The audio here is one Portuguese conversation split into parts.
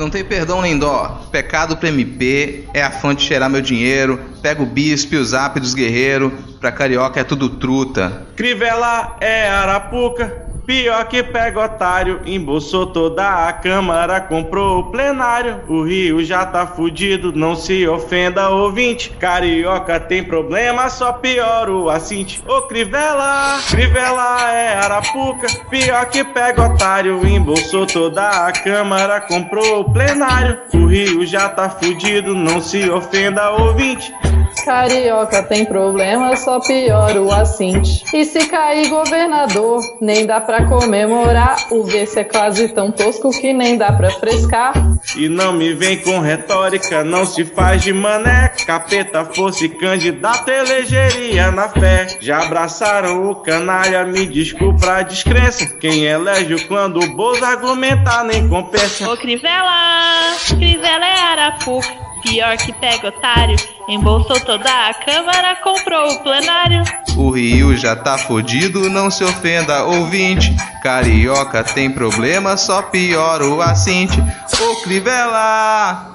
Não tem perdão nem dó. Pecado pro MP é a fonte de cheirar meu dinheiro. Pega o bispo e o zap dos guerreiros. Pra carioca é tudo truta. Crivella é arapuca. Pior que pega otário, embolsou toda a Câmara, comprou o plenário. O Rio já tá fudido, não se ofenda, ouvinte. Carioca tem problema, só piora o assinte. Ô Crivella, Crivella é arapuca. Pior que pega otário, embolsou toda a Câmara, comprou o plenário. O Rio já tá fudido, não se ofenda, ouvinte. Carioca tem problema, só piora o assinte. E se cair governador, nem dá pra comemorar. O vice é quase tão tosco que nem dá pra frescar. E não me vem com retórica, não se faz de mané. Capeta fosse candidato, elegeria na fé. Já abraçaram o canalha, me desculpa a descrença. Quem elege o clã do Bolso argumentar nem compensa. Ô Crivella, Crivella é arapuca. Pior que pega otário, embolsou toda a câmara, comprou o plenário. O Rio já tá fudido, não se ofenda, ouvinte. Carioca tem problema, só piora o assinte. Ô Crivella!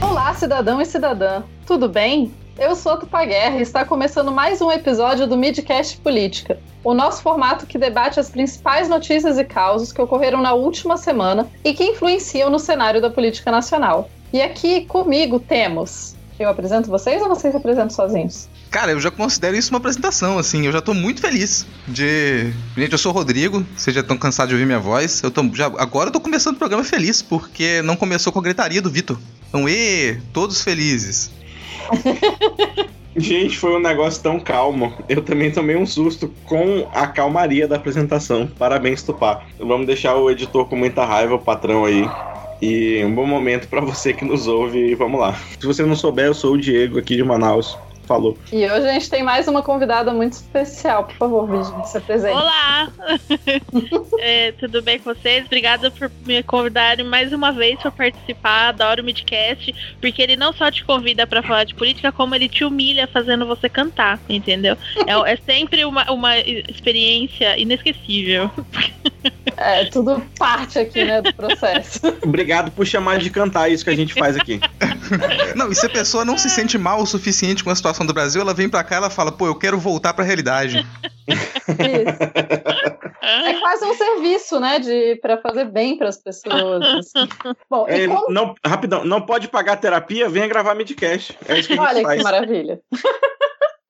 Olá, cidadão e cidadã, tudo bem? Eu sou a Tupaguerra e está começando mais um episódio do Midcast Política, o nosso formato que debate as principais notícias e causos que ocorreram na última semana e que influenciam no cenário da política nacional. E aqui comigo temos. Eu apresento vocês ou vocês se apresentam sozinhos? Cara, eu já considero isso uma apresentação, assim. Eu já tô muito feliz de. Gente, eu sou o Rodrigo, vocês já estão cansados de ouvir minha voz. Eu tô já... Agora eu tô começando o programa feliz, porque não começou com a gritaria do Vitor. Então, e todos felizes. Gente, foi um negócio tão calmo. Eu também tomei um susto com a calmaria da apresentação. Parabéns, Tupá. Vamos deixar o editor com muita raiva, o patrão aí. E um bom momento para você que nos ouve e vamos lá. Se você não souber, eu sou o Diego aqui de Manaus. Falou. E hoje a gente tem mais uma convidada muito especial. Por favor, Virgínia, se apresente. Olá! é, tudo bem com vocês? Obrigada por me convidarem mais uma vez para participar. Adoro o Midcast, porque ele não só te convida para falar de política, como ele te humilha fazendo você cantar, entendeu? É, é sempre uma, uma experiência inesquecível. É, tudo parte aqui, né, do processo. Obrigado por chamar de cantar isso que a gente faz aqui. Não, e se a pessoa não se sente mal o suficiente com a situação do Brasil, ela vem pra cá e ela fala, pô, eu quero voltar pra realidade. Isso. É quase um serviço, né, de para fazer bem para as pessoas. assim. Bom, e É, como- não, rapidão, não pode pagar terapia, venha gravar midcast. É isso que a gente Olha faz. que maravilha.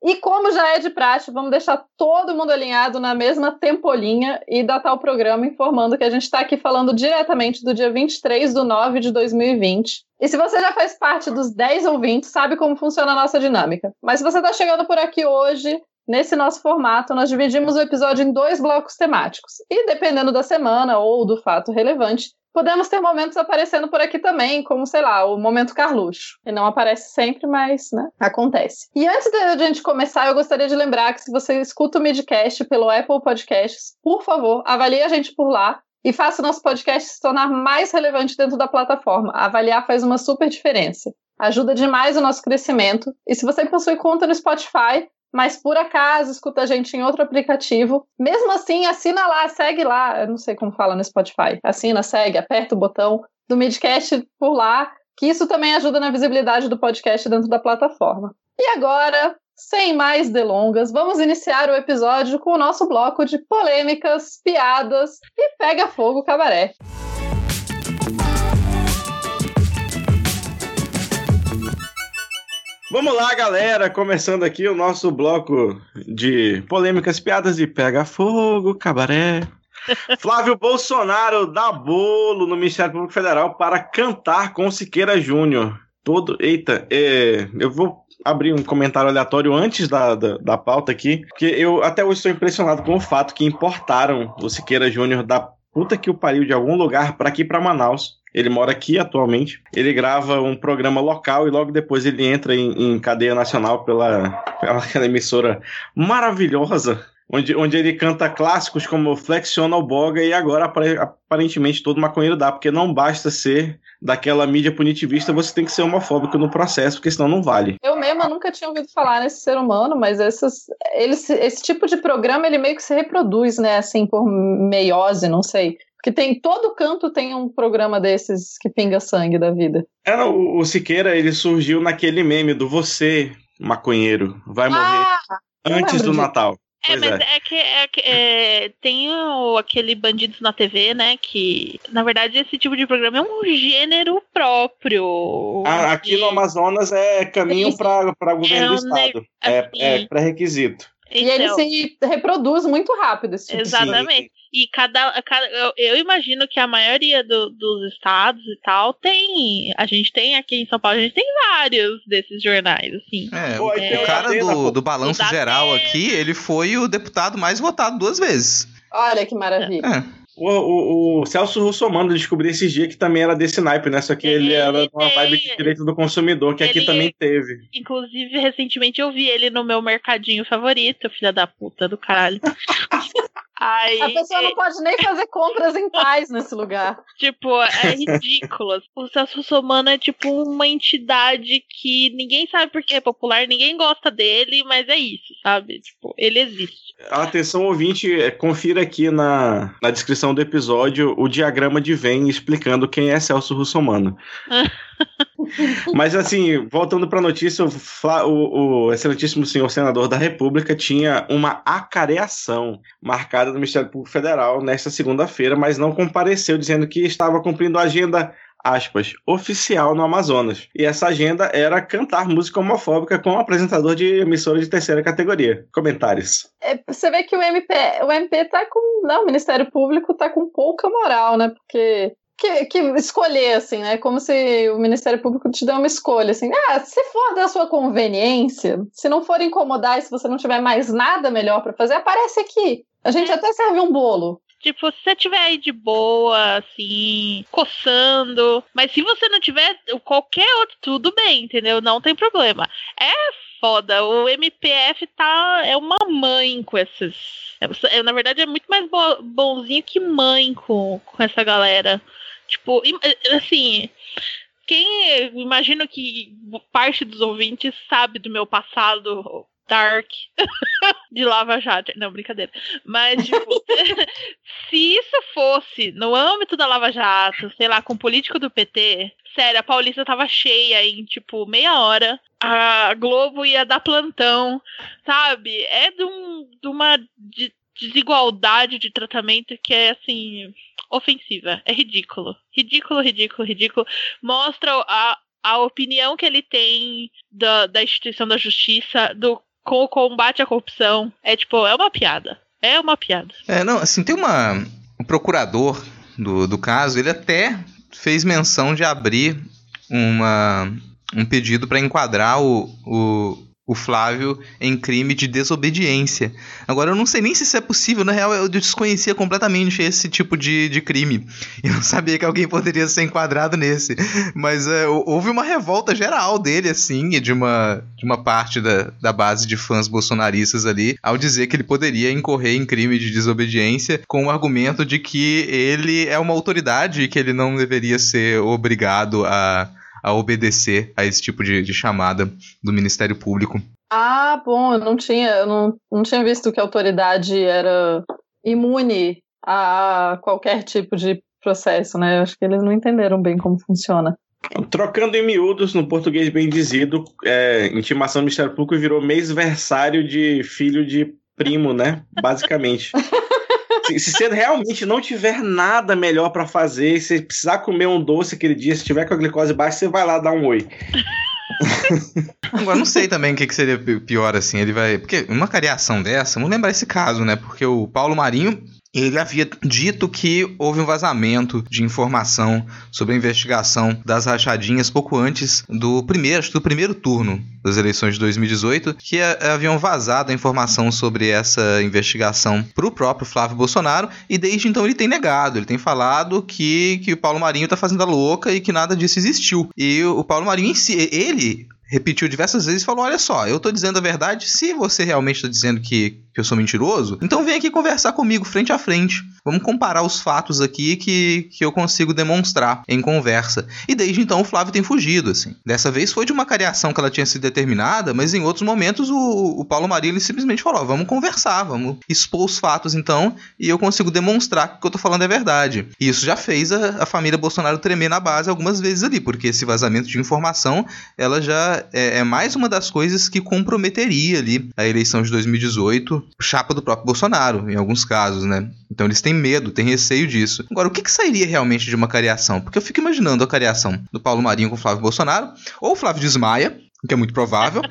E como já é de praxe, vamos deixar todo mundo alinhado na mesma tempolinha e datar o programa informando que a gente está aqui falando diretamente do dia 23 de 9 de 2020. E se você já faz parte dos 10 ouvintes, sabe como funciona a nossa dinâmica. Mas se você está chegando por aqui hoje, nesse nosso formato, nós dividimos o episódio em dois blocos temáticos. E dependendo da semana ou do fato relevante, Podemos ter momentos aparecendo por aqui também, como, sei lá, o momento Carluxo. Ele não aparece sempre, mas, né, acontece. E antes de a gente começar, eu gostaria de lembrar que se você escuta o Midcast pelo Apple Podcasts, por favor, avalie a gente por lá e faça o nosso podcast se tornar mais relevante dentro da plataforma. Avaliar faz uma super diferença. Ajuda demais o nosso crescimento. E se você possui conta no Spotify, mas por acaso escuta a gente em outro aplicativo, mesmo assim, assina lá, segue lá. Eu não sei como fala no Spotify. Assina, segue, aperta o botão do Midcast por lá, que isso também ajuda na visibilidade do podcast dentro da plataforma. E agora, sem mais delongas, vamos iniciar o episódio com o nosso bloco de polêmicas, piadas e pega fogo cabaré. Vamos lá, galera, começando aqui o nosso bloco de polêmicas, piadas e pega fogo, cabaré. Flávio Bolsonaro dá bolo no Ministério Público Federal para cantar com Siqueira Júnior. Todo. Eita, é, eu vou abrir um comentário aleatório antes da, da, da pauta aqui, porque eu até hoje estou impressionado com o fato que importaram o Siqueira Júnior da puta que o pariu de algum lugar para aqui para Manaus. Ele mora aqui atualmente. Ele grava um programa local e logo depois ele entra em, em cadeia nacional pela, pela aquela emissora maravilhosa. Onde, onde ele canta clássicos como Flexiona o Boga e agora apare- aparentemente todo maconheiro dá, porque não basta ser daquela mídia punitivista, você tem que ser homofóbico no processo, porque senão não vale. Eu Moema nunca tinha ouvido falar nesse ser humano, mas essas, eles, esse tipo de programa ele meio que se reproduz, né? Assim, por meiose, não sei. Porque tem todo canto tem um programa desses que pinga sangue da vida. É, não, o, o Siqueira ele surgiu naquele meme do você, maconheiro, vai morrer Ah, antes do lembro Natal. É, Pois mas é, que, é que, é, tem o- aquele Bandidos na TV, né? Que, na verdade, esse tipo de programa é um gênero próprio. Ah, aqui no Amazonas é caminho para o governo É do um ne- estado. É, assim. é pré-requisito. E ele Então, se reproduz muito rápido, esse tipo de Exatamente. E cada. cada eu, eu imagino que a maioria do- dos estados e tal tem. A gente tem aqui em São Paulo, a gente tem vários desses jornais, assim. É, o, aí o cara do, do balanço geral Atena. aqui, ele foi o deputado mais votado duas vezes. Olha que maravilha. É. O, o, o Celso Russomano eu descobri esses dias que também era desse naipe, né? Só que ele, Ele era uma vibe de direito do consumidor, que aqui ele- também teve. Inclusive, recentemente eu vi ele no meu mercadinho favorito, filha da puta do caralho. Aí, A pessoa não pode nem fazer compras em paz nesse lugar. tipo, é ridículo. O Celso Russomano é tipo uma entidade que ninguém sabe por que é popular, ninguém gosta dele, mas é isso, sabe? Tipo, ele existe. Atenção, ouvinte, é, confira aqui na, na descrição do episódio o diagrama de Venn explicando quem é Celso Russomano. Mas assim, voltando para a notícia, o, o- o excelentíssimo senhor senador da República tinha uma acareação marcada no Ministério Público Federal nesta segunda-feira, mas não compareceu, dizendo que estava cumprindo a agenda aspas, oficial no Amazonas. E essa agenda era cantar música homofóbica com um apresentador de emissora de terceira categoria. Comentários. É, você vê que o MP, o MP tá com. Não, o Ministério Público tá com pouca moral, né? Porque. Que, que escolher, assim, né? Como se o Ministério Público te deu uma escolha, assim. Ah, se for da sua conveniência, se não for incomodar e se você não tiver mais nada melhor pra fazer, aparece aqui. A gente até serve um bolo. Tipo, se você tiver aí de boa, assim, coçando. Mas se você não tiver qualquer outro, tudo bem, entendeu? Não tem problema. É foda. O MPF tá. É uma mãe com esses. É, na verdade, é muito mais bo- bonzinho que mãe com, com essa galera. Tipo, im- assim. Quem. Imagino que parte dos ouvintes sabe do meu passado dark de Lava Jato. Não, brincadeira. Mas, tipo, se isso fosse no âmbito da Lava Jato, sei lá, com político do PT, sério, a Paulista tava cheia em, tipo, meia hora. A Globo ia dar plantão, sabe? É de, um, de uma de- desigualdade de tratamento que é, assim, ofensiva. É ridículo. Ridículo, ridículo, ridículo. Mostra a, a opinião que ele tem da, da instituição da justiça, do com o combate à corrupção. É tipo, é uma piada. É uma piada. É, não, assim, tem uma. O procurador do, do caso, ele até fez menção de abrir uma, um pedido para enquadrar o, o, o Flávio em crime de desobediência. Agora, eu não sei nem se isso é possível, na real, eu desconhecia completamente esse tipo de, de crime. Eu não sabia que alguém poderia ser enquadrado nesse. Mas é, houve uma revolta geral dele, assim, e de uma, de uma parte da, da base de fãs bolsonaristas ali, ao dizer que ele poderia incorrer em crime de desobediência com o argumento de que ele é uma autoridade e que ele não deveria ser obrigado a, a obedecer a esse tipo de, de chamada do Ministério Público. Ah, bom, eu não tinha, eu não, não tinha visto que a autoridade era imune a qualquer tipo de processo, né? Eu acho que eles não entenderam bem como funciona. Trocando em miúdos, no português bem dizido, é, intimação do Ministério Público virou mês-versário de filho de primo, né? Basicamente. se, se você realmente não tiver nada melhor pra fazer, se precisar comer um doce aquele dia, se tiver com a glicose baixa, você vai lá dar um oi. Agora, não sei também o que, que seria pi- pior, assim, ele vai... Porque uma cariação dessa, vamos lembrar esse caso, né? Porque o Paulo Marinho, ele havia dito que houve um vazamento de informação sobre a investigação das rachadinhas pouco antes do primeiro, do primeiro turno das eleições de 2018, que a- haviam vazado a informação sobre essa investigação para o próprio Flávio Bolsonaro, e desde então ele tem negado, ele tem falado que, que o Paulo Marinho tá fazendo a louca e que nada disso existiu. E o, o Paulo Marinho em si, ele repetiu diversas vezes e falou: Olha só, eu tô dizendo a verdade. Se você realmente tá dizendo que, que eu sou mentiroso, então vem aqui conversar comigo frente a frente. Vamos comparar os fatos aqui que, que eu consigo demonstrar em conversa. E desde então o Flávio tem fugido, assim. Dessa vez foi de uma cariação que ela tinha sido determinada, mas em outros momentos o, o Paulo Maria simplesmente falou: vamos conversar, vamos expor os fatos então, e eu consigo demonstrar que o que eu tô falando é verdade. E isso já fez a, a família Bolsonaro tremer na base algumas vezes ali, porque esse vazamento de informação ela já é, é mais uma das coisas que comprometeria ali a eleição de 2018, chapa do próprio Bolsonaro, em alguns casos, né? Então eles têm medo, têm receio disso. Agora, o que, que sairia realmente de uma cariação? Porque eu fico imaginando a cariação do Paulo Marinho com o Flávio Bolsonaro, ou o Flávio desmaia, que é muito provável,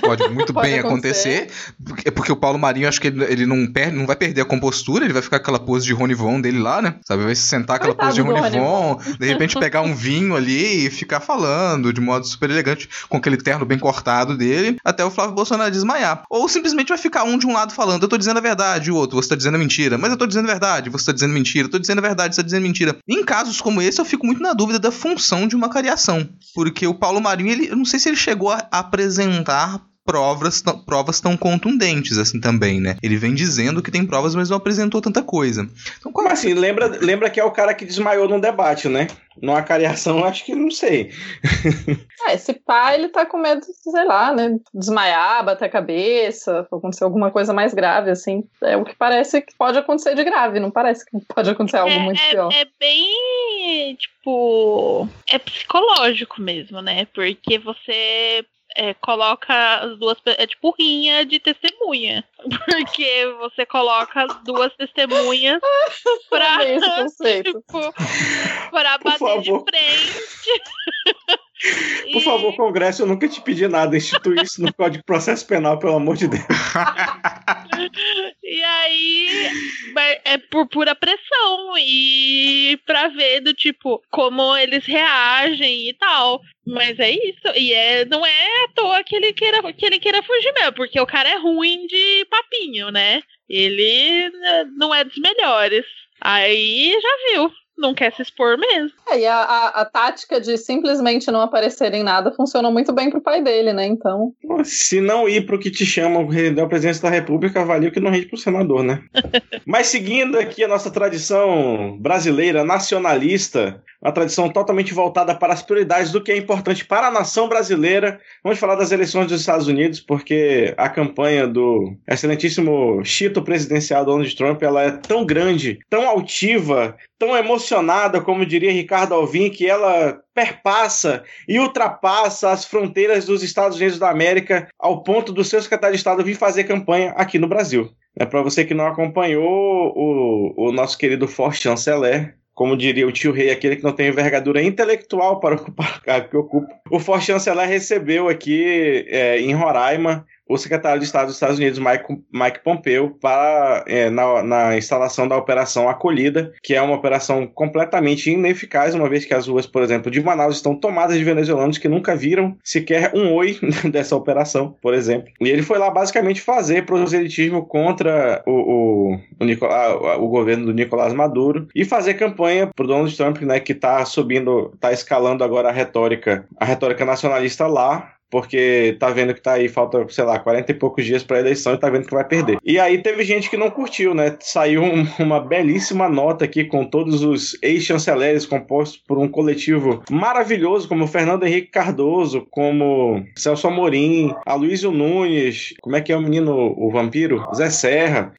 pode muito pode bem acontecer. acontecer, porque o Paulo Marinho acho que ele, ele, não perde, não vai perder a compostura, ele vai ficar aquela pose de Rony Von dele lá, né? Sabe, vai se sentar aquela Coitado pose de Rony Von, de repente pegar um vinho ali e ficar falando de modo super elegante com aquele terno bem cortado dele, até o Flávio Bolsonaro desmaiar. Ou simplesmente vai ficar um de um lado falando, eu tô dizendo a verdade, e o outro, você tá dizendo a mentira, mas eu tô dizendo a verdade, você tá dizendo mentira, eu tô dizendo a verdade, você tá dizendo mentira. Em casos como esse, eu fico muito na dúvida da função de uma cariação, porque o Paulo Marinho, ele, eu não sei se ele chegou a apresentar provas, provas tão contundentes assim também, né? Ele vem dizendo que tem provas, mas não apresentou tanta coisa. Então, como assim? Lembra, lembra que é o cara que desmaiou num debate, né? Numa cariação, acho que não sei. é, esse pai, ele tá com medo, sei lá, né? Desmaiar, bater a cabeça, acontecer alguma coisa mais grave, assim. É o que parece que pode acontecer de grave, não parece que pode acontecer algo é, muito é, pior. É bem, tipo, é psicológico mesmo, né? Porque você é, coloca as duas. É tipo rinha de testemunha. Porque você coloca as duas testemunhas pra. tipo, pra bater de frente. Por favor, Congresso, eu nunca te pedi nada. Institui isso no Código de Processo Penal, pelo amor de Deus. e aí é por pura pressão e pra ver do tipo como eles reagem e tal. Mas é isso. E é, não é à toa que ele queira, que ele queira fugir mesmo, porque o cara é ruim de papinho, né? Ele né, não é dos melhores. Aí já viu não quer se expor mesmo. É, e a, a, a, tática de simplesmente não aparecer em nada funcionou muito bem pro pai dele, né? Então. Se não ir pro que te chamam da presidência da República, valeu que não rende pro senador, né? Mas seguindo aqui a nossa tradição brasileira nacionalista, uma tradição totalmente voltada para as prioridades do que é importante para a nação brasileira. Vamos falar das eleições dos Estados Unidos, porque a campanha do excelentíssimo Chito presidencial Donald Trump ela é tão grande, tão altiva, tão emocionada, como diria Ricardo Alvim, que ela perpassa e ultrapassa as fronteiras dos Estados Unidos da América ao ponto do seu secretário de Estado vir fazer campanha aqui no Brasil. É para você que não acompanhou o, o nosso querido forte chanceler, como diria o tio rei, aquele que não tem envergadura intelectual para ocupar o cargo que ocupa. O forte chanceler recebeu aqui é, em Roraima o secretário de Estado dos Estados Unidos, Mike, Mike Pompeo, para, é, na, na, instalação da Operação Acolhida, que é uma operação completamente ineficaz, uma vez que as ruas, por exemplo, de Manaus estão tomadas de venezuelanos que nunca viram sequer um oi dessa operação, por exemplo. E ele foi lá basicamente fazer proselitismo contra o, o, o, Nicolás, o governo do Nicolás Maduro e fazer campanha para Donald Trump, né, que está subindo, está escalando agora a retórica, a retórica nacionalista lá, porque tá vendo que tá aí, falta, sei lá, 40 e poucos dias pra eleição e tá vendo que vai perder. E aí teve gente que não curtiu, né? Saiu um, uma belíssima nota aqui com todos os ex-chanceleres compostos por um coletivo maravilhoso, como Fernando Henrique Cardoso, como Celso Amorim, Aloysio Nunes, como é que é o menino, o vampiro? Zé Serra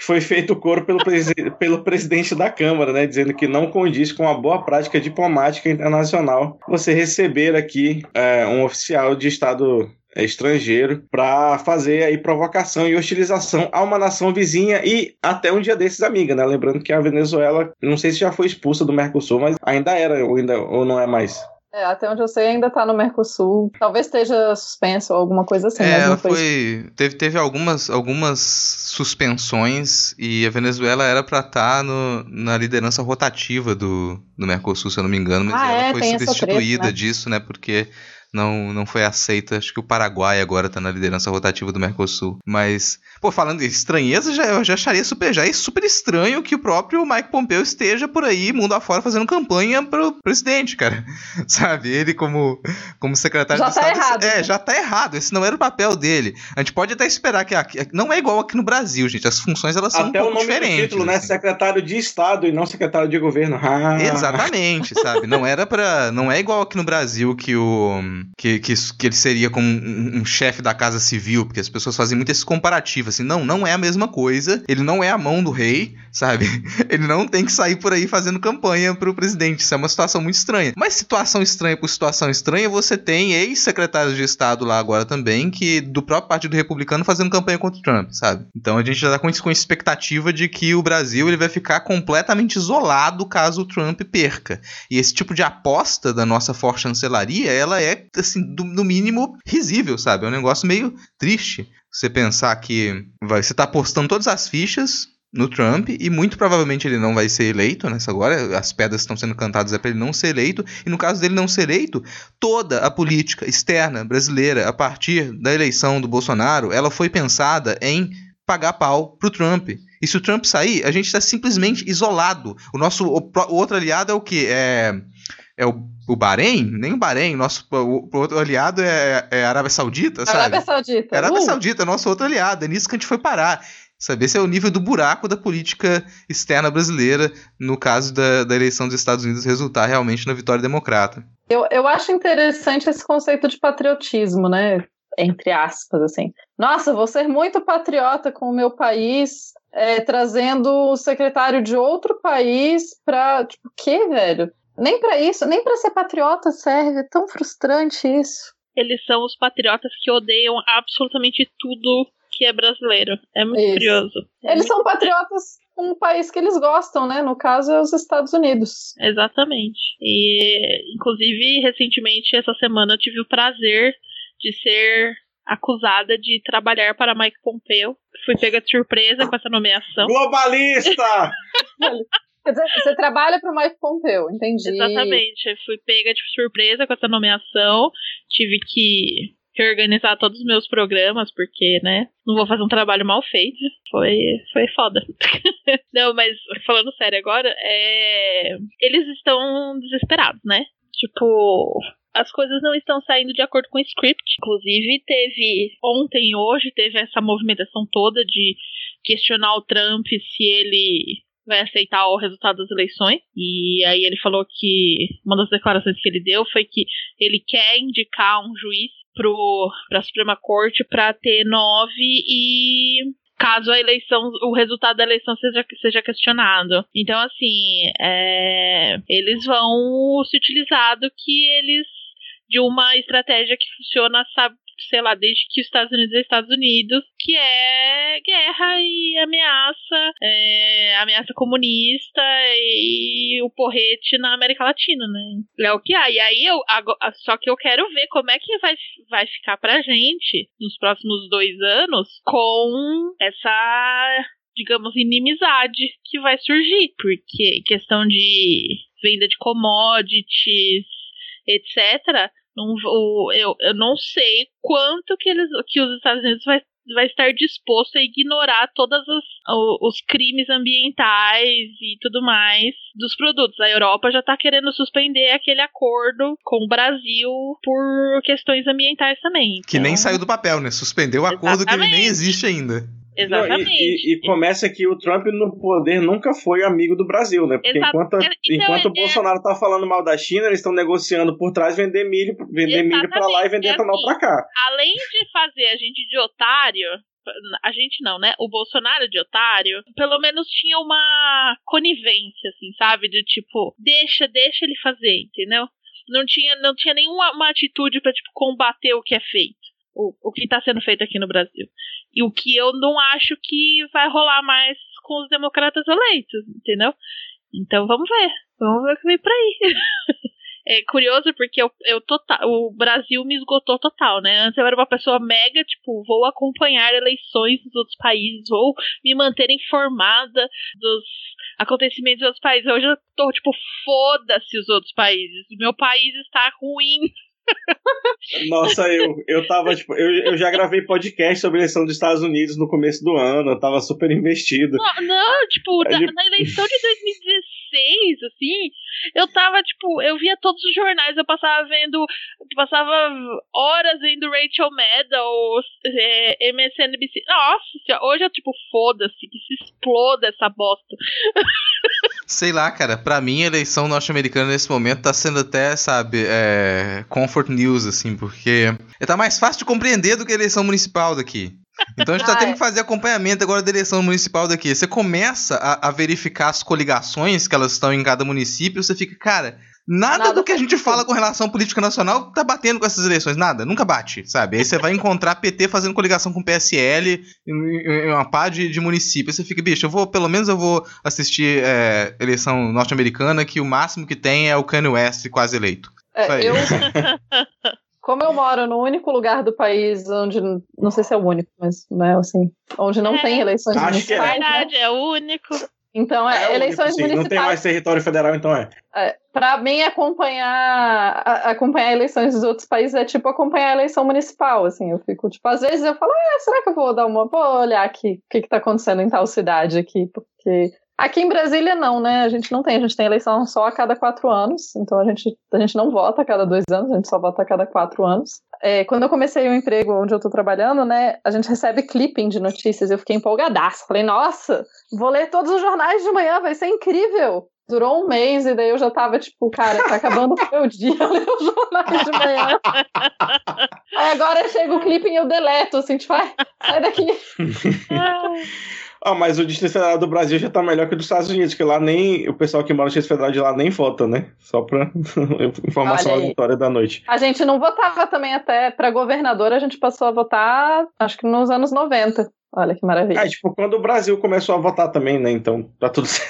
que foi feito coro pelo, presi pelo presidente da Câmara, né, dizendo que não condiz com a boa prática diplomática internacional você receber aqui é, um oficial de Estado estrangeiro para fazer aí provocação e hostilização a uma nação vizinha e até um dia desses amiga, né? Lembrando que a Venezuela, não sei se já foi expulsa do Mercosul, mas ainda era ou, ainda, ou não é mais. É, até onde eu sei ainda tá no Mercosul. Talvez esteja suspenso ou alguma coisa assim. É, ela foi. foi... Teve, teve algumas, algumas suspensões e a Venezuela era pra estar tá na liderança rotativa do, do Mercosul, se eu não me engano, mas ah, ela é, foi substituída treta, né? disso, né? Porque não, não foi aceita. Acho que o Paraguai agora tá na liderança rotativa do Mercosul. Mas, pô, falando de estranheza, já, eu já acharia super, já é super estranho que o próprio Mike Pompeo esteja por aí, mundo afora, fazendo campanha pro presidente, cara. Sabe? Ele como, como secretário Já de tá Estado. errado. É, já tá errado. Esse não era o papel dele. A gente pode até esperar que aqui, não é igual aqui no Brasil, gente. As funções elas são Até um o pouco nome do diferentes. título, né? assim. Secretário de Estado e não secretário de governo. Ah. Exatamente, sabe? Não era para, não é igual aqui no Brasil que o que, que, que ele seria como um, um chefe da casa civil, porque as pessoas fazem muito esse comparativo assim. Não, não é a mesma coisa. Ele não é a mão do rei, sabe? Ele não tem que sair por aí fazendo campanha pro presidente. Isso é uma situação muito estranha. Mas situação estranha por situação estranha, você tem ex-secretários de estado lá agora também que do próprio Partido Republicano fazendo campanha contra o Trump, sabe? Então a gente já tá com com expectativa de que o Brasil ele vai ficar completamente isolado caso o Trump perca. E esse tipo de aposta da nossa forte chancelaria, ela é, assim, do- no mínimo risível, sabe? É um negócio meio triste. Você pensar que vai, você tá apostando todas as fichas no Trump e muito provavelmente ele não vai ser eleito nessa agora. As pedras estão sendo cantadas é para ele não ser eleito. E no caso dele não ser eleito, toda a política externa brasileira a partir da eleição do Bolsonaro, ela foi pensada em pagar pau pro Trump. E se o Trump sair, a gente está simplesmente isolado. O nosso o, o outro aliado é o quê? É, é o, o Bahrein? Nem o Bahrein. Nosso o, o outro aliado é, é a Arábia Saudita, sabe? Arábia Saudita. É a Arábia Uh, Saudita, nosso outro aliado. É nisso que a gente foi parar. Sabe, esse é o nível do buraco da política externa brasileira, no caso da, da eleição dos Estados Unidos resultar realmente na vitória democrata. Eu, eu acho interessante esse conceito de patriotismo, né? Entre aspas, assim. Nossa, vou ser muito patriota com o meu país, é, trazendo o secretário de outro país pra. Tipo, o quê, velho? Nem pra isso, nem pra ser patriota serve. É tão frustrante isso. Eles são os patriotas que odeiam absolutamente tudo que é brasileiro. É muito Isso. curioso. É Eles muito- são patriotas com um país que eles gostam, né? No caso, é os Estados Unidos. Exatamente. E, inclusive, recentemente, essa semana, eu tive o prazer de ser acusada de trabalhar para Mike Pompeo. Fui pega de surpresa com essa nomeação. Globalista! Quer dizer, você trabalha para o Mike Pompeo, entendi. Exatamente. Eu fui pega de surpresa com essa nomeação. Tive que reorganizar todos os meus programas, porque, né, não vou fazer um trabalho mal feito. Foi, foi foda. não, mas falando sério agora, é... eles estão desesperados, né? Tipo, as coisas não estão saindo de acordo com o script. Inclusive, teve ontem hoje teve essa movimentação toda de questionar o Trump se ele vai aceitar o resultado das eleições. E aí ele falou que uma das declarações que ele deu foi que ele quer indicar um juiz para a Suprema Corte para ter nove e caso a eleição, o resultado da eleição seja, seja questionado. Então, assim, é, eles vão se utilizar do que eles de uma estratégia que funciona, sabe, sei lá, desde que os Estados Unidos é Estados Unidos, que é guerra e ameaça, é, ameaça comunista e o porrete na América Latina, né? É o que há. E aí eu só que eu quero ver como é que vai, vai ficar pra gente nos próximos dois anos com essa digamos, inimizade que vai surgir, porque questão de venda de commodities, etc. Não, eu, eu não sei quanto que, eles, que os Estados Unidos vai, vai estar disposto a ignorar todos os crimes ambientais e tudo mais dos produtos. A Europa já está querendo suspender aquele acordo com o Brasil por questões ambientais também. Que nem Então, saiu do papel, né? Suspendeu o acordo que ele nem Exatamente. existe ainda. Não, e- Exatamente. e, e começa que o Trump no poder nunca foi amigo do Brasil, né? Porque enquanto, É, então, enquanto o é- Bolsonaro tá falando mal da China, eles estão negociando por trás vender milho, vender milho pra lá e vender É etanol assim, pra cá. além de fazer a gente de otário, a gente não, né? O Bolsonaro de otário, pelo menos tinha uma conivência, assim, sabe? De tipo, deixa, deixa ele fazer, entendeu? Não tinha, não tinha nenhuma uma atitude pra, tipo, combater o que é feito. O, o que tá sendo feito aqui no Brasil. E o que eu não acho que vai rolar mais com os democratas eleitos, entendeu? Então vamos ver. Vamos ver o que vem por aí. É curioso porque eu, eu total, o Brasil me esgotou total, né? Antes eu era uma pessoa mega, tipo, vou acompanhar eleições dos outros países, vou me manter informada dos acontecimentos dos outros países. Hoje eu tô, tipo, foda-se os outros países. O meu país está ruim. Nossa, eu, eu tava, tipo, eu, eu já gravei podcast sobre a eleição dos Estados Unidos no começo do ano, eu tava super investido. Não, não tipo, na, na eleição de 2016, assim, eu tava, tipo, eu via todos os jornais, eu passava vendo, passava horas vendo Rachel Maddow, é, MSNBC. Nossa, hoje eu, tipo, foda-se, que se exploda essa bosta. Sei lá, cara, pra mim a eleição norte-americana nesse momento tá sendo até, sabe, é, comfort news, assim, porque tá mais fácil de compreender do que a eleição municipal daqui. Então a gente tá tendo que fazer acompanhamento agora da eleição municipal daqui. Você começa a, a verificar as coligações que elas estão em cada município, você fica, cara, Nada, nada, do que a gente fala com relação à política nacional tá batendo com essas eleições. Nada, nunca bate, sabe? Aí você vai encontrar PT fazendo coligação com PSL em, uma pá de, de municípios. Você fica, bicho, eu vou, pelo menos eu vou assistir é, eleição norte-americana, que o máximo que tem é o Kanye West quase eleito. É, eu, como eu moro no único lugar do país onde, não sei se é o único, mas não é assim, onde não é, tem eleições acho municipais. Que é verdade, é o único. Então, é, é eleições único, municipais. Não tem mais território federal, então é. é para mim, acompanhar, acompanhar eleições dos outros países é tipo acompanhar a eleição municipal, assim. Eu fico, tipo, às vezes eu falo, ah, será que eu vou dar uma. Vou olhar aqui o que, que tá acontecendo em tal cidade aqui, porque. Aqui em Brasília não, né? A gente não tem, a gente tem eleição só a cada quatro anos, então a gente, a gente não vota a cada dois anos, a gente só vota a cada quatro anos é, quando eu comecei o emprego onde eu tô trabalhando, né, a gente recebe clipping de notícias. Eu fiquei empolgadaço. Falei, nossa, vou ler todos os jornais de manhã, vai ser incrível. Durou um mês e daí eu já tava tipo, cara, tá acabando o meu dia ler os jornais de manhã. Aí agora chega o clipping e eu deleto, assim, tipo, sai daqui. Ah, mas o Distrito Federal do Brasil já tá melhor que o dos Estados Unidos, que lá nem o pessoal que mora no Distrito Federal de lá nem vota, né? Só pra informação aleatória da noite. A gente não votava também até para governador, a gente passou a votar, acho que nos anos 90. Olha que maravilha. É, tipo, quando o Brasil começou a votar também, né? Então tá tudo certo.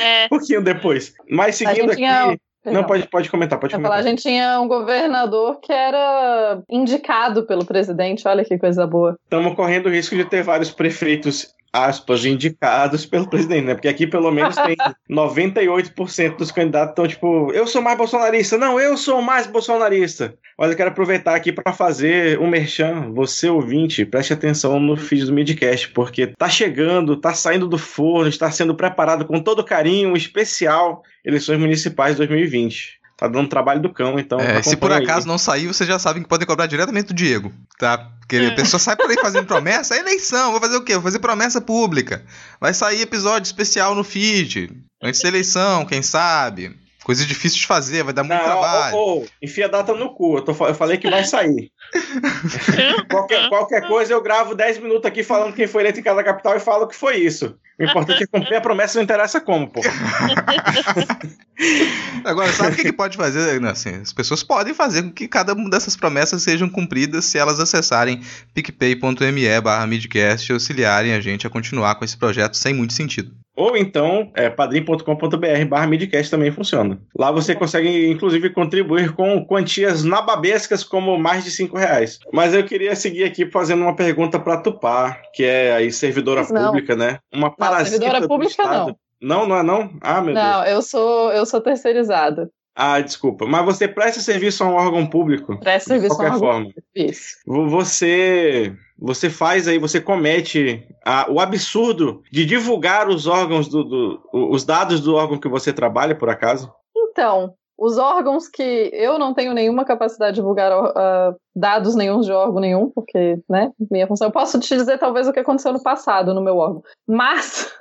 É. um pouquinho depois. Mas seguindo aqui. Tinha... Não, pode, pode comentar, pode comentar. Falar, a gente tinha um governador que era indicado pelo presidente, olha que coisa boa. Estamos correndo o risco de ter vários prefeitos aspas, indicados pelo presidente, né? Porque aqui pelo menos tem 98% dos candidatos estão tipo, eu sou mais bolsonarista. Não, eu sou mais bolsonarista. Olha, eu quero aproveitar aqui para fazer um merchan. Você ouvinte, preste atenção no feed do Midcast, porque tá chegando, tá saindo do forno, está sendo preparado com todo carinho, um especial eleições municipais 2020 tá dando trabalho do cão, então. É, se por acaso aí. não sair, vocês já sabem que podem cobrar diretamente do Diego, tá? Porque a pessoa sai por aí fazendo promessa, é eleição, vou fazer o quê? Vou fazer promessa pública. Vai sair episódio especial no feed, antes da eleição, quem sabe. Coisa difícil de fazer, vai dar muito não, trabalho. Oh, oh, enfia a data no cu, eu, tô, eu falei que vai sair. qualquer, qualquer coisa eu gravo 10 minutos aqui falando quem foi eleito em cada capital e falo que foi isso. O importante é cumprir a promessa, não interessa como, pô. Agora, sabe o que, que pode fazer? Assim, as pessoas podem fazer com que cada uma dessas promessas sejam cumpridas se elas acessarem picpay.me barra midcast e auxiliarem a gente a continuar com esse projeto sem muito sentido. Ou então, é, padrim.com.br barra midcast também funciona. Lá você consegue, inclusive, contribuir com quantias nababescas como mais de 5 reais. Mas eu queria seguir aqui fazendo uma pergunta para Tupá, que é aí servidora pública, né? Uma parasita não, servidora pública não. Não, não é não? Ah, meu não, Deus. Não, eu sou, eu sou terceirizada. Ah, desculpa. Mas você presta serviço a um órgão público? Presta serviço a um órgão forma. público. Isso. Você, você faz aí, você comete a, o absurdo de divulgar os órgãos do, do, os dados do órgão que você trabalha, por acaso? Então, os órgãos que eu não tenho nenhuma capacidade de divulgar uh, dados nenhum de órgão nenhum, porque, né, minha função. Eu posso te dizer talvez o que aconteceu no passado no meu órgão, mas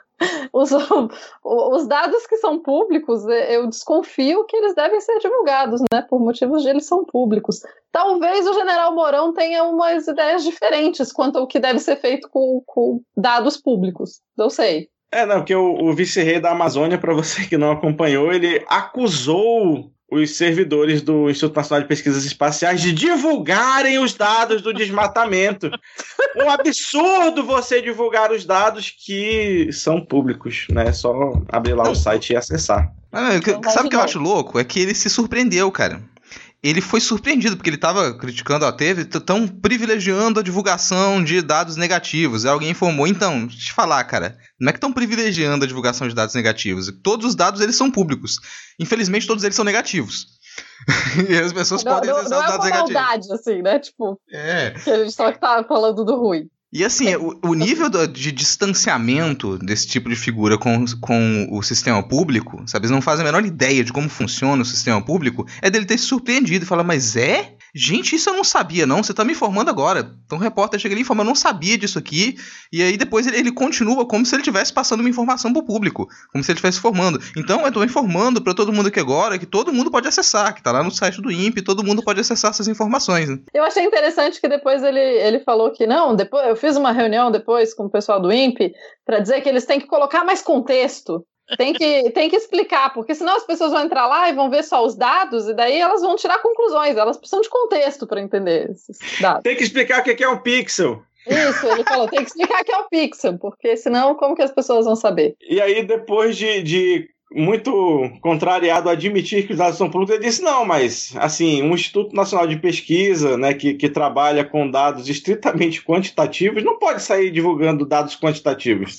os, os dados que são públicos, eu desconfio que eles devem ser divulgados, né, por motivos de eles são públicos. Talvez o General Mourão tenha umas ideias diferentes quanto ao que deve ser feito com, com dados públicos. Eu sei. É, não, porque o, o vice-rei da Amazônia, para você que não acompanhou, ele acusou os servidores do Instituto Nacional de Pesquisas Espaciais de divulgarem os dados do desmatamento. um absurdo você divulgar os dados que são públicos, né? Só abrir lá o site e acessar. Ah, sabe o que eu acho louco? É que ele se surpreendeu, cara ele foi surpreendido, porque ele estava criticando a TV, tão privilegiando a divulgação de dados negativos. Aí alguém informou, então, deixa eu te falar, cara, não é que estão privilegiando a divulgação de dados negativos. Todos os dados eles são públicos. Infelizmente, todos eles são negativos. e as pessoas não, podem acessar não, os dados é uma maldade, assim, né? Tipo, é. que a gente só que tá falando do ruim. E assim, o, o nível do, de distanciamento desse tipo de figura com, com o sistema público, sabe? Eles não fazem a menor ideia de como funciona o sistema público, é dele ter se surpreendido e falar, mas é? Gente, isso eu não sabia, não. Você tá me informando agora. Então o repórter chega ali e informa, eu não sabia disso aqui. E aí depois ele, ele continua como se ele estivesse passando uma informação pro público. Como se ele estivesse informando. Então eu tô informando para todo mundo aqui agora que todo mundo pode acessar, que tá lá no site do INPE, todo mundo pode acessar essas informações. Né? Eu achei interessante que depois ele, ele falou que não, depois eu fiz uma reunião depois com o pessoal do INPE para dizer que eles têm que colocar mais contexto tem que, tem que explicar, porque senão as pessoas vão entrar lá e vão ver só os dados, e daí elas vão tirar conclusões. Elas precisam de contexto para entender esses dados. Tem que explicar o que é um pixel. Isso, ele falou, tem que explicar o que é o pixel, porque senão como que as pessoas vão saber? E aí, depois de, de muito contrariado a admitir que os dados são públicos, ele disse, não, mas, assim, um Instituto Nacional de Pesquisa, né, que, que trabalha com dados estritamente quantitativos, não pode sair divulgando dados quantitativos.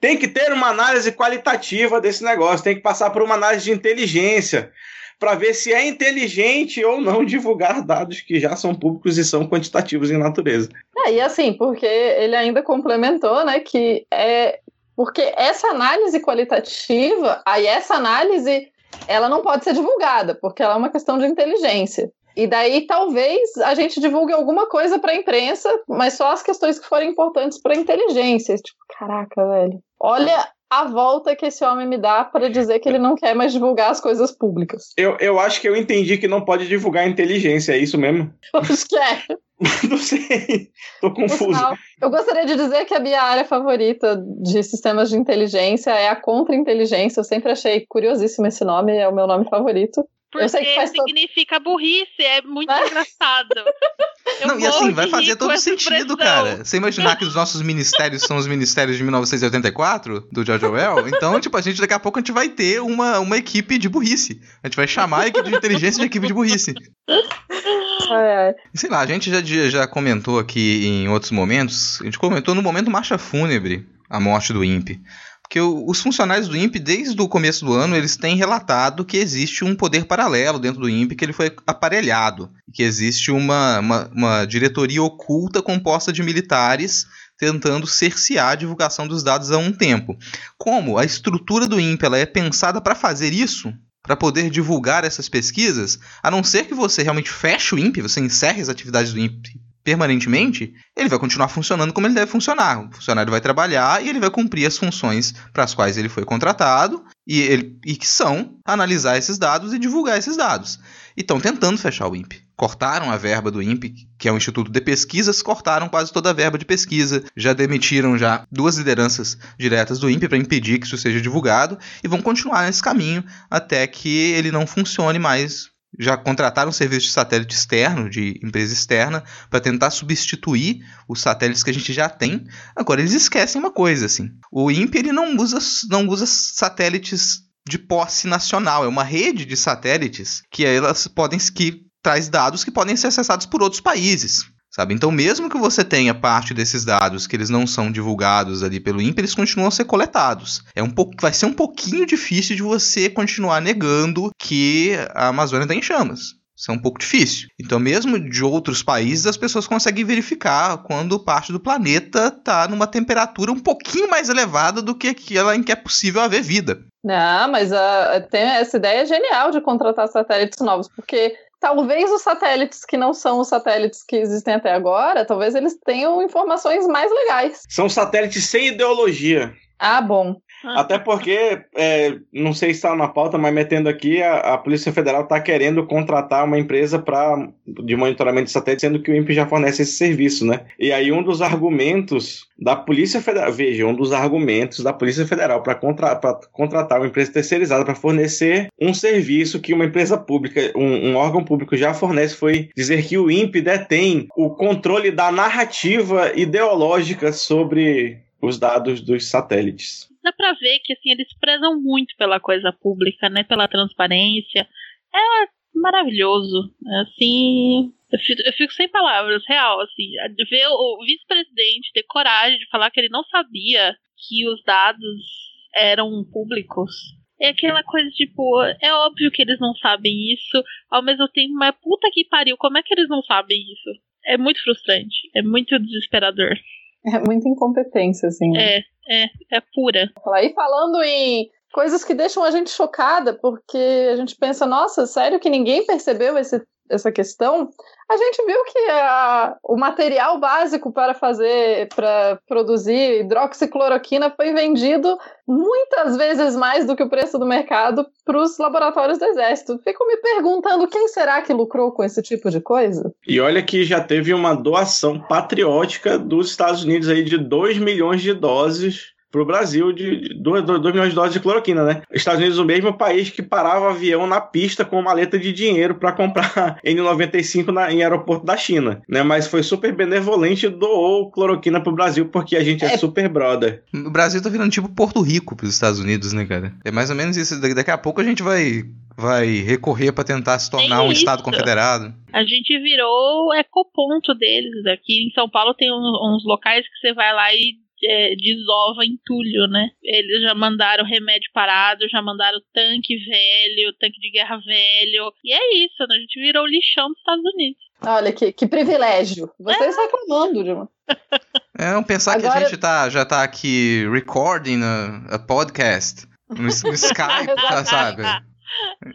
Tem que ter uma análise qualitativa desse negócio, tem que passar por uma análise de inteligência, para ver se é inteligente ou não divulgar dados que já são públicos e são quantitativos em natureza. É, e assim, porque ele ainda complementou, né, que é porque essa análise qualitativa, aí essa análise, ela não pode ser divulgada, porque ela é uma questão de inteligência. E daí talvez a gente divulgue alguma coisa para a imprensa, mas só as questões que forem importantes para a inteligência. Tipo, caraca, velho. Olha a volta que esse homem me dá para dizer que ele não quer mais divulgar as coisas públicas. Eu, eu acho que eu entendi que não pode divulgar a inteligência, é isso mesmo? acho que é. não sei, tô confuso. Final, eu gostaria de dizer que a minha área favorita de sistemas de inteligência é a contra-inteligência. Eu sempre achei curiosíssimo esse nome, é o meu nome favorito. Porque significa todo... burrice, é muito é? engraçado. Eu não, e assim, vai fazer todo sentido, cara. Você imaginar que os nossos ministérios são os ministérios de 1984, do George Orwell? Então, tipo, a gente daqui a pouco a gente vai ter uma, uma equipe de burrice. A gente vai chamar a equipe de inteligência de equipe de burrice. Sei lá, a gente já, já comentou aqui em outros momentos, a gente comentou no momento marcha fúnebre a morte do INPE. Porque os funcionários do INPE, desde o começo do ano, eles têm relatado que existe um poder paralelo dentro do INPE, que ele foi aparelhado. Que existe uma, uma, uma diretoria oculta composta de militares tentando cercear a divulgação dos dados há um tempo. Como a estrutura do INPE ela é pensada para fazer isso, para poder divulgar essas pesquisas, a não ser que você realmente feche o INPE, você encerre as atividades do INPE permanentemente, ele vai continuar funcionando como ele deve funcionar. O funcionário vai trabalhar e ele vai cumprir as funções para as quais ele foi contratado e, ele, e que são analisar esses dados e divulgar esses dados. E estão tentando fechar o INPE. Cortaram a verba do INPE, que é um instituto de pesquisas, cortaram quase toda a verba de pesquisa. Já demitiram já duas lideranças diretas do INPE para impedir que isso seja divulgado e vão continuar nesse caminho até que ele não funcione mais já contrataram serviço de satélite externo, de empresa externa, para tentar substituir os satélites que a gente já tem. Agora eles esquecem uma coisa, assim. O INPE ele não usa, não usa satélites de posse nacional, é uma rede de satélites que elas podem que traz dados que podem ser acessados por outros países. Sabe? Então, mesmo que você tenha parte desses dados que eles não são divulgados ali pelo INPE, eles continuam a ser coletados. É um pouco, vai ser um pouquinho difícil de você continuar negando que a Amazônia está em chamas. Isso é um pouco difícil. Então, mesmo de outros países, as pessoas conseguem verificar quando parte do planeta está numa temperatura um pouquinho mais elevada do que aquela em que é possível haver vida. Não, mas uh, tem essa ideia genial de contratar satélites novos, porque talvez os satélites que não são os satélites que existem até agora, talvez eles tenham informações mais legais. São satélites sem ideologia. Ah, bom. Até porque, é, não sei se está na pauta, mas metendo aqui, a, a Polícia Federal está querendo contratar uma empresa pra, de monitoramento de satélite, sendo que o INPE já fornece esse serviço, né? E aí um dos argumentos da Polícia Federal, veja, um dos argumentos da Polícia Federal para contra, contratar uma empresa terceirizada para fornecer um serviço que uma empresa pública, um, um órgão público já fornece foi dizer que o INPE detém o controle da narrativa ideológica sobre os dados dos satélites dá pra ver que assim, eles prezam muito pela coisa pública, né? Pela transparência. É maravilhoso. Assim. Eu fico, eu fico sem palavras, real, assim. Ver o vice-presidente ter coragem de falar que ele não sabia que os dados eram públicos. é aquela coisa tipo, é óbvio que eles não sabem isso, ao mesmo tempo, mas puta que pariu, como é que eles não sabem isso? É muito frustrante, é muito desesperador. É muita incompetência, assim. Né? É, é, é pura. E falando em coisas que deixam a gente chocada, porque a gente pensa, nossa, sério que ninguém percebeu esse essa questão, a gente viu que a, o material básico para fazer, para produzir hidroxicloroquina foi vendido muitas vezes mais do que o preço do mercado para os laboratórios do Exército. Fico me perguntando quem será que lucrou com esse tipo de coisa. E olha que já teve uma doação patriótica dos Estados Unidos aí de 2 milhões de doses para o Brasil de 2 milhões de doses de cloroquina, né? Estados Unidos, o mesmo país que parava avião na pista com maleta de dinheiro para comprar N95 na, em aeroporto da China, né? Mas foi super benevolente e doou cloroquina para o Brasil porque a gente é, é, super brother. O Brasil tá virando tipo Porto Rico para os Estados Unidos, né, cara? É mais ou menos isso. Daqui a pouco a gente vai vai recorrer para tentar se tornar um estado confederado. A gente virou ecoponto deles. Aqui em São Paulo tem uns locais que você vai lá e é, desova entulho, né? Eles já mandaram remédio parado, já mandaram tanque velho, tanque de guerra velho. E é isso, né? A gente virou o lixão dos Estados Unidos. Olha que, que privilégio. Vocês é. reclamando, Dilma. É, vamos pensar Agora... que a gente tá, já tá aqui recording a, a podcast no, no Skype, tá, sabe?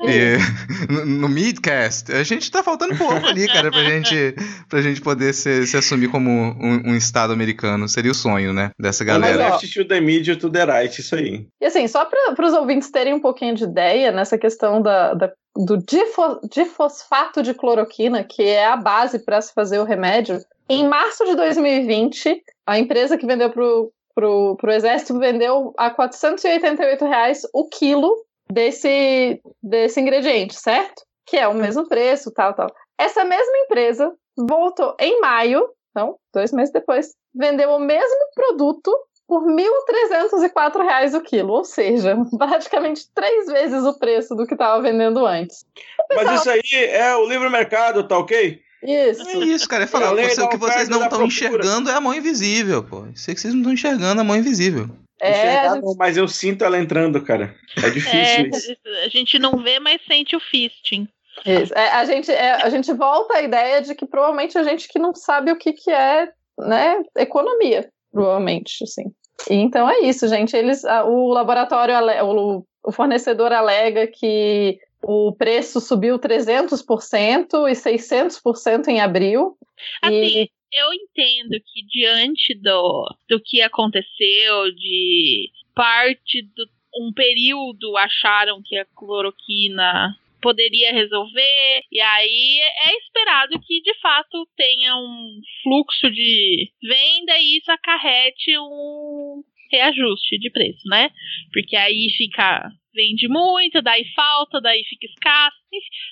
E, no, no Midcast, a gente tá faltando pouco ali, cara, pra gente, pra gente poder se, se assumir como um, um, estado americano. Seria o sonho, né? Dessa galera. Left to the media to the right, isso aí. E assim, só para os ouvintes terem um pouquinho de ideia nessa questão da, da do difo, difosfato de cloroquina, que é a base para se fazer o remédio, em março de 2020, a empresa que vendeu pro, pro, pro exército vendeu a 488 reais o quilo desse, desse ingrediente, certo? Que é o mesmo preço, tal, tal. Essa mesma empresa voltou em maio, então, dois meses depois, vendeu o mesmo produto por R$ 1.304 o quilo, ou seja, praticamente três vezes o preço do que estava vendendo antes. Pessoal... Mas isso aí é o livre mercado, tá ok? Isso. É isso, cara. É falar, você, o que vocês não estão enxergando é a mão invisível, pô. Isso que vocês não estão enxergando é a mão invisível. É, gente... mas eu sinto ela entrando, cara. É difícil é, isso. A gente não vê, mas sente o fisting. Isso. É, a, gente, é, a gente volta à ideia de que provavelmente a gente que não sabe o que, que é né, economia, provavelmente, assim. E, então é isso, gente. Eles, o laboratório, o, o fornecedor alega que o preço subiu 300% e 600% em abril. Assim, e eu entendo que diante do, do que aconteceu, de parte do um período acharam que a cloroquina poderia resolver, e aí é esperado que de fato tenha um fluxo de venda e isso acarrete um reajuste de preço, né? Porque aí fica vende muito, daí falta, daí fica escasso.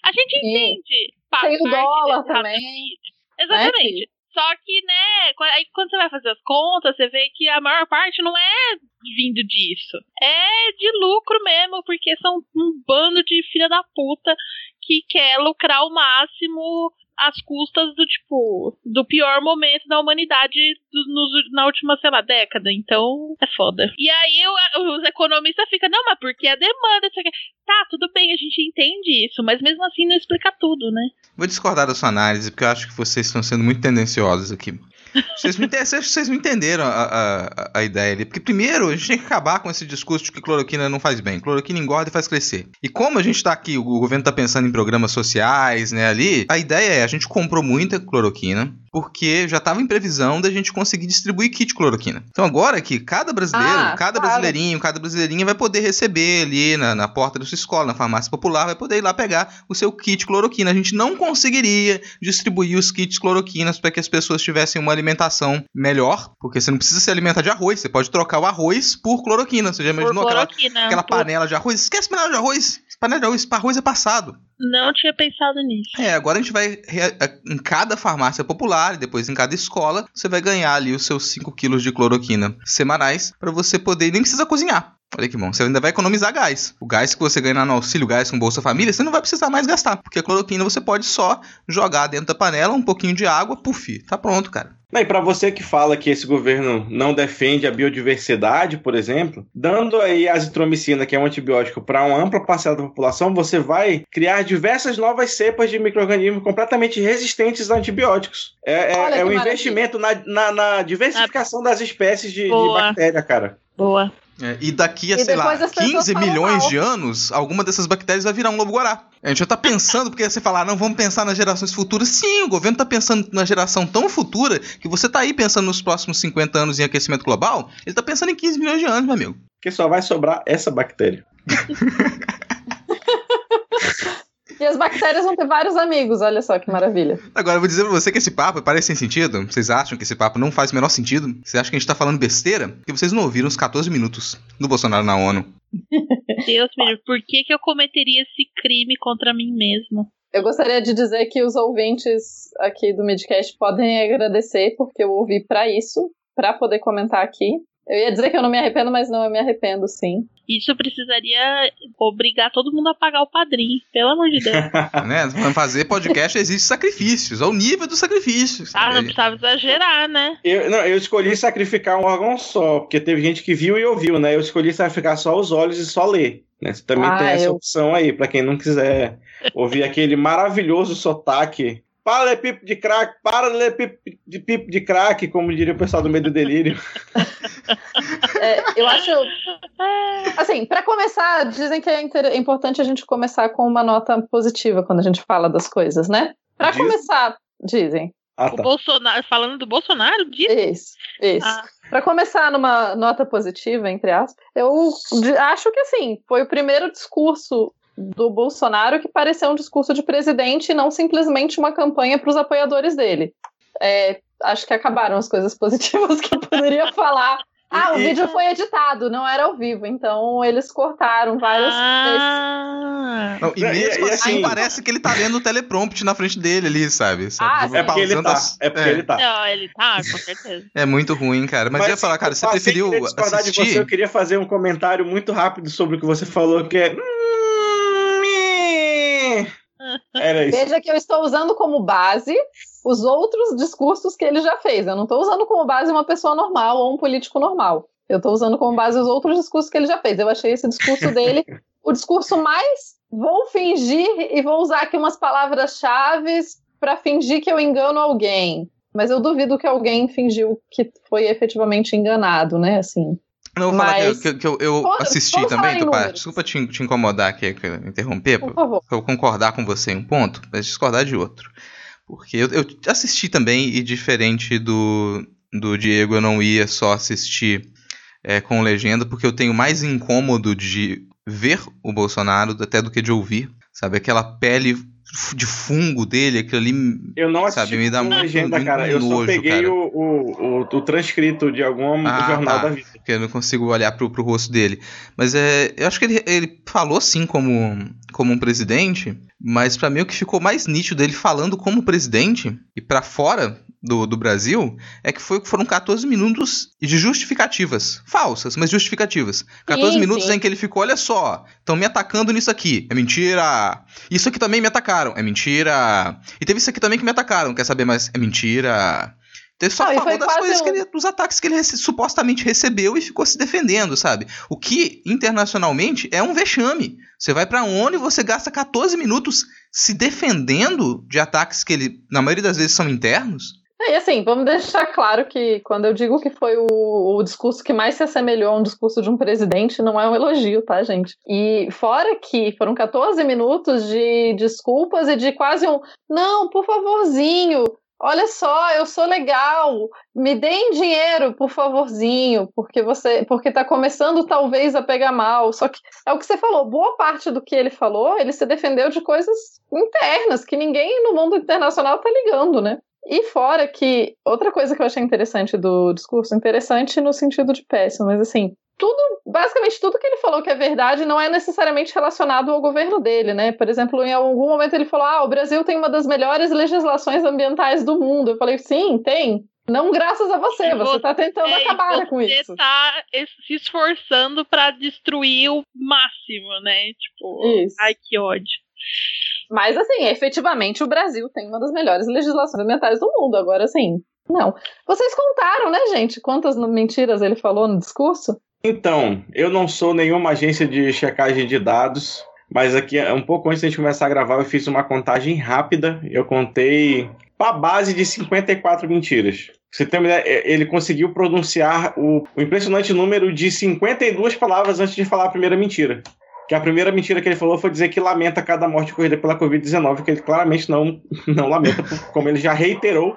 A gente entende. Tem o dólar também. Exatamente. Né, só que, né, aí quando você vai fazer as contas, você vê que a maior parte não é vindo disso. É de lucro mesmo, porque são um bando de filha da puta que quer lucrar ao máximo às custas do tipo do pior momento da humanidade do, nos, na última, sei lá, década. Então é foda. E aí o, os economistas ficam, não, mas porque a demanda. Tá, tudo bem, a gente entende isso, mas mesmo assim não explica tudo, né? Vou discordar da sua análise, porque eu acho que vocês estão sendo muito tendenciosos aqui. Vocês me, vocês me entenderam a, a, a, ideia ali. Porque, primeiro, a gente tem que acabar com esse discurso de que cloroquina não faz bem. Cloroquina engorda e faz crescer. E como a gente está aqui, o governo está pensando em programas sociais, né, ali, a ideia é: a gente comprou muita cloroquina, porque já estava em previsão da gente conseguir distribuir kit cloroquina. Então agora que cada brasileiro, ah, cada claro. brasileirinho, cada brasileirinha vai poder receber ali na, na porta da sua escola, na farmácia popular, vai poder ir lá pegar o seu kit cloroquina. A gente não conseguiria distribuir os kits cloroquinas para que as pessoas tivessem uma alimentação melhor, porque você não precisa se alimentar de arroz, você pode trocar o arroz por cloroquina. Você já imaginou aquela, aquela panela de arroz? Esquece panela de arroz! Panela de arroz, arroz é passado. Não tinha pensado nisso. É, agora a gente vai. Em cada farmácia popular e depois em cada escola, você vai ganhar ali os seus 5 quilos de cloroquina semanais para você poder. Nem precisa cozinhar. Olha que bom. Você ainda vai economizar gás. O gás que você ganha no auxílio gás com Bolsa Família, você não vai precisar mais gastar. Porque a cloroquina você pode só jogar dentro da panela um pouquinho de água, puf, tá pronto, cara. E para você que fala que esse governo não defende a biodiversidade, por exemplo, dando aí azitromicina, que é um antibiótico, para uma ampla parcela da população, você vai criar diversas novas cepas de micro-organismos completamente resistentes a antibióticos. É, é, é um investimento na, na, na diversificação das espécies de, de bactéria, cara. Boa. É, e daqui a, e sei lá, 15 milhões mal. de anos, alguma dessas bactérias vai virar um lobo-guará. A gente já tá pensando, porque você fala, ah, não, vamos pensar nas gerações futuras. Sim, o governo tá pensando na geração tão futura que você tá aí pensando nos próximos 50 anos em aquecimento global, ele tá pensando em 15 milhões de anos, meu amigo. Que só vai sobrar essa bactéria. E as bactérias vão ter vários amigos, olha só que maravilha. Agora, eu vou dizer pra você que esse papo parece sem sentido. Vocês acham que esse papo não faz o menor sentido? Vocês acham que a gente tá falando besteira? Porque vocês não ouviram os 14 minutos do Bolsonaro na ONU. Deus me por que, que eu cometeria esse crime contra mim mesmo? Eu gostaria de dizer que os ouvintes aqui do Midcast podem agradecer, porque eu ouvi para isso, para poder comentar aqui. Eu ia dizer que eu não me arrependo, mas não, eu me arrependo sim. Isso precisaria obrigar todo mundo a pagar o padrinho, pelo amor de Deus. né? Fazer podcast existe sacrifícios, ao nível dos sacrifícios. Ah, não precisava exagerar, né? Eu, não, eu escolhi sacrificar um órgão só, porque teve gente que viu e ouviu, né? Eu escolhi sacrificar só os olhos e só ler. Né? Você também ah, tem essa eu... opção aí, para quem não quiser ouvir aquele maravilhoso sotaque para ler pipo de crack, para ler pipo de, pipo de crack, como diria o pessoal do Medo e Delírio. É, eu acho. Assim, para começar, dizem que é, é, importante a gente começar com uma nota positiva quando a gente fala das coisas, né? Para Diz... começar, dizem. Ah, tá. O Bolsonaro, falando do Bolsonaro, diz? Isso, isso. Ah. Para começar numa nota positiva, entre aspas, eu acho que assim, foi o primeiro discurso do Bolsonaro que pareceu um discurso de presidente e não simplesmente uma campanha para os apoiadores dele. É, acho que acabaram as coisas positivas que eu poderia falar. Ah, o e... vídeo foi editado, não era ao vivo, então eles cortaram várias ah. Não, e mesmo e, assim, parece que ele tá lendo o teleprompter na frente dele ali, sabe? sabe? Ah, é porque ele tá. As... É porque é. ele tá. Não, ele tá, com certeza. É muito ruim, cara. Mas, Mas eu ia falar, cara, você preferiu assistir... De você, eu queria fazer um comentário muito rápido sobre o que você falou, que é... Era isso. Veja que eu estou usando como base os outros discursos que ele já fez. Eu não estou usando como base uma pessoa normal ou um político normal. Eu estou usando como base os outros discursos que ele já fez. Eu achei esse discurso dele o discurso mais. Vou fingir e vou usar aqui umas palavras-chave para fingir que eu engano alguém. Mas eu duvido que alguém fingiu que foi efetivamente enganado, né? Assim. Não, vou falar Mas... que, que, eu, eu assisti também, Tupá. Desculpa te, te, incomodar aqui, interromper. Por favor. Pra eu concordar com você em um ponto, mas discordar de outro. Porque eu, eu assisti também, e diferente do, do Diego, eu não ia só assistir é, com legenda, porque eu tenho mais incômodo de ver o Bolsonaro até do que de ouvir. Sabe, aquela pele de fungo dele, aquilo ali. Eu não assisti sabe, me dá muito, legenda, muito cara. Eu nojo, só peguei o, o, o, transcrito de algum ah, jornal tá. da vida. Porque eu não consigo olhar pro, pro rosto dele. Mas é. Eu acho que ele, ele falou sim como, como um presidente, mas para mim o que ficou mais nítido dele falando como presidente e para fora do, do Brasil é que foi, foram 14 minutos de justificativas. Falsas, mas justificativas. 14 sim, minutos sim. em que ele ficou, olha só, estão me atacando nisso aqui. É mentira. Isso aqui também me atacaram. É mentira. E teve isso aqui também que me atacaram. Quer saber mais? É mentira. Ele só ah, falou das coisas um... que ele, dos ataques que ele rece supostamente recebeu e ficou se defendendo, sabe? O que internacionalmente é um vexame. Você vai pra ONU e você gasta 14 minutos se defendendo de ataques que ele, na maioria das vezes, são internos. É, e assim, vamos deixar claro que quando eu digo que foi o, o, discurso que mais se assemelhou a um discurso de um presidente, não é um elogio, tá, gente? E fora que foram 14 minutos de desculpas e de quase um não, por favorzinho, olha só, eu sou legal, me deem dinheiro, por favorzinho, porque você, porque tá começando talvez a pegar mal. Só que é o que você falou, boa parte do que ele falou, ele se defendeu de coisas internas que ninguém no mundo internacional tá ligando, né? E fora que outra coisa que eu achei interessante do discurso, interessante no sentido de péssimo, mas assim, tudo, basicamente tudo que ele falou que é verdade não é necessariamente relacionado ao governo dele, né? Por exemplo, em algum momento ele falou: "Ah, o Brasil tem uma das melhores legislações ambientais do mundo". Eu falei: "Sim, tem". Não graças a você, você está tentando é, acabar com isso. Você tá se esforçando para destruir o máximo, né? Tipo, isso. ai que ódio. Mas assim, efetivamente o Brasil tem uma das melhores legislações ambientais do mundo. Agora, assim, não. Vocês contaram, né, gente, quantas mentiras ele falou no discurso? Então, eu não sou nenhuma agência de checagem de dados, mas aqui, um pouco antes de a gente começar a gravar, eu fiz uma contagem rápida. Eu contei a base de 54 mentiras. Você tem uma ideia, é, ele conseguiu pronunciar o, o impressionante número de 52 palavras antes de falar a primeira mentira. Que a primeira mentira que ele falou foi dizer que lamenta cada morte ocorrida pela Covid-19, que ele claramente não, não lamenta, como ele já reiterou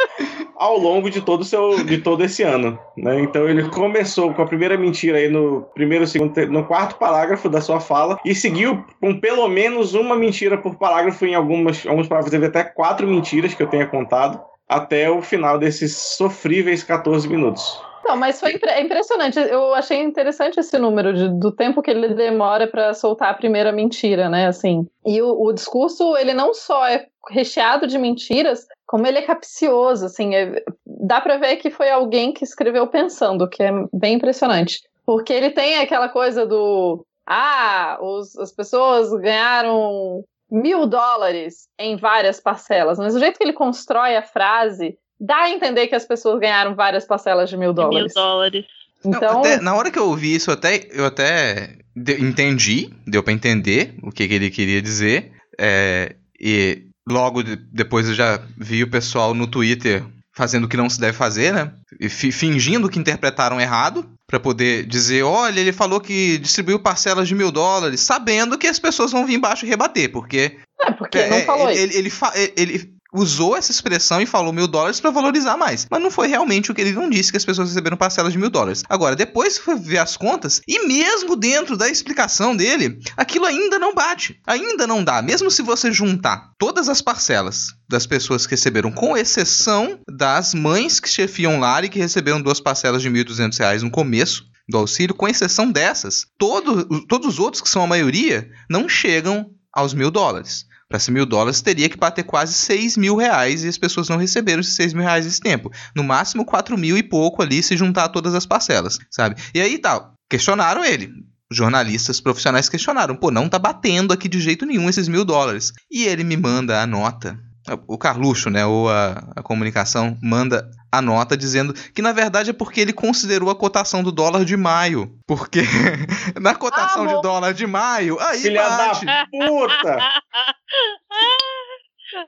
ao longo de todo, seu, de todo esse ano. Né? Então ele começou com a primeira mentira aí no primeiro, segundo, no quarto parágrafo da sua fala e seguiu com pelo menos uma mentira por parágrafo em algumas, algumas palavras, teve até quatro mentiras que eu tenha contado até o final desses sofríveis 14 minutos. Não, mas foi impre impressionante. Eu achei interessante esse número de, do tempo que ele demora para soltar a primeira mentira, né? Assim. E o, o, discurso, ele não só é recheado de mentiras, como ele é capcioso, assim. É, dá para ver que foi alguém que escreveu pensando, que é bem impressionante. Porque ele tem aquela coisa do. Ah, os, as pessoas ganharam mil dólares em várias parcelas. Mas o jeito que ele constrói a frase dá a entender que as pessoas ganharam várias parcelas de mil dólares. Mil dólares. Então, Não, até, na hora que eu ouvi isso, até, eu até de, entendi, deu para entender o que, que, ele queria dizer. É, e logo de, depois eu já vi o pessoal no Twitter fazendo o que não se deve fazer, né? E fingindo que interpretaram errado para poder dizer, olha, ele falou que distribuiu parcelas de mil dólares, sabendo que as pessoas vão vir embaixo e rebater, porque é porque é, não falou ele, isso. Ele, ele, ele, usou essa expressão e falou mil dólares para valorizar mais. Mas não foi realmente o que ele não disse que as pessoas receberam parcelas de mil dólares. Agora, depois foi ver as contas e mesmo dentro da explicação dele, aquilo ainda não bate. Ainda não dá. Mesmo se você juntar todas as parcelas das pessoas que receberam, com exceção das mães que chefiam lar e que receberam duas parcelas de R$ 1.200 no começo, do auxílio, com exceção dessas, todo, todos os outros, que são a maioria, não chegam aos mil dólares. Para ser mil dólares, teria que bater quase 6 mil reais e as pessoas não receberam esses 6 mil reais nesse tempo. No máximo 4 mil e pouco ali se juntar todas as parcelas, sabe? E aí tal, questionaram ele. Jornalistas profissionais questionaram, pô, não tá batendo aqui de jeito nenhum esses mil dólares. E ele me manda a nota o Carluxo, né, ou a, a, comunicação, manda a nota dizendo que na verdade é porque ele considerou a cotação do dólar de maio. Porque na cotação ah, de dólar de maio, aí Filha bate. da puta!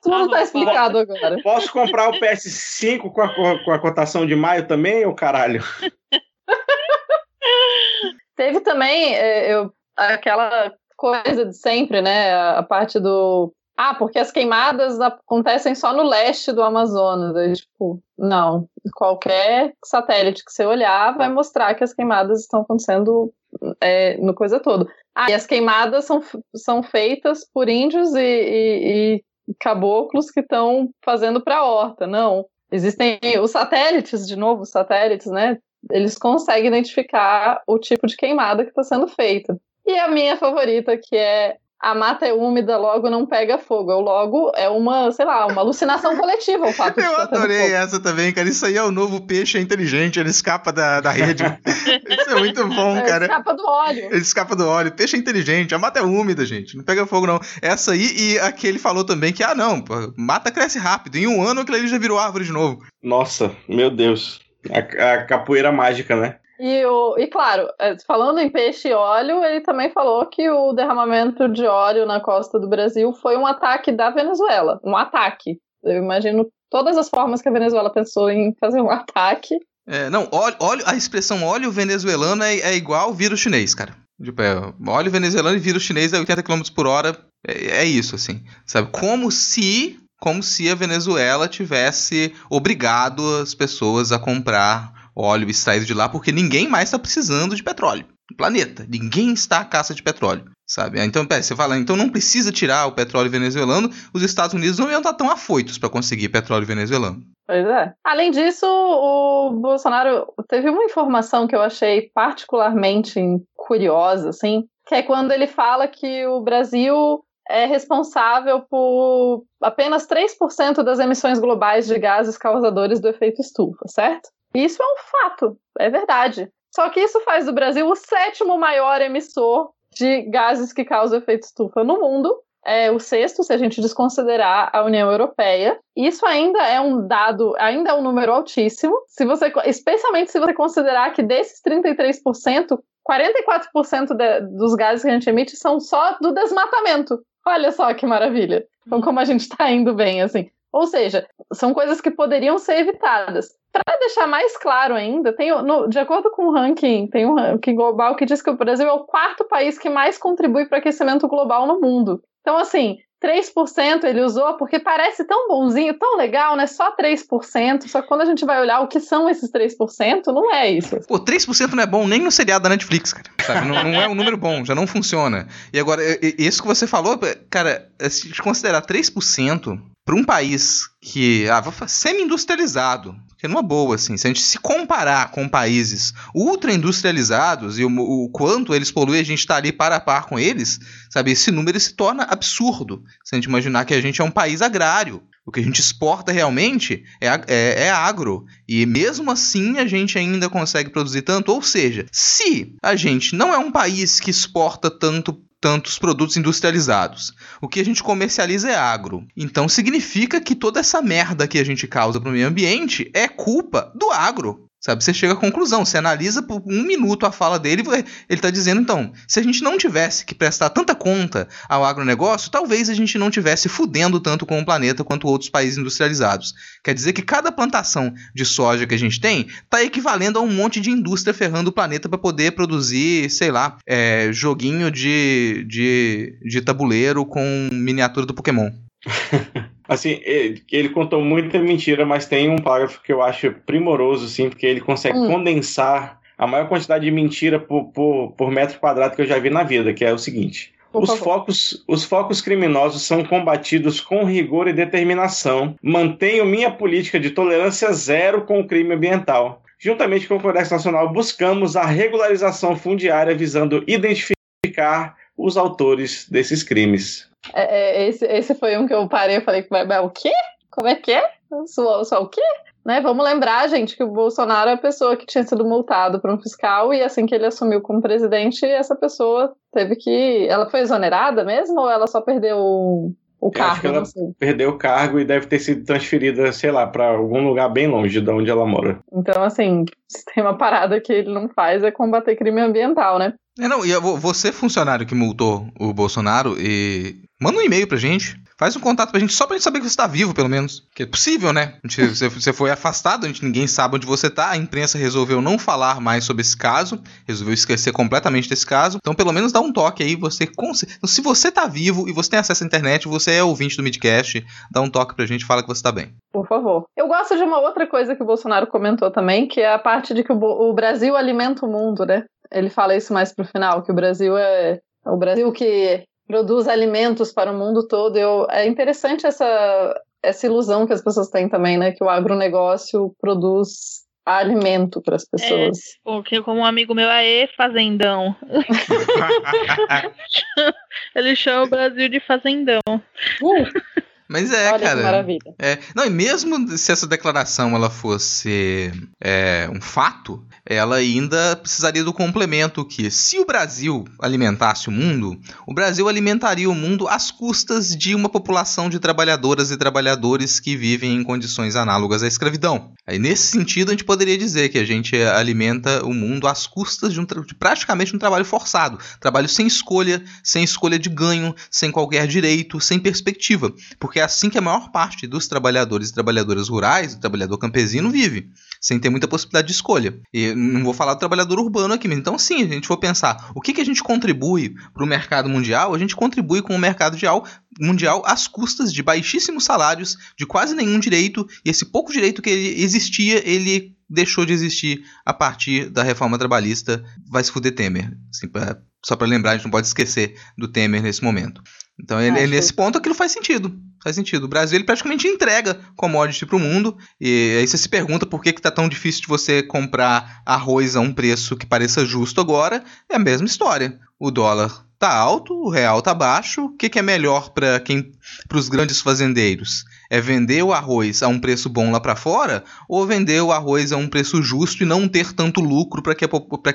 Tudo tá explicado agora. Posso comprar o PS5 com a, com a cotação de maio também, ô caralho? Teve também é, eu, aquela coisa de sempre, né? A parte do ah, porque as queimadas acontecem só no leste do Amazonas. Aí, tipo, não. Qualquer satélite que você olhar vai mostrar que as queimadas estão acontecendo é, no coisa toda. Ah, e as queimadas são, são feitas por índios e, e, e caboclos que estão fazendo para a horta. Não. Existem os satélites, de novo, os satélites, né? Eles conseguem identificar o tipo de queimada que está sendo feita. E a minha favorita, que é a mata é úmida, logo não pega fogo. Eu logo é uma, sei lá, uma alucinação coletiva o fato de Eu adorei essa também, cara. Isso aí é o novo peixe inteligente, ele escapa da, da rede. Isso é muito bom, é, cara. Ele escapa do óleo. Ele escapa do óleo. Peixe é inteligente, a mata é úmida, gente. Não pega fogo, não. Essa aí, e aqui ele falou também que, ah, não, mata cresce rápido. Em um ano aquilo ali já virou árvore de novo. Nossa, meu Deus. A, a capoeira mágica, né? E, o, e claro, é, falando em peixe e óleo, ele também falou que o derramamento de óleo na costa do Brasil foi um ataque da Venezuela. Um ataque. Eu imagino todas as formas que a Venezuela pensou em fazer um ataque. É, não, óleo, óleo, a expressão óleo venezuelano é, é igual vírus chinês, cara. Tipo, é, óleo venezuelano e vírus chinês é 80 km por hora. É, é isso, assim. Sabe? Como se como se a Venezuela tivesse obrigado as pessoas a comprar óleo extraído de lá, porque ninguém mais está precisando de petróleo no planeta. Ninguém está à caça de petróleo, sabe? Então, pera, você fala, então não precisa tirar o petróleo venezuelano, os Estados Unidos não iam estar tão afoitos para conseguir petróleo venezuelano. Pois é. Além disso, o Bolsonaro teve uma informação que eu achei particularmente curiosa, assim, que é quando ele fala que o Brasil é responsável por apenas 3% das emissões globais de gases causadores do efeito estufa, certo? Isso é um fato, é verdade. Só que isso faz do Brasil o sétimo maior emissor de gases que causam efeito estufa no mundo. É o sexto, se a gente desconsiderar a União Europeia. Isso ainda é um dado, ainda é um número altíssimo. Se você, especialmente se você considerar que desses 33%, 44% de, dos gases que a gente emite são só do desmatamento. Olha só que maravilha. Então, como a gente está indo bem, assim. Ou seja, são coisas que poderiam ser evitadas. Para deixar mais claro ainda, tem, no, de acordo com o ranking, tem um ranking global que diz que o Brasil é o quarto país que mais contribui para aquecimento global no mundo. Então, assim, 3% ele usou porque parece tão bonzinho, tão legal, né? Só 3%. Só que quando a gente vai olhar o que são esses 3%, não é isso. Pô, 3% não é bom nem no seriado da Netflix, cara. Sabe? Não, não, é um número bom, já não funciona. E agora, isso que você falou, cara, se considerar 3% para um país que ah, semi-industrializado, que é numa boa, assim, se a gente se comparar com países ultra-industrializados e o, o, quanto eles poluem, a gente está ali para a par com eles, sabe? Esse número se torna absurdo. Se a gente imaginar que a gente é um país agrário. O que a gente exporta realmente é, é, é agro. E mesmo assim a gente ainda consegue produzir tanto. Ou seja, se a gente não é um país que exporta tanto tantos produtos industrializados. O que a gente comercializa é agro. Então significa que toda essa merda que a gente causa para o meio ambiente é culpa do agro. Sabe, você chega à conclusão, você analisa por um minuto a fala dele, ele está dizendo, então, se a gente não tivesse que prestar tanta conta ao agronegócio, talvez a gente não tivesse fudendo tanto com o planeta quanto outros países industrializados. Quer dizer que cada plantação de soja que a gente tem está equivalendo a um monte de indústria ferrando o planeta para poder produzir, sei lá, é, joguinho de, de, de tabuleiro com miniatura do Pokémon. Assim, ele, contou muita mentira, mas tem um parágrafo que eu acho primoroso, sim, porque ele consegue hum. condensar a maior quantidade de mentira por, por, por, metro quadrado que eu já vi na vida, que é o seguinte. os focos, os focos criminosos são combatidos com rigor e determinação. Mantenho minha política de tolerância zero com o crime ambiental. Juntamente com o Congresso Nacional, buscamos a regularização fundiária visando identificar os autores desses crimes. É, é, esse, esse foi um que eu parei e falei, o quê? Como é que é? Só, só o quê? Né? Vamos lembrar, gente, que o Bolsonaro é a pessoa que tinha sido multado por um fiscal e assim que ele assumiu como presidente, essa pessoa teve que. Ela foi exonerada mesmo ou ela só perdeu o, cargo? Acho que ela perdeu o cargo e deve ter sido transferida, sei lá, para algum lugar bem longe de onde ela mora. Então, assim, se tem uma parada que ele não faz é combater crime ambiental, né? É, não, e você, funcionário que multou o Bolsonaro, e manda um e-mail pra gente. Faz um contato pra gente só pra gente saber que você tá vivo, pelo menos. Que é possível, né? Você foi afastado, a gente, ninguém sabe onde você tá. A imprensa resolveu não falar mais sobre esse caso, resolveu esquecer completamente desse caso. Então, pelo menos dá um toque aí. Você Se você tá vivo e você tem acesso à internet, você é ouvinte do Midcast, dá um toque pra gente fala que você tá bem. Por favor. Eu gosto de uma outra coisa que o Bolsonaro comentou também, que é a parte de que o, o Brasil alimenta o mundo, né? Ele fala isso mais pro final, que o Brasil é o Brasil que produz alimentos para o mundo todo. Eu, é interessante essa, essa ilusão que as pessoas têm também, né? Que o agronegócio produz alimento para as pessoas. É, porque como um amigo meu é fazendão. Ele chama o Brasil de fazendão. Uh. Mas é, Olha cara. Que maravilha. É, não, e mesmo se essa declaração ela fosse é, um fato, ela ainda precisaria do complemento que, se o Brasil alimentasse o mundo, o Brasil alimentaria o mundo às custas de uma população de trabalhadoras e trabalhadores que vivem em condições análogas à escravidão. Aí, nesse sentido, a gente poderia dizer que a gente alimenta o mundo às custas de, um, de praticamente um trabalho forçado, trabalho sem escolha, sem escolha de ganho, sem qualquer direito, sem perspectiva, porque é assim que a maior parte dos trabalhadores e trabalhadoras rurais, o trabalhador campesino, vive sem ter muita possibilidade de escolha. E não vou falar do trabalhador urbano aqui, mas então sim, a gente for pensar o que, que a gente contribui para o mercado mundial, a gente contribui com o mercado mundial às custas de baixíssimos salários, de quase nenhum direito, e esse pouco direito que existia, ele deixou de existir a partir da reforma trabalhista. Vai se fuder Temer. Assim, pra, só para lembrar, a gente não pode esquecer do Temer nesse momento. Então, ele, nesse ponto, aquilo faz sentido. Faz sentido. O Brasil ele praticamente entrega commodity para o mundo. E aí você se pergunta por que, que tá tão difícil de você comprar arroz a um preço que pareça justo agora. É a mesma história. O dólar tá alto, o real tá baixo. O que, que é melhor para quem, para os grandes fazendeiros? É vender o arroz a um preço bom lá para fora ou vender o arroz a um preço justo e não ter tanto lucro para que,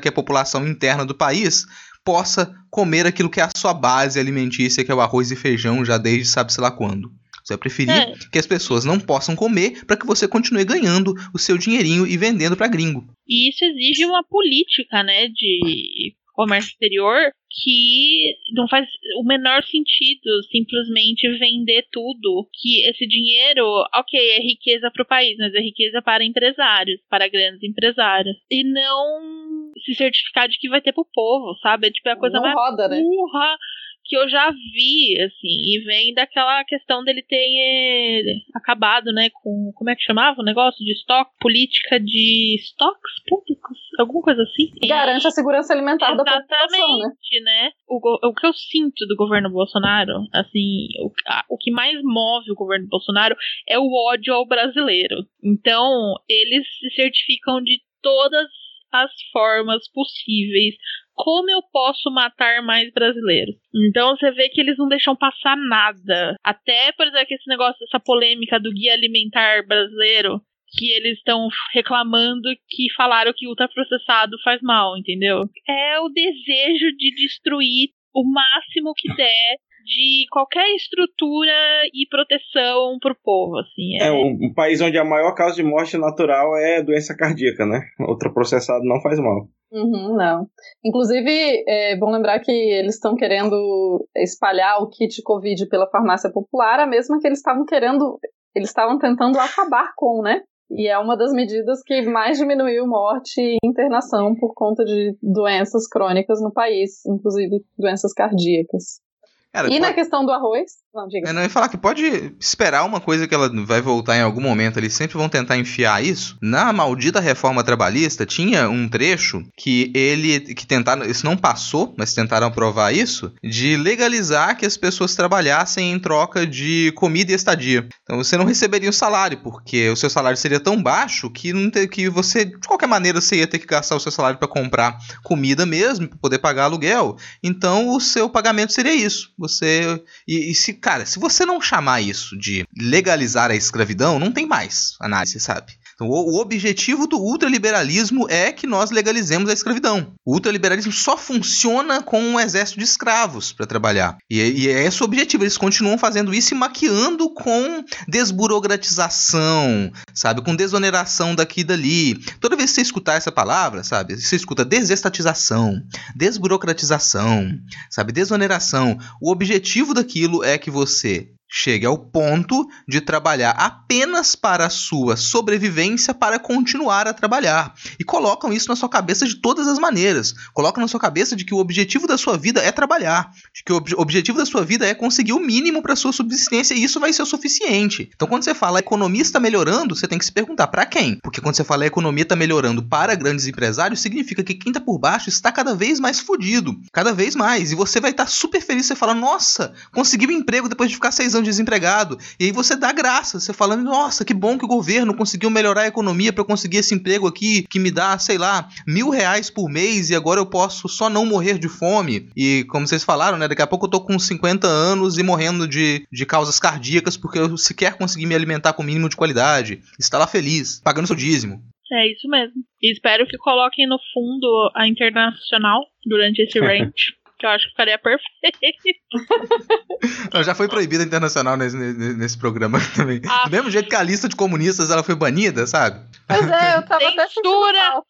que a população interna do país possa comer aquilo que é a sua base alimentícia, que é o arroz e feijão, já desde sabe-se lá quando. Você vai preferir é. que as pessoas não possam comer para que você continue ganhando o seu dinheirinho e vendendo para gringo. E isso exige uma política, né, de comércio exterior que não faz o menor sentido simplesmente vender tudo. Que esse dinheiro, ok, é riqueza para o país, mas é riqueza para empresários, para grandes empresários. E não se certificar de que vai ter pro povo, sabe? É tipo é a coisa não mais roda, né? burra né? que eu já vi, assim, e vem daquela questão dele ter eh, acabado, né, com, como é que chamava o negócio de estoque, política de estoques públicos, alguma coisa assim. Garante a segurança alimentar da população, né? né? O, o que eu sinto do governo Bolsonaro, assim, o, a, o que mais move o governo Bolsonaro é o ódio ao brasileiro. Então, eles se certificam de todas as formas possíveis como eu posso matar mais brasileiros? Então você vê que eles não deixam passar nada. Até, por exemplo, esse negócio, essa polêmica do guia alimentar brasileiro, que eles estão reclamando que falaram que ultraprocessado faz mal, entendeu? É o desejo de destruir o máximo que der de qualquer estrutura e proteção pro povo, assim. É, é um, um, país onde a maior causa de morte natural é doença cardíaca, né? Ultraprocessado não faz mal. Uhum, não. Inclusive, é bom lembrar que eles estão querendo espalhar o kit Covid pela farmácia popular, a mesma que eles estavam querendo, eles estavam tentando acabar com, né? E é uma das medidas que mais diminuiu morte e internação por conta de doenças crônicas no país, inclusive doenças cardíacas. Cara, e na questão do arroz? Não, diga. Eu não ia falar que pode esperar uma coisa que ela vai voltar em algum momento. Eles sempre vão tentar enfiar isso. Na maldita reforma trabalhista, tinha um trecho que ele. que tentaram. Isso não passou, mas tentaram aprovar isso. De legalizar que as pessoas trabalhassem em troca de comida e estadia. Então você não receberia o salário, porque o seu salário seria tão baixo que, não que você, de qualquer maneira, você ia ter que gastar o seu salário para comprar comida mesmo, para poder pagar aluguel. Então o seu pagamento seria isso você. E, e, se, cara, se você não chamar isso de legalizar a escravidão, não tem mais análise, sabe? Então, o, o objetivo do ultraliberalismo é que nós legalizemos a escravidão. O ultraliberalismo só funciona com um exército de escravos para trabalhar. E, e é esse o objetivo. Eles continuam fazendo isso e maquiando com desburocratização, sabe? Com desoneração daqui e dali. Toda vez que você escutar essa palavra, sabe? Você escuta desestatização, desburocratização, sabe? Desoneração. O objetivo daquilo é que você chegue ao ponto de trabalhar apenas para a sua sobrevivência para continuar a trabalhar. E colocam isso na sua cabeça de todas as maneiras. Colocam na sua cabeça de que o objetivo da sua vida é trabalhar, de que o ob objetivo da sua vida é conseguir o mínimo para sua subsistência e isso vai ser o suficiente. Então quando você fala a economia está melhorando, você tem que se perguntar para quem? Porque quando você fala a economia está melhorando para grandes empresários, significa que quem está por baixo está cada vez mais fodido, cada vez mais, e você vai estar tá super feliz, você fala: "Nossa, consegui um emprego depois de ficar seis anos desempregado. E aí você dá graça, você falando, nossa, que bom que o governo conseguiu melhorar a economia para conseguir esse emprego aqui que me dá, sei lá, mil reais por mês e agora eu posso só não morrer de fome. E como vocês falaram, né, daqui a pouco eu tô com 50 anos e morrendo de, de causas cardíacas porque eu sequer consegui me alimentar com o mínimo de qualidade. Está lá feliz, pagando seu dízimo. É isso mesmo. E espero que coloquem no fundo a internacional durante esse range que eu acho que ficaria perfeito. Não, já foi proibida internacional nesse, nesse programa também. Ah. Do mesmo jeito que a lista de comunistas ela foi banida, sabe? Pois é, eu tava Censura!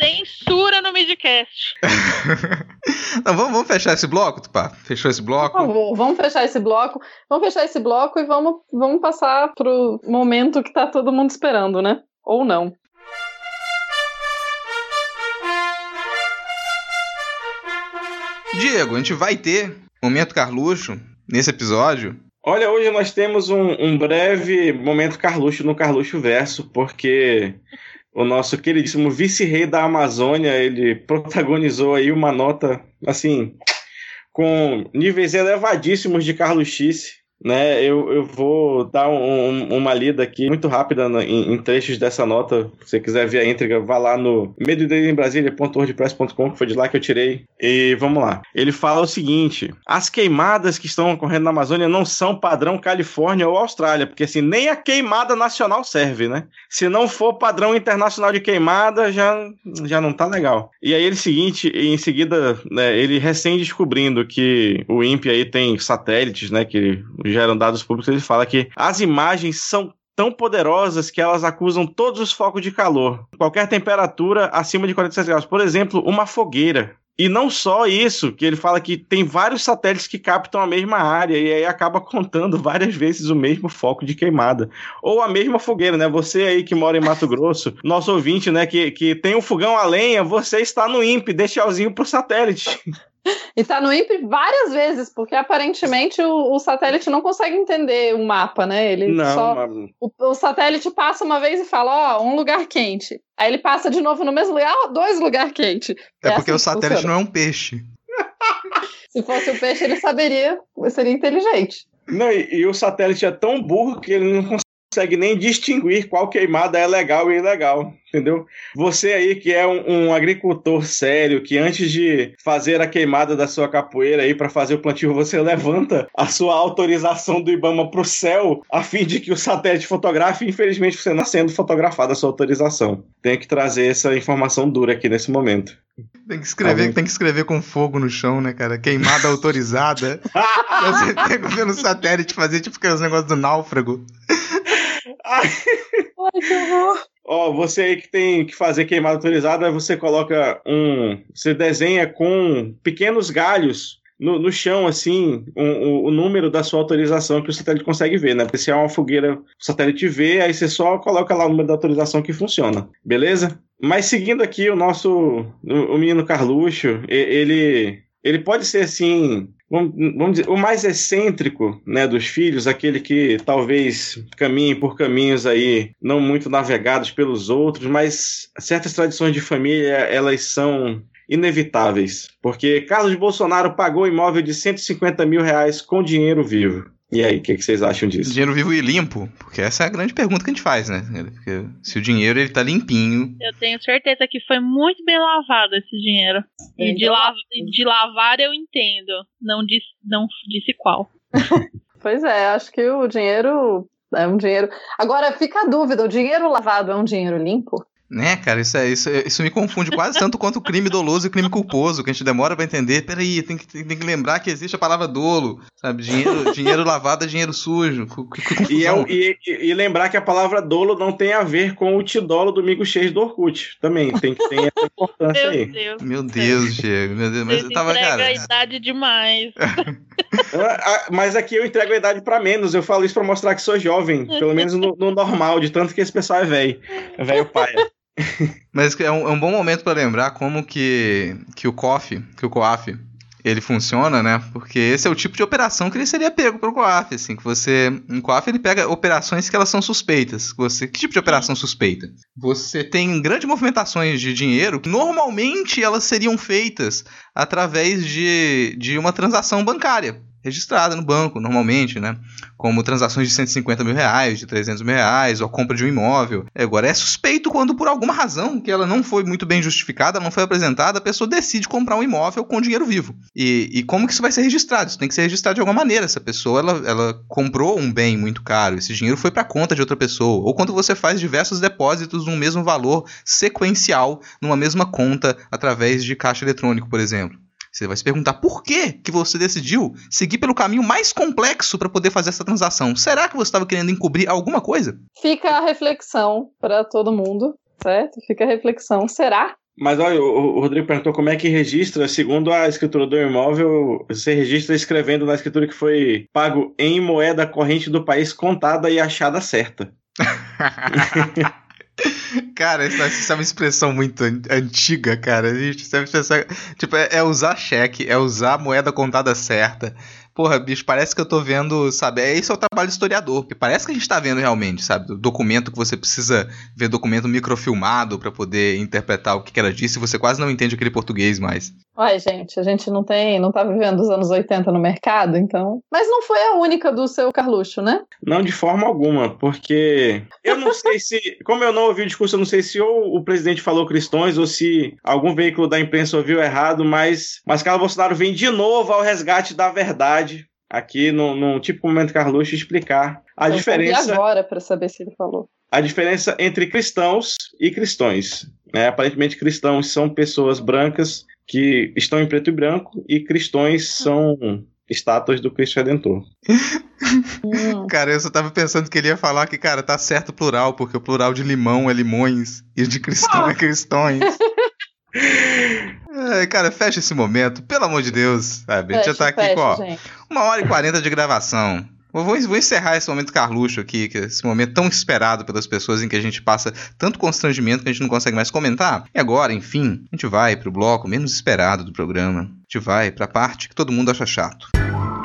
Censura no midcast. Não, vamos, vamos fechar esse bloco, Tupá? Fechou esse bloco? Por favor, vamos fechar esse bloco. Vamos fechar esse bloco e vamos, vamos passar pro momento que tá todo mundo esperando, né? Ou não. Diego, a gente vai ter momento Carluxo nesse episódio. Olha, hoje nós temos um, um breve momento Carluxo no Carluxo Verso, porque o nosso queridíssimo vice-rei da Amazônia, ele protagonizou aí uma nota, assim, com níveis elevadíssimos de carluxice. Né? Eu, eu vou dar um, uma lida aqui muito rápida em, em, trechos dessa nota. Se você quiser ver a íntegra, vá lá no medodelembrasilia.wordpress.com, que foi de lá que eu tirei. E vamos lá. Ele fala o seguinte: as queimadas que estão ocorrendo na Amazônia não são padrão Califórnia ou Austrália, porque assim, nem a queimada nacional serve, né? Se não for padrão internacional de queimada, já, já não tá legal. E aí ele seguinte, em seguida, né, ele recém descobrindo que o INPE aí tem satélites, né, que geram dados públicos, ele fala que as imagens são tão poderosas que elas acusam todos os focos de calor. Qualquer temperatura acima de 46 graus. Por exemplo, uma fogueira. E não só isso, que ele fala que tem vários satélites que captam a mesma área e aí acaba contando várias vezes o mesmo foco de queimada. Ou a mesma fogueira, né? Você aí que mora em Mato Grosso, nosso ouvinte, né, que, que tem um fogão a lenha, você está no INPE, dê tchauzinho pro satélite. E tá no INPE várias vezes, porque aparentemente o, o, satélite não consegue entender o mapa, né? Ele não, só. Mas... O, o, satélite passa uma vez e fala, ó, oh, um lugar quente. Aí ele passa de novo no mesmo lugar, oh, dois lugares quentes. É, é porque assim o satélite funciona. não é um peixe. Se fosse um peixe, ele saberia, seria inteligente. Não, e, e, o satélite é tão burro que ele não consegue nem distinguir qual queimada é legal e ilegal, entendeu? Você aí que é um, um agricultor sério, que antes de fazer a queimada da sua capoeira aí para fazer o plantio, você levanta a sua autorização do IBAMA pro céu a fim de que o satélite fotografe, infelizmente você não sendo fotografado a sua autorização. Tem que trazer essa informação dura aqui nesse momento. Tem que escrever, tem que escrever com fogo no chão, né, cara? Queimada autorizada. você tem que ver no satélite fazer tipo aqueles negócios do náufrago. Ai, que horror. Ó, você aí que tem que fazer queimada autorizada, você coloca um. Você desenha com pequenos galhos no, no chão, assim, um, o número da sua autorização que o satélite consegue ver, né? Porque se é uma fogueira, o satélite vê, aí você só coloca lá o número da autorização que funciona, beleza? Mas seguindo aqui o nosso. O, o menino Carluxo, ele. Ele pode ser assim vamos, dizer, o mais excêntrico né, dos filhos, aquele que talvez caminhe por caminhos aí não muito navegados pelos outros, mas certas tradições de família elas são inevitáveis, porque Carlos Bolsonaro pagou imóvel de 150 mil reais com dinheiro vivo. E aí, o que, que, vocês acham disso? Dinheiro vivo e limpo? Porque essa é a grande pergunta que a gente faz, né? Porque se o dinheiro ele tá limpinho. Eu tenho certeza que foi muito bem lavado esse dinheiro. E de, la de lavar eu entendo. Não disse, não disse qual. pois é, acho que o dinheiro é um dinheiro. Agora fica a dúvida: o dinheiro lavado é um dinheiro limpo? Né, cara, isso, é, isso, isso me confunde quase tanto quanto o crime doloso e o crime culposo, que a gente demora pra entender. Peraí, tem que, tem, tem que lembrar que existe a palavra dolo, sabe? Dinheiro, dinheiro lavado é dinheiro sujo. E, é, e, e, lembrar que a palavra dolo não tem a ver com o tidolo do Migo Cheio do Orkut. Também tem que ter essa importância meu aí. Deus. Meu Deus, Diego, meu Deus. Mas eu tava, cara... a idade demais. Mas aqui eu entrego a idade pra menos. Eu falo isso pra mostrar que sou jovem. Pelo menos no, no normal, de tanto que esse pessoal é velho. É velho pai. Mas é um, é um bom momento para lembrar como que, que o COF, que o COAF, ele funciona, né? Porque esse é o tipo de operação que ele seria pego pelo COAF, assim, que você, um COAF ele pega operações que elas são suspeitas. Você, que tipo de operação suspeita? Você tem grandes movimentações de dinheiro que normalmente elas seriam feitas através de, de uma transação bancária registrada no banco, normalmente, né? Como transações de 150 mil reais, de 300 mil reais, ou compra de um imóvel. Agora, é suspeito quando, por alguma razão, que ela não foi muito bem justificada, não foi apresentada, a pessoa decide comprar um imóvel com dinheiro vivo. E, e como que isso vai ser registrado? Isso tem que ser registrado de alguma maneira. Essa pessoa, ela, ela comprou um bem muito caro, esse dinheiro foi para conta de outra pessoa. Ou quando você faz diversos depósitos num mesmo valor sequencial, numa mesma conta, através de caixa eletrônico, por exemplo. Você vai se perguntar por que, que você decidiu seguir pelo caminho mais complexo para poder fazer essa transação. Será que você estava querendo encobrir alguma coisa? Fica a reflexão para todo mundo, certo? Fica a reflexão. Será? Mas olha, o Rodrigo perguntou como é que registra, segundo a escritura do imóvel, você registra escrevendo na escritura que foi pago em moeda corrente do país contada e achada certa. Cara, essa, essa, é uma expressão muito antiga, cara. A gente sempre pensa, tipo, é, é, usar cheque, é usar moeda contada certa. Porra, bicho, parece que eu tô vendo, sabe? É esse é o trabalho do historiador, que parece que a gente tá vendo realmente, sabe? O documento que você precisa ver documento microfilmado para poder interpretar o que, que ela disse, e você quase não entende aquele português mais. Ai, gente, a gente não tem, não tá vivendo os anos 80 no mercado, então. Mas não foi a única do seu Carluxo, né? Não, de forma alguma, porque eu não sei se, como eu não ouvi o discurso, eu não sei se ou o presidente falou cristões ou se algum veículo da imprensa ouviu errado, mas, mas Carlos Bolsonaro vem de novo ao resgate da verdade aqui no, no tipo momento Carluxo explicar a eu diferença agora para saber se ele falou. A diferença entre cristãos e cristões. Né? Aparentemente, cristãos são pessoas brancas que estão em preto e branco, e cristões são estátuas do Cristo Redentor. Hum. cara, eu só tava pensando que ele ia falar que, cara, tá certo o plural, porque o plural de limão é limões e de cristão é cristões. É, cara, fecha esse momento, pelo amor de Deus, sabe? a gente já tá aqui fecha, com, ó, gente. uma hora e quarenta de gravação. Vou, vou, encerrar esse momento Carluxo aqui, que é esse momento tão esperado pelas pessoas em que a gente passa tanto constrangimento que a gente não consegue mais comentar. E agora, enfim, a gente vai pro bloco menos esperado do programa. A gente vai pra parte que todo mundo acha chato. E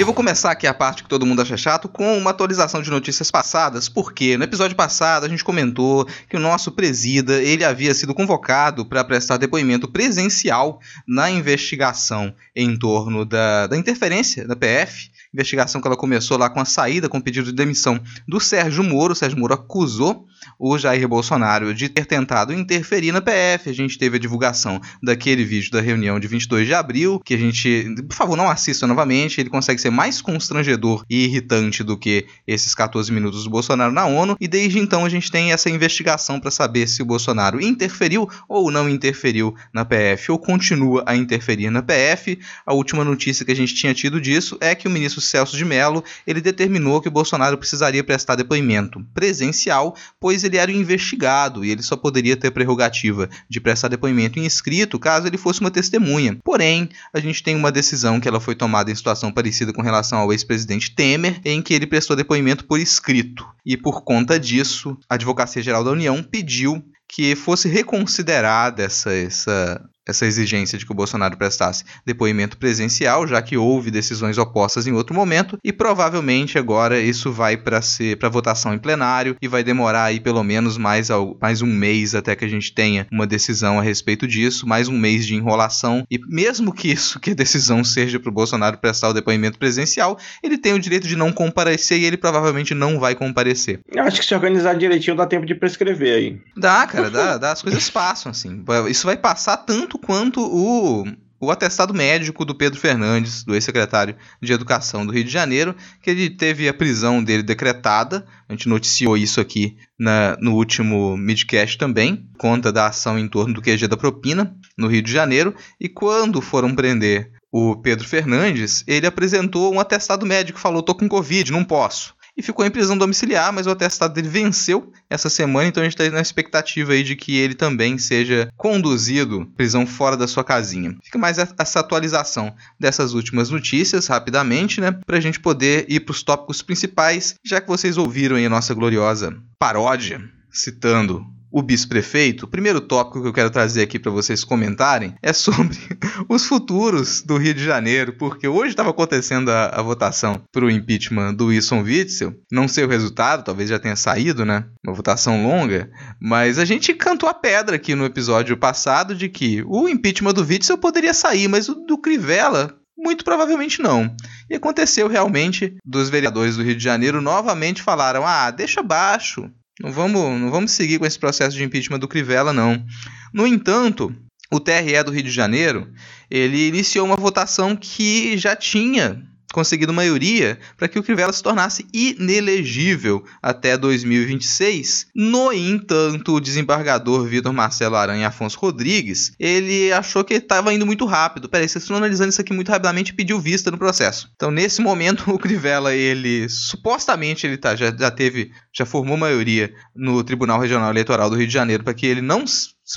eu vou começar aqui a parte que todo mundo acha chato com uma atualização de notícias passadas, porque no episódio passado a gente comentou que o nosso presida ele havia sido convocado para prestar depoimento presencial na investigação em torno da, da interferência da PF investigação que ela começou lá com a saída com pedido de demissão do Sérgio Moro. O Sérgio Moro acusou o Jair Bolsonaro de ter tentado interferir na PF. A gente teve a divulgação daquele vídeo da reunião de 22 de abril, que a gente, por favor, não assista novamente, ele consegue ser mais constrangedor e irritante do que esses 14 minutos do Bolsonaro na ONU, e desde então a gente tem essa investigação para saber se o Bolsonaro interferiu ou não interferiu na PF ou continua a interferir na PF. A última notícia que a gente tinha tido disso é que o ministro Celso de Mello, ele determinou que o Bolsonaro precisaria prestar depoimento presencial, pois ele era investigado e ele só poderia ter prerrogativa de prestar depoimento em escrito caso ele fosse uma testemunha. Porém, a gente tem uma decisão que ela foi tomada em situação parecida com relação ao ex-presidente Temer, em que ele prestou depoimento por escrito. E por conta disso, a Advocacia Geral da União pediu que fosse reconsiderada essa, essa essa exigência de que o Bolsonaro prestasse depoimento presencial, já que houve decisões opostas em outro momento, e provavelmente agora isso vai para ser para votação em plenário e vai demorar aí pelo menos mais, mais um mês até que a gente tenha uma decisão a respeito disso, mais um mês de enrolação, e mesmo que isso, que a decisão seja para o Bolsonaro prestar o depoimento presencial, ele tem o direito de não comparecer e ele provavelmente não vai comparecer. Eu acho que se organizar direitinho dá tempo de prescrever aí. Dá, cara, dá, dá as coisas passam, assim. Isso vai passar tanto quanto o, o atestado médico do Pedro Fernandes, do ex-secretário de Educação do Rio de Janeiro, que ele teve a prisão dele decretada. A gente noticiou isso aqui na, no último midcast também, conta da ação em torno do QG da propina no Rio de Janeiro. E quando foram prender o Pedro Fernandes, ele apresentou um atestado médico, falou: "Tô com Covid, não posso" e ficou em prisão domiciliar, mas o atestado dele venceu essa semana, então a gente está na expectativa aí de que ele também seja conduzido prisão fora da sua casinha. Fica mais essa atualização dessas últimas notícias rapidamente, né, para a gente poder ir para os tópicos principais, já que vocês ouviram aí a nossa gloriosa paródia citando o vice-prefeito, o primeiro tópico que eu quero trazer aqui para vocês comentarem é sobre os futuros do Rio de Janeiro, porque hoje estava acontecendo a, a votação para o impeachment do Wilson Witzel. Não sei o resultado, talvez já tenha saído, né? Uma votação longa, mas a gente cantou a pedra aqui no episódio passado de que o impeachment do Witzel poderia sair, mas o do Crivella muito provavelmente não. E aconteceu realmente dos vereadores do Rio de Janeiro novamente falaram: ah, deixa baixo, não vamos, não vamos seguir com esse processo de impeachment do Crivella, não. No entanto, o TRE do Rio de Janeiro, ele iniciou uma votação que já tinha conseguido maioria para que o Crivella se tornasse inelegível até 2026. No entanto, o desembargador Vitor Marcelo Aranha Afonso Rodrigues, ele achou que estava indo muito rápido. Peraí, vocês estão analisando isso aqui muito rapidamente e pediu vista no processo. Então, nesse momento, o Crivella, ele supostamente ele tá, já, já teve, já formou maioria no Tribunal Regional Eleitoral do Rio de Janeiro para que ele não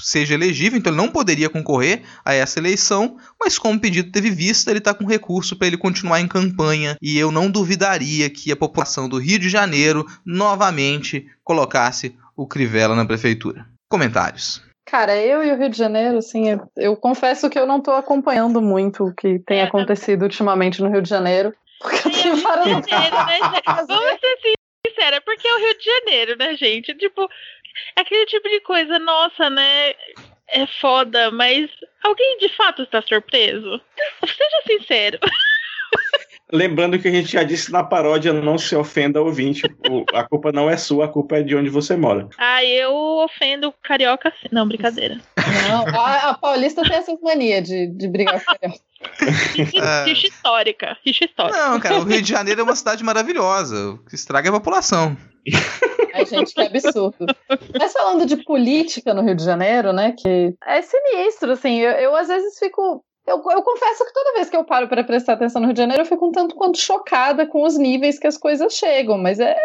seja elegível, então ele não poderia concorrer a essa eleição, mas como o pedido teve vista, ele está com recurso para ele continuar em campanha e eu não duvidaria que a população do Rio de Janeiro novamente colocasse o Crivella na prefeitura. Comentários. Cara, eu e o Rio de Janeiro, assim, eu, eu confesso que eu não estou acompanhando muito o que tem acontecido ultimamente no Rio de Janeiro. Porque eu tenho várias... Né, Vamos ser sinceros, porque é o Rio de Janeiro, né, gente? Tipo, é aquele tipo de coisa, nossa, né? É foda, mas alguém de fato está surpreso? Seja sincero. Lembrando que a gente já disse na paródia, não se ofenda ouvinte. a culpa não é sua, a culpa é de onde você mora. Ah, eu ofendo carioca. Não, brincadeira. Não, a, a paulista tem essa mania de, de brigar com carioca. Rixa histórica. Rixa histórica. Não, cara, o Rio de Janeiro é uma cidade maravilhosa. O que estraga é a população. Ai, gente, que absurdo. Mas falando de política no Rio de Janeiro, né? Que é sinistro, assim. Eu, eu às vezes fico eu, eu, confesso que toda vez que eu paro para prestar atenção no Rio de Janeiro, eu fico um tanto quanto chocada com os níveis que as coisas chegam, mas é.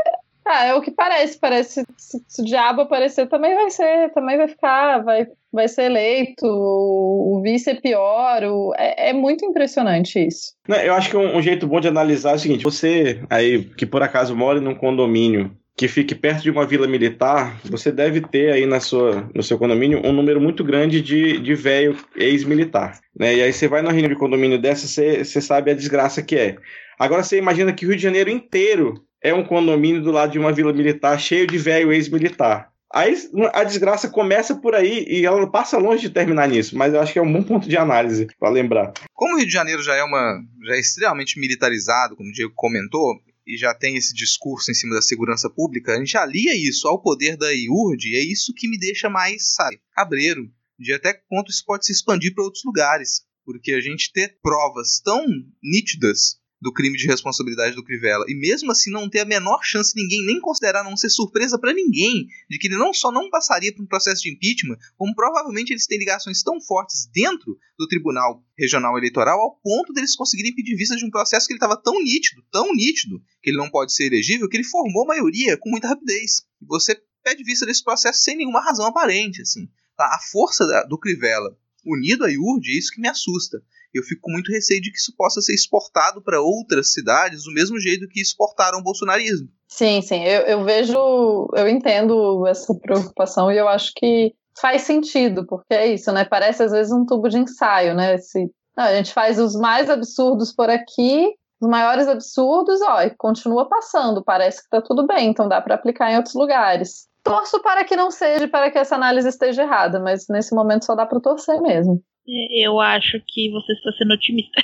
Ah, é o que parece. Parece se, se o diabo aparecer, também vai ser, também vai ficar, vai, vai ser eleito, o, vice é pior. O, é, é, muito impressionante isso. Não, eu acho que um, um jeito bom de analisar é o seguinte: você aí que por acaso mora num condomínio que fique perto de uma vila militar, você deve ter aí na sua, no seu condomínio um número muito grande de, de velho ex-militar. Né? E aí você vai na reunião de condomínio dessa, você, você sabe a desgraça que é. Agora você imagina que o Rio de Janeiro inteiro é um condomínio do lado de uma vila militar cheio de velho ex-militar. Aí a desgraça começa por aí e ela passa longe de terminar nisso, mas eu acho que é um bom ponto de análise para lembrar. Como o Rio de Janeiro já é uma já é extremamente militarizado, como o Diego comentou, e já tem esse discurso em cima da segurança pública, a gente alia isso ao poder da IURD, e é isso que me deixa mais, sabe, cabreiro, de até quanto isso pode se expandir para outros lugares. Porque a gente ter provas tão nítidas do crime de responsabilidade do Crivella e mesmo assim não ter a menor chance de ninguém nem considerar não ser surpresa para ninguém de que ele não só não passaria por um processo de impeachment, como provavelmente eles têm ligações tão fortes dentro do Tribunal Regional Eleitoral ao ponto deles conseguirem pedir vista de um processo que ele estava tão nítido, tão nítido, que ele não pode ser elegível, que ele formou maioria com muita rapidez. E você pede vista desse processo sem nenhuma razão aparente, assim. Tá? A força da, do Crivella unido à IURD é isso que me assusta eu fico com muito receio de que isso possa ser exportado para outras cidades do mesmo jeito que exportaram o bolsonarismo. Sim, sim, eu, eu vejo, eu entendo essa preocupação e eu acho que faz sentido, porque é isso, né? Parece às vezes um tubo de ensaio, né? Esse, não, a gente faz os mais absurdos por aqui, os maiores absurdos, ó, e continua passando, parece que tá tudo bem, então dá para aplicar em outros lugares. Torço para que não seja, para que essa análise esteja errada, mas nesse momento só dá para torcer mesmo. Eu acho que você está sendo otimista.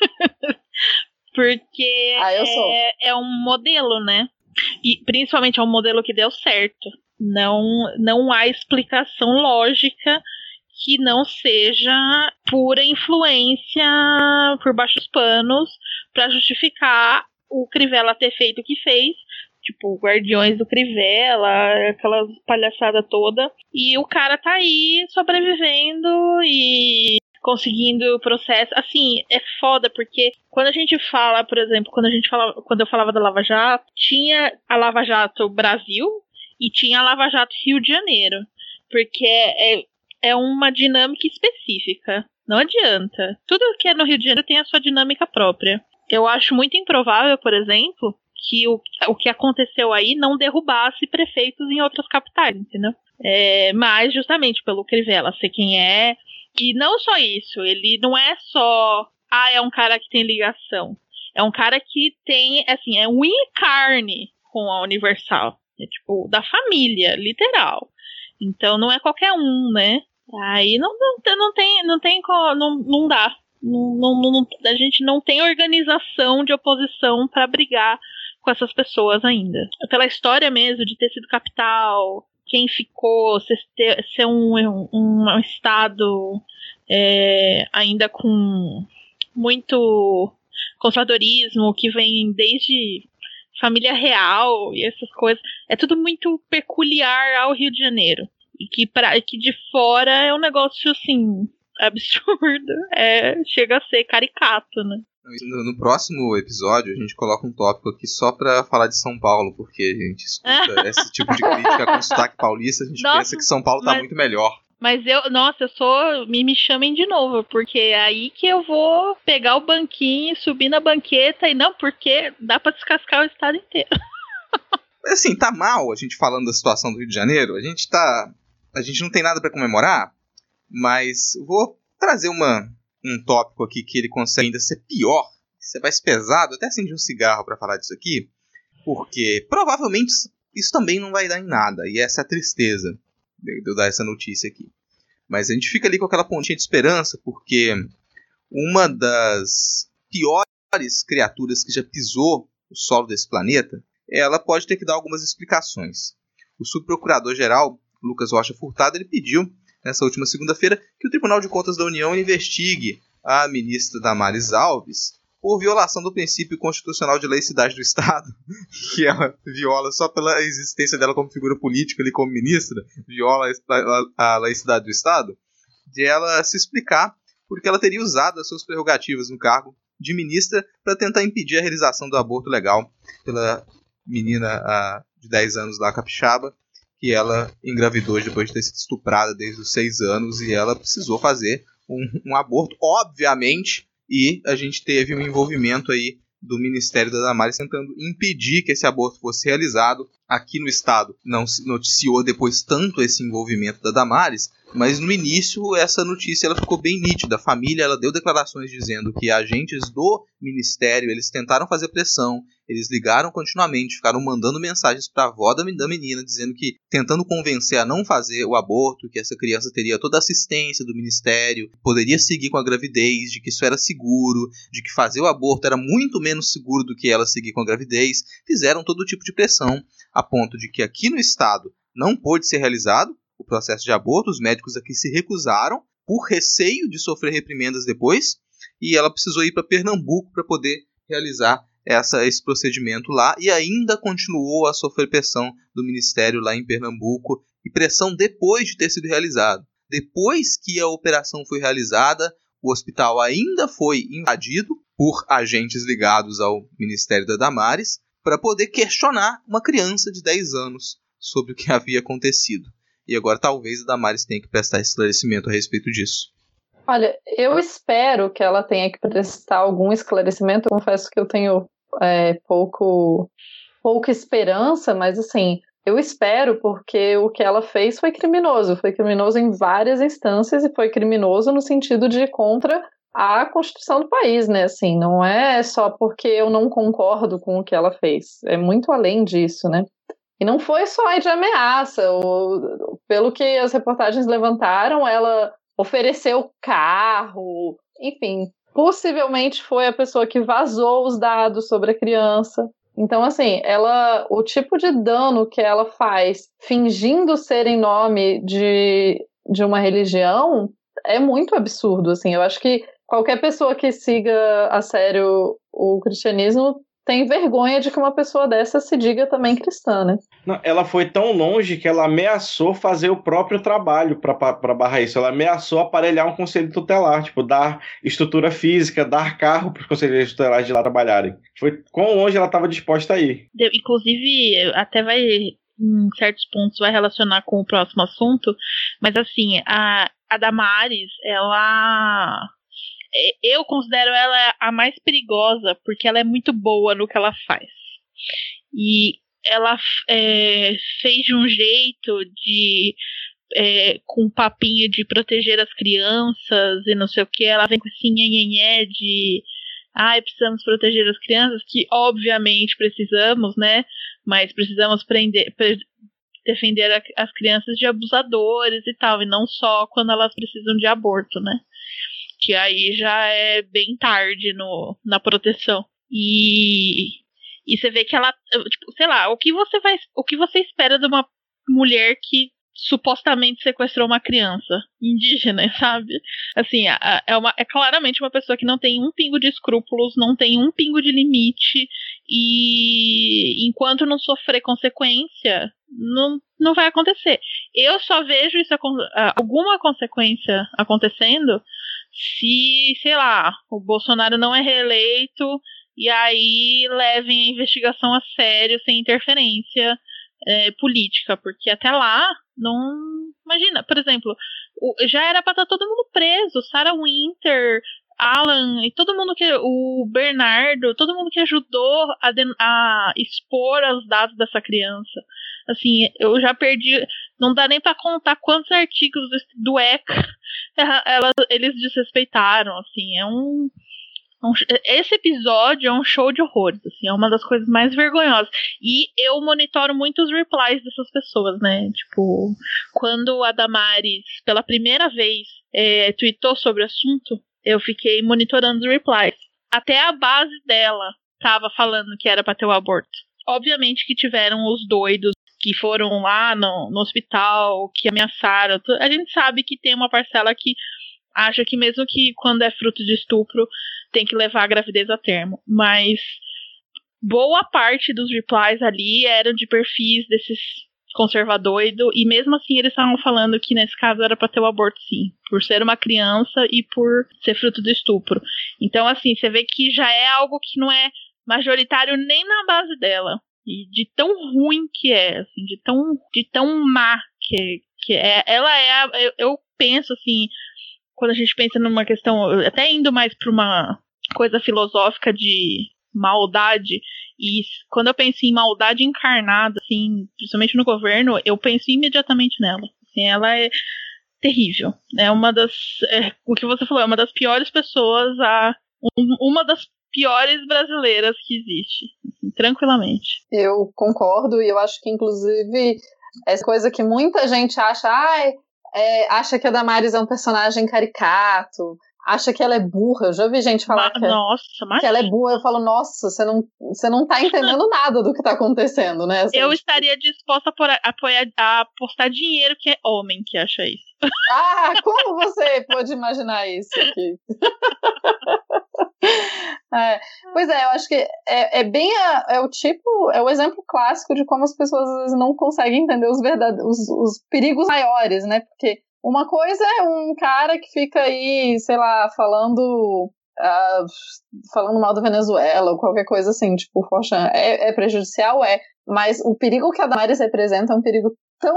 Porque ah, é, é um modelo, né? E principalmente é um modelo que deu certo. Não, não há explicação lógica que não seja pura influência por baixos panos para justificar o Crivella ter feito o que fez tipo, Guardiões do Crivella, aquela palhaçada toda. E o cara tá aí sobrevivendo e conseguindo processo. Assim, é foda, porque quando a gente fala, por exemplo, quando a gente fala, quando eu falava da Lava Jato, tinha a Lava Jato Brasil e tinha a Lava Jato Rio de Janeiro. Porque é, é uma dinâmica específica. Não adianta. Tudo que é no Rio de Janeiro tem a sua dinâmica própria. Eu acho muito improvável, por exemplo, que o, o que aconteceu aí não derrubasse prefeitos em outras capitais, entendeu? É, mas justamente pelo Crivella ser quem é. E não só isso, ele não é só. Ah, é um cara que tem ligação. É um cara que tem, assim, é um encarne com a Universal. É tipo, da família, literal. Então não é qualquer um, né? Aí não, não, não tem, não tem, não, não dá. Não, não, não, a gente não tem organização de oposição para brigar com essas pessoas ainda. Pela história mesmo de ter sido capital, quem ficou, ser, ser um, um, um estado é, ainda com muito conservadorismo que vem desde família real e essas coisas. É tudo muito peculiar ao Rio de Janeiro. E que, pra, que de fora é um negócio assim absurdo. É, chega a ser caricato, né? No, próximo episódio, a gente coloca um tópico aqui só pra falar de São Paulo, porque a gente escuta esse tipo de crítica com sotaque paulista, a gente Nossa, pensa que São Paulo tá mas, muito melhor. Mas eu, nossa, eu sou. Me, me chamem de novo, porque é aí que eu vou pegar o banquinho, subir na banqueta e não, porque dá pra descascar o estado inteiro. assim, tá mal a gente falando da situação do Rio de Janeiro, a gente tá. A gente não tem nada para comemorar, mas vou trazer uma, um tópico aqui que ele consegue ainda ser pior, ser mais pesado, até acendi um cigarro para falar disso aqui, porque provavelmente isso também não vai dar em nada. E essa é a tristeza de eu dar essa notícia aqui. Mas a gente fica ali com aquela pontinha de esperança, porque uma das piores criaturas que já pisou o solo desse planeta, ela pode ter que dar algumas explicações. O subprocurador-geral, Lucas Rocha Furtado, ele pediu, nessa última segunda-feira, que o Tribunal de Contas da União investigue a ministra Damares Alves por violação do princípio constitucional de laicidade do Estado, que ela viola só pela existência dela como figura política ali como ministra, viola a laicidade do Estado, de ela se explicar porque ela teria usado as suas prerrogativas no cargo de ministra para tentar impedir a realização do aborto legal pela menina a, de 10 anos lá, capixaba, que ela engravidou depois de ter sido estuprada desde os 6 anos e ela precisou fazer um, um aborto, obviamente, e a gente teve um envolvimento aí do Ministério da Damares tentando impedir que esse aborto fosse realizado. Aqui no estado não se noticiou depois tanto esse envolvimento da Damares, mas no início essa notícia ela ficou bem nítida. A família ela deu declarações dizendo que agentes do ministério eles tentaram fazer pressão, eles ligaram continuamente, ficaram mandando mensagens para a avó da menina dizendo que tentando convencer a não fazer o aborto, que essa criança teria toda a assistência do ministério, poderia seguir com a gravidez, de que isso era seguro, de que fazer o aborto era muito menos seguro do que ela seguir com a gravidez. Fizeram todo tipo de pressão a ponto de que aqui no estado não pôde ser realizado o processo de aborto, os médicos aqui se recusaram por receio de sofrer reprimendas depois, e ela precisou ir para Pernambuco para poder realizar essa, esse procedimento lá e ainda continuou a sofrer pressão do ministério lá em Pernambuco e pressão depois de ter sido realizado. Depois que a operação foi realizada, o hospital ainda foi invadido por agentes ligados ao Ministério da Damares para poder questionar uma criança de 10 anos sobre o que havia acontecido. E agora talvez a Damares tenha que prestar esclarecimento a respeito disso. Olha, eu espero que ela tenha que prestar algum esclarecimento. Eu confesso que eu tenho é, pouco, pouca esperança, mas assim, eu espero porque o que ela fez foi criminoso. Foi criminoso em várias instâncias e foi criminoso no sentido de contra a Constituição do país, né? Assim, não é só porque eu não concordo com o que ela fez. É muito além disso, né? E não foi só de ameaça. Pelo que as reportagens levantaram, ela ofereceu carro, enfim, possivelmente foi a pessoa que vazou os dados sobre a criança. Então, assim, ela, o tipo de dano que ela faz fingindo ser em nome de, de uma religião é muito absurdo, assim. Eu acho que qualquer pessoa que siga a sério o cristianismo tem vergonha de que uma pessoa dessa se diga também cristã, né? Não, ela foi tão longe que ela ameaçou fazer o próprio trabalho para barrar isso. Ela ameaçou aparelhar um conselho tutelar, tipo, dar estrutura física, dar carro para os conselheiros tutelares de lá trabalharem. Foi quão longe ela estava disposta a ir. Inclusive, até vai em certos pontos vai relacionar com o próximo assunto, mas assim, a, a Damares, ela eu considero ela a mais perigosa porque ela é muito boa no que ela faz. E ela é, fez de um jeito de. É, com papinho de proteger as crianças e não sei o que, ela vem com esse nhenhenhé de ai, precisamos proteger as crianças, que obviamente precisamos, né? Mas precisamos prender, pre defender as crianças de abusadores e tal, e não só quando elas precisam de aborto, né? Que aí já é bem tarde no, na proteção. E, e você vê que ela, tipo, sei lá, o que você vai, o que você espera de uma mulher que supostamente sequestrou uma criança indígena, sabe? Assim, é, uma, é claramente uma pessoa que não tem um pingo de escrúpulos, não tem um pingo de limite, e enquanto não sofrer consequência, não, não vai acontecer. Eu só vejo isso alguma consequência acontecendo se, sei lá, o Bolsonaro não é reeleito e aí levem a investigação a sério, sem interferência é, política, porque até lá não. Imagina, por exemplo, já era para estar tá todo mundo preso, Sarah Winter, Alan e todo mundo que. O Bernardo, todo mundo que ajudou a, a expor os dados dessa criança. Assim, eu já perdi. Não dá nem para contar quantos artigos do ECA ela, eles desrespeitaram. Assim, é um. esse episódio é um show de horrores, assim, é uma das coisas mais vergonhosas. E eu monitoro muito os replies dessas pessoas, né? Tipo, quando a Damares, pela primeira vez, é, tweetou sobre o assunto, eu fiquei monitorando os replies. Até a base dela tava falando que era pra ter o aborto. Obviamente que tiveram os doidos que foram lá no, no hospital, que ameaçaram. A gente sabe que tem uma parcela que acha que mesmo que quando é fruto de estupro tem que levar a gravidez a termo, mas boa parte dos replies ali eram de perfis desses conservadores e mesmo assim eles estavam falando que nesse caso era para ter o aborto sim, por ser uma criança e por ser fruto do estupro. Então assim, você vê que já é algo que não é majoritário nem na base dela. E de tão ruim que é, assim, de tão de tão má que, que é. Ela é a, eu, eu penso assim, quando a gente pensa numa questão, até indo mais para uma coisa filosófica de maldade, e quando eu penso em maldade encarnada, assim, principalmente no governo, eu penso imediatamente nela. Assim, ela é terrível. É uma das. É, o que você falou, é uma das piores pessoas, a, um, uma das piores brasileiras que existe. Assim, tranquilamente. Eu concordo, e eu acho que, inclusive, essa coisa que muita gente acha, ah, é, acha que a Damares é um personagem caricato, acha que ela é burra. Eu já vi gente falar que, nossa, que ela é burra. Eu falo, nossa, você não, você não tá entendendo nada do que tá acontecendo, né? Assim, eu tipo... estaria disposta a, apoiar, a apostar dinheiro que é homem que acha isso. Ah, como você pode imaginar isso aqui? é, pois é, eu acho que é, é bem a, é o tipo, é o exemplo clássico de como as pessoas às vezes não conseguem entender os, verdade, os, os perigos maiores, né? Porque uma coisa é um cara que fica aí, sei lá, falando. Uh, falando mal da Venezuela ou qualquer coisa assim, tipo, poxa, é, é prejudicial? É. Mas o perigo que a Damares representa é um perigo tão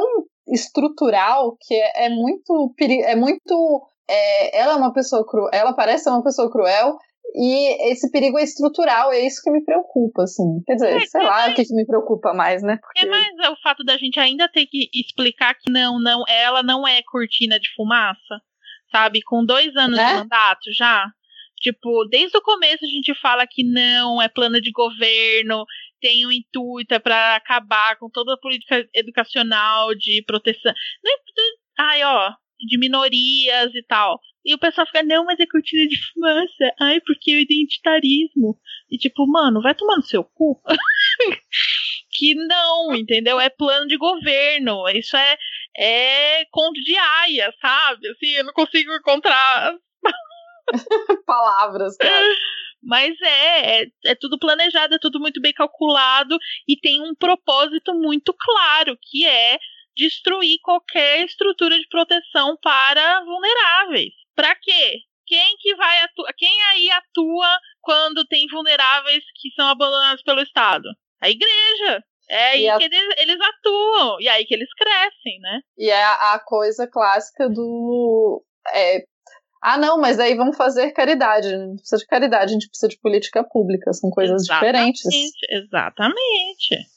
estrutural que é, é muito. É muito. É, ela é uma pessoa cruel, ela parece ser uma pessoa cruel, e esse perigo é estrutural, é isso que me preocupa, assim. Quer dizer, é, sei é lá o que, me preocupa mais, né? Porque... É mais é o fato da gente ainda ter que explicar que não, não, ela não é cortina de fumaça, sabe? Com dois anos de né? mandato já. Tipo, desde o começo a gente fala que não, é plano de governo, tem um intuito é para acabar com toda a política educacional de proteção. Não é, ai, ó, de minorias e tal. E o pessoal fica, não, mas é cortina de fumaça. Ai, porque o identitarismo. E tipo, mano, vai tomar no seu cu. que não, entendeu? É plano de governo. Isso é, é conto de aia, sabe? Assim, eu não consigo encontrar palavras, cara. Mas é, é, é, tudo planejado, é tudo muito bem calculado e tem um propósito muito claro, que é destruir qualquer estrutura de proteção para vulneráveis. Para quê? Quem que vai atuar? Quem aí atua quando tem vulneráveis que são abandonados pelo Estado? A igreja. É aí a... que eles, eles, atuam, e é aí que eles crescem, né? E é a, coisa clássica do. É, ah, não, mas aí vamos fazer caridade. A gente não precisa de caridade, a gente precisa de política pública. São coisas exatamente, diferentes. Exatamente.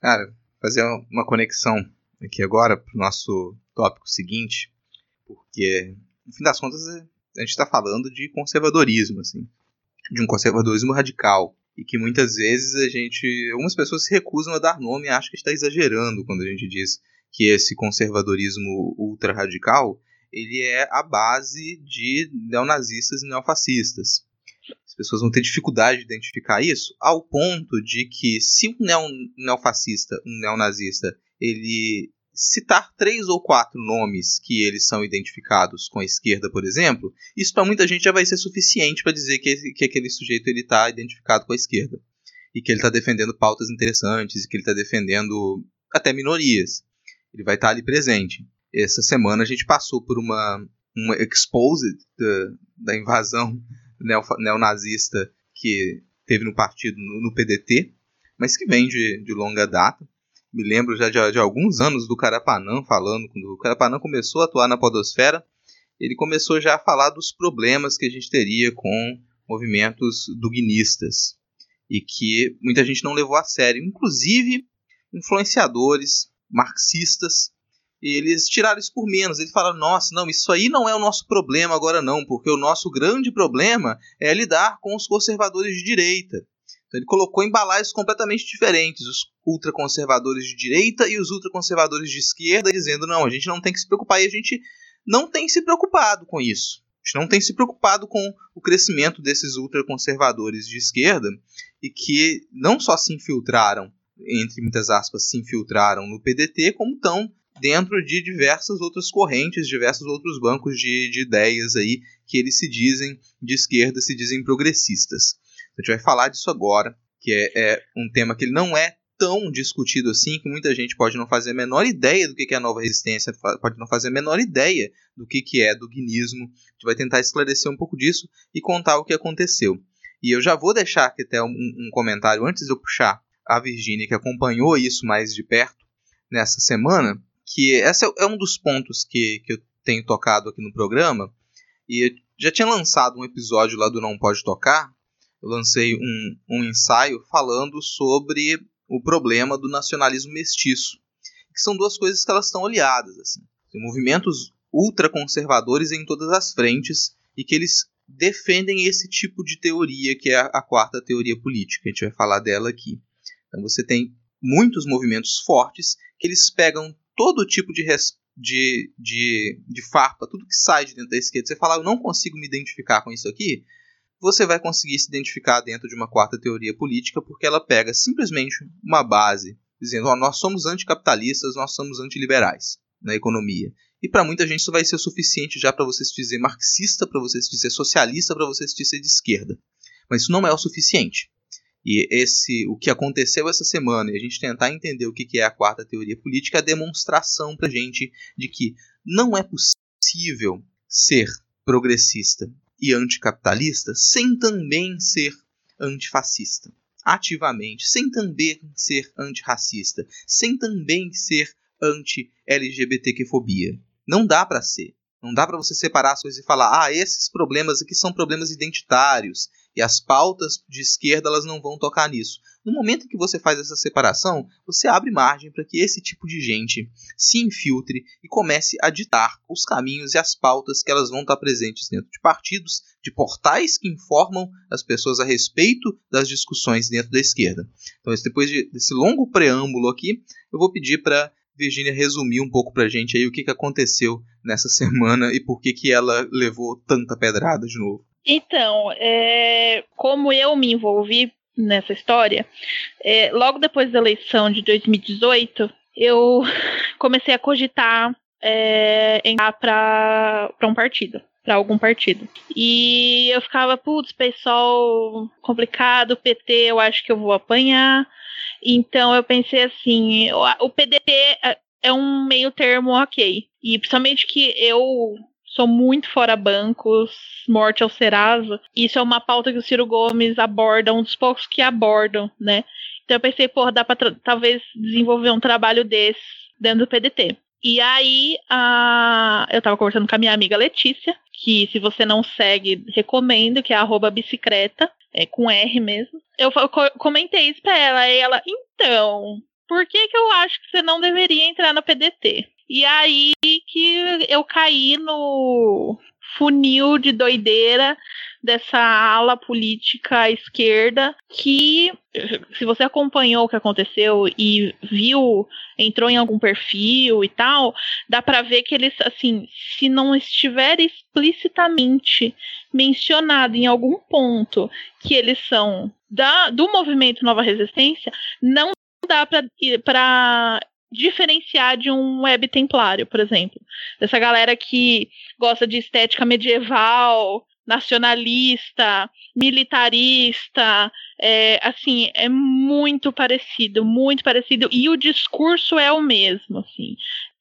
Cara, fazer uma conexão aqui agora para o nosso tópico seguinte, porque, no fim das contas, é, a gente está falando de conservadorismo, assim, de um conservadorismo radical, e que muitas vezes a gente, algumas pessoas se recusam a dar nome e acham que está exagerando quando a gente diz que esse conservadorismo ultra radical ele é a base de neonazistas e neofascistas. As pessoas vão ter dificuldade de identificar isso, ao ponto de que se um neofascista, um neonazista, ele citar três ou quatro nomes que eles são identificados com a esquerda, por exemplo, isso para muita gente já vai ser suficiente para dizer que, que aquele sujeito ele está identificado com a esquerda e que ele está defendendo pautas interessantes e que ele está defendendo até minorias. Ele vai estar tá ali presente. Essa semana a gente passou por uma, uma exposed da, da invasão neonazista que teve no partido, no, no PDT, mas que vem de, de longa data me lembro já de, de, alguns anos do Carapanã falando, quando o Carapanã começou a atuar na podosfera, ele começou já a falar dos problemas que a gente teria com movimentos duguinistas e que muita gente não levou a sério, inclusive influenciadores marxistas eles tiraram isso por menos. Eles falaram: nossa, não, isso aí não é o nosso problema agora, não, porque o nosso grande problema é lidar com os conservadores de direita. Então ele colocou em balaios completamente diferentes, os ultraconservadores de direita e os ultraconservadores de esquerda, dizendo: não, a gente não tem que se preocupar, e a gente não tem se preocupado com isso. A gente não tem se preocupado com o crescimento desses ultraconservadores de esquerda e que não só se infiltraram, entre muitas aspas, se infiltraram no PDT, como estão dentro de diversas outras correntes, diversos outros bancos de, de ideias aí que eles se dizem de esquerda, se dizem progressistas. A gente vai falar disso agora, que é, é um tema que ele não é tão discutido assim que muita gente pode não fazer a menor ideia do que é a nova resistência, pode não fazer a menor ideia do que é do guinismo. A gente vai tentar esclarecer um pouco disso e contar o que aconteceu. E eu já vou deixar aqui até um, um comentário antes de eu puxar a Virgínia, que acompanhou isso mais de perto nessa semana, que esse é um dos pontos que, que eu tenho tocado aqui no programa. E já tinha lançado um episódio lá do Não Pode Tocar. Eu lancei um, um ensaio falando sobre o problema do nacionalismo mestiço, que são duas coisas que elas estão aliadas. Assim. Tem movimentos ultraconservadores em todas as frentes e que eles defendem esse tipo de teoria, que é a, a quarta teoria política. A gente vai falar dela aqui. Então você tem muitos movimentos fortes que eles pegam todo tipo de, res, de, de, de farpa, tudo que sai de dentro da esquerda. Você fala, eu não consigo me identificar com isso aqui, você vai conseguir se identificar dentro de uma quarta teoria política, porque ela pega simplesmente uma base dizendo: oh, nós somos anticapitalistas, nós somos antiliberais na economia. E para muita gente isso vai ser suficiente já para você se dizer marxista, para você se dizer socialista, para você se dizer de esquerda. Mas isso não é o suficiente. E esse, o que aconteceu essa semana, e a gente tentar entender o que é a quarta teoria política, é a demonstração para gente de que não é possível ser progressista e anticapitalista sem também ser antifascista. Ativamente, sem também ser antirracista, sem também ser anti-LGBTQ-fobia. Não dá para ser. Não dá para você separar as coisas e falar: ah, esses problemas aqui são problemas identitários e as pautas de esquerda elas não vão tocar nisso. No momento em que você faz essa separação, você abre margem para que esse tipo de gente se infiltre e comece a ditar os caminhos e as pautas que elas vão estar presentes dentro de partidos, de portais que informam as pessoas a respeito das discussões dentro da esquerda. Então, depois de, desse longo preâmbulo aqui, eu vou pedir para Virginia resumir um pouco para a gente aí o que, que aconteceu nessa semana e por que, que ela levou tanta pedrada de novo. Então, é, como eu me envolvi nessa história, é, logo depois da eleição de 2018, eu comecei a cogitar é, entrar para um partido, para algum partido. E eu ficava, putz, pessoal complicado, PT, eu acho que eu vou apanhar. Então eu pensei assim, o PDT é, é um meio termo ok. E principalmente que eu sou muito fora bancos, morte ao Serasa. Isso é uma pauta que o Ciro Gomes aborda, um dos poucos que abordam, né? Então eu pensei, porra, dá pra talvez desenvolver um trabalho desse dentro do PDT. E aí, a... eu tava conversando com a minha amiga Letícia, que se você não segue, recomendo, que é arroba bicicleta, é com R mesmo. Eu comentei isso pra ela, e ela, então, por que que eu acho que você não deveria entrar no PDT? E aí que eu caí no funil de doideira dessa ala política esquerda que, se você acompanhou o que aconteceu e viu, entrou em algum perfil e tal, dá para ver que eles, assim, se não estiver explicitamente mencionado em algum ponto que eles são da, do movimento Nova Resistência, não dá para diferenciar de um web templário, por exemplo. Dessa galera que gosta de estética medieval, nacionalista, militarista, é, assim, é muito parecido, muito parecido, e o discurso é o mesmo, assim.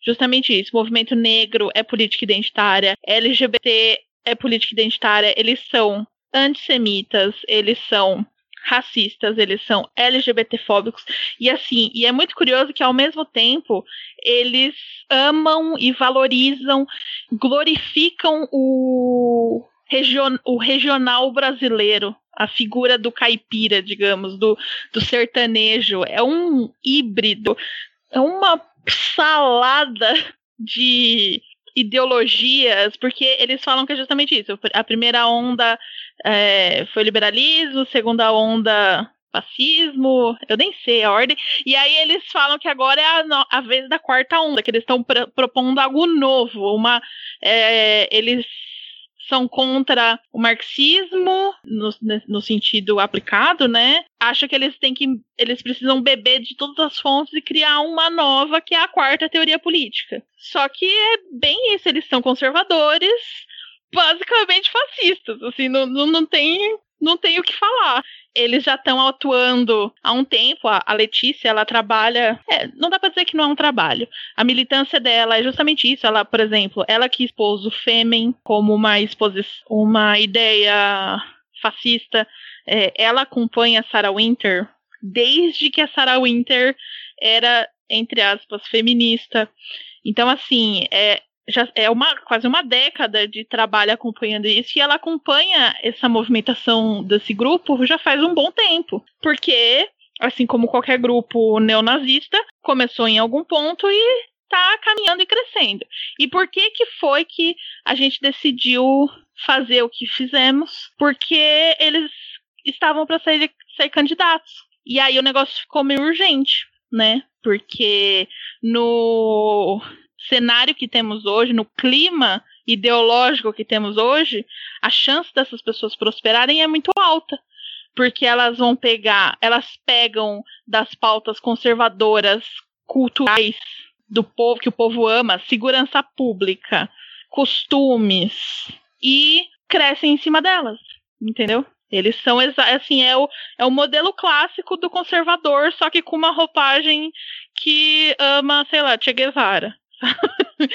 Justamente isso, movimento negro é política identitária, LGBT é política identitária, eles são antissemitas, eles são racistas, eles são LGBTfóbicos e assim, e é muito curioso que ao mesmo tempo eles amam e valorizam, glorificam o, region, o regional brasileiro, a figura do caipira, digamos, do, do sertanejo, é um híbrido, é uma salada de ideologias, porque eles falam que é justamente isso. A primeira onda é, foi liberalismo, segunda onda fascismo, eu nem sei a ordem. E aí eles falam que agora é a, a vez da quarta onda, que eles estão pr propondo algo novo, uma é, eles são contra o marxismo no, no, sentido aplicado, né? Acha que eles têm que eles precisam beber de todas as fontes e criar uma nova que é a quarta teoria política. Só que é bem isso, eles são conservadores, basicamente fascistas, assim, não, não, não tem não tem o que falar. Eles já estão atuando há um tempo. A, a Letícia, ela trabalha. É, não dá para dizer que não é um trabalho. A militância dela é justamente isso. Ela, por exemplo, ela que expôs o Fêmen como uma exposição, uma ideia fascista. É, ela acompanha Sarah Winter desde que a Sarah Winter era, entre aspas, feminista. Então, assim, é, já é uma quase uma década de trabalho acompanhando isso e ela acompanha essa movimentação desse grupo já faz um bom tempo, porque assim como qualquer grupo neonazista, começou em algum ponto e está caminhando e crescendo. E por que que foi que a gente decidiu fazer o que fizemos? Porque eles estavam para ser, ser candidatos. E aí o negócio ficou meio urgente, né? Porque no cenário que temos hoje, no clima ideológico que temos hoje, a chance dessas pessoas prosperarem é muito alta. Porque elas vão pegar, elas pegam das pautas conservadoras, culturais do povo, que o povo ama, segurança pública, costumes, e crescem em cima delas, entendeu? Eles são assim, é o, é o modelo clássico do conservador, só que com uma roupagem que ama, sei lá, Che Guevara.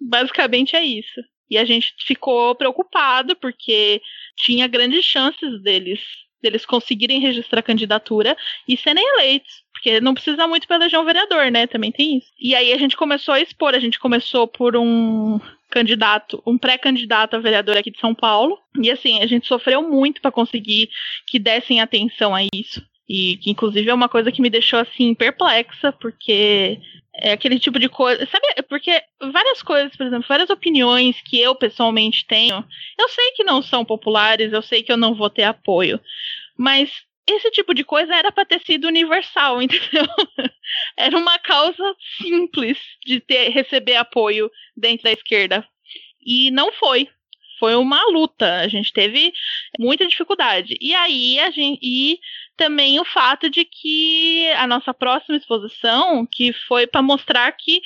Basicamente é isso. E a gente ficou preocupado porque tinha grandes chances deles deles conseguirem registrar candidatura e serem eleitos. Porque não precisa muito para eleger um vereador, né? Também tem isso. E aí a gente começou a expor, a gente começou por um candidato, um pré-candidato a vereador aqui de São Paulo. E assim, a gente sofreu muito para conseguir que dessem atenção a isso. E que inclusive é uma coisa que me deixou assim perplexa, porque é aquele tipo de coisa. Sabe, porque várias coisas, por exemplo, várias opiniões que eu pessoalmente tenho, eu sei que não são populares, eu sei que eu não vou ter apoio. Mas esse tipo de coisa era para ter sido universal, entendeu? era uma causa simples de ter, receber apoio dentro da esquerda. E não foi. Foi uma luta. A gente teve muita dificuldade. E aí a gente. E também o fato de que a nossa próxima exposição, que foi para mostrar que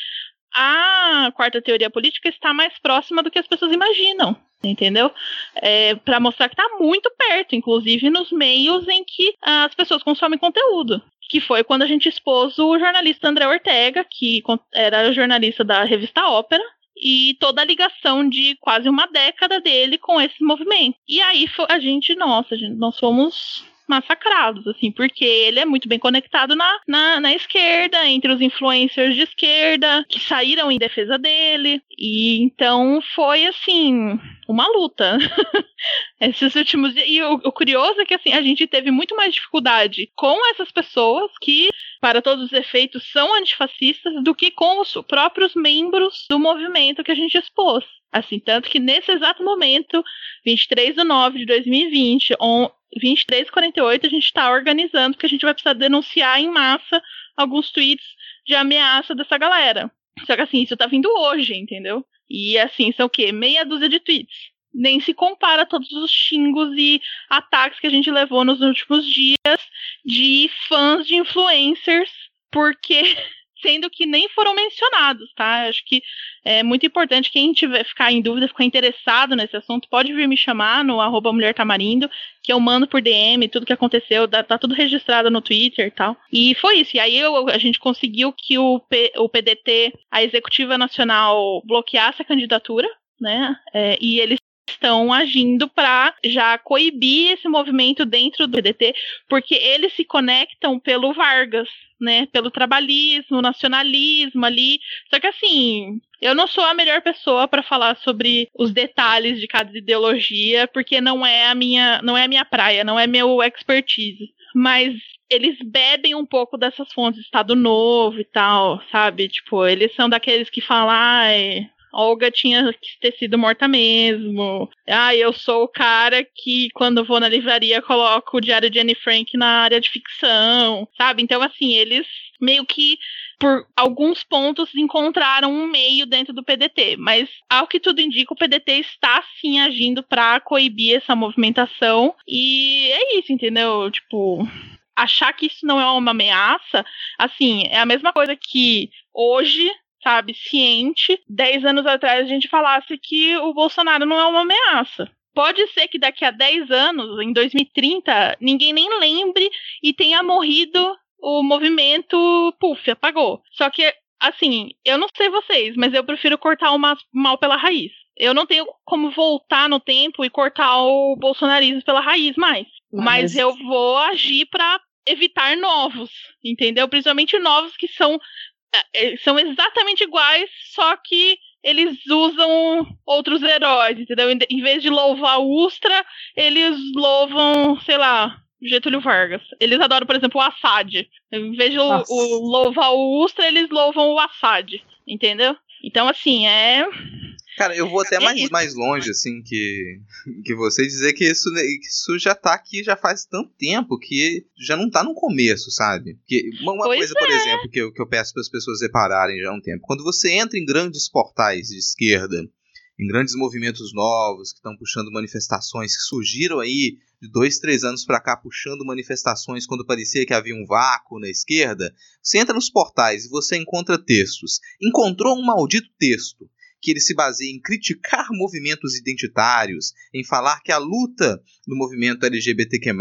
a quarta teoria política está mais próxima do que as pessoas imaginam, entendeu? É, para mostrar que está muito perto, inclusive nos meios em que as pessoas consomem conteúdo. Que foi quando a gente expôs o jornalista André Ortega, que era jornalista da revista Ópera, e toda a ligação de quase uma década dele com esse movimento. E aí a gente, nossa, gente, nós fomos massacrados, assim, porque ele é muito bem conectado na, na, na esquerda, entre os influencers de esquerda, que saíram em defesa dele. E então foi, assim, uma luta. Esses últimos dias. E o, o, curioso é que assim, a gente teve muito mais dificuldade com essas pessoas que, para todos os efeitos, são antifascistas do que com os próprios membros do movimento que a gente expôs. Assim, tanto que nesse exato momento, 23 de nove de 2020, on, 2348 a gente está organizando, porque a gente vai precisar denunciar em massa alguns tweets de ameaça dessa galera. Só que assim, isso tá vindo hoje, entendeu? E assim, são o quê? Meia dúzia de tweets. Nem se compara a todos os xingos e ataques que a gente levou nos últimos dias de fãs de influencers, porque sendo que nem foram mencionados, tá? Acho que é muito importante quem tiver ficar em dúvida, ficar interessado nesse assunto, pode vir me chamar no arroba Mulher Tamarindo, que eu mando por DM tudo que aconteceu, tá, tá tudo registrado no Twitter e tal. E foi isso. E aí eu, a gente conseguiu que o, P, o PDT, a Executiva Nacional, bloqueasse a candidatura, né? É, e eles estão agindo para já coibir esse movimento dentro do PDT, porque eles se conectam pelo Vargas, né? Pelo trabalhismo, nacionalismo ali. Só que assim, eu não sou a melhor pessoa para falar sobre os detalhes de cada ideologia, porque não é a minha, não é a minha praia, não é meu expertise. Mas eles bebem um pouco dessas fontes, Estado Novo e tal, sabe? Tipo, eles são daqueles que falam, ai, Olga tinha que ter sido morta mesmo. Ah, eu sou o cara que, quando vou na livraria, coloco o Diário de Anne Frank na área de ficção, sabe? Então, assim, eles meio que por alguns pontos encontraram um meio dentro do PDT, mas ao que tudo indica, o PDT está sim agindo para coibir essa movimentação e é isso, entendeu? Tipo, achar que isso não é uma ameaça, assim, é a mesma coisa que hoje sabe, ciente, 10 anos atrás a gente falasse que o Bolsonaro não é uma ameaça. Pode ser que daqui a 10 anos, em 2030, ninguém nem lembre e tenha morrido o movimento, puf, apagou. Só que, assim, eu não sei vocês, mas eu prefiro cortar o mal pela raiz. Eu não tenho como voltar no tempo e cortar o bolsonarismo pela raiz mais. Mas, mas eu vou agir para evitar novos, entendeu? Principalmente novos que são são exatamente iguais, só que eles usam outros heróis, entendeu? Em vez de louvar o Ustra, eles louvam, sei lá, Getúlio Vargas. Eles adoram, por exemplo, o Assad. Em vez de o, louvar o Ustra, eles louvam o Assad, entendeu? Então, assim, é Cara, eu vou até é mais, mais longe, assim, que, que você dizer que isso, né, que isso já tá aqui já faz tanto tempo que já não tá no começo, sabe? Que, uma, uma coisa, é. por exemplo, que eu, que eu peço para as pessoas repararem já há um tempo. Quando você entra em grandes portais de esquerda, em grandes movimentos novos que estão puxando manifestações que surgiram aí de dois, três anos para cá puxando manifestações quando parecia que havia um vácuo na esquerda, você entra nos portais e você encontra textos. Encontrou um maldito texto que ele se baseia em criticar movimentos identitários, em falar que a luta do movimento LGBTQ+,